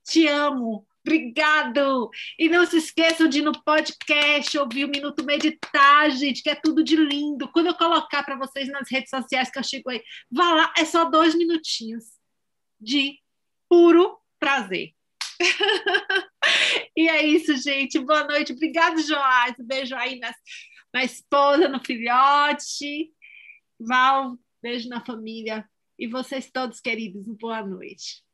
te amo. Obrigado! E não se esqueçam de ir no podcast ouvir o Minuto Meditar, gente, que é tudo de lindo. Quando eu colocar para vocês nas redes sociais que eu chego aí, vá lá, é só dois minutinhos de puro prazer. e é isso, gente. Boa noite. Obrigado, Joás. Um beijo aí nas, na esposa, no filhote. Val, beijo na família. E vocês todos queridos, boa noite.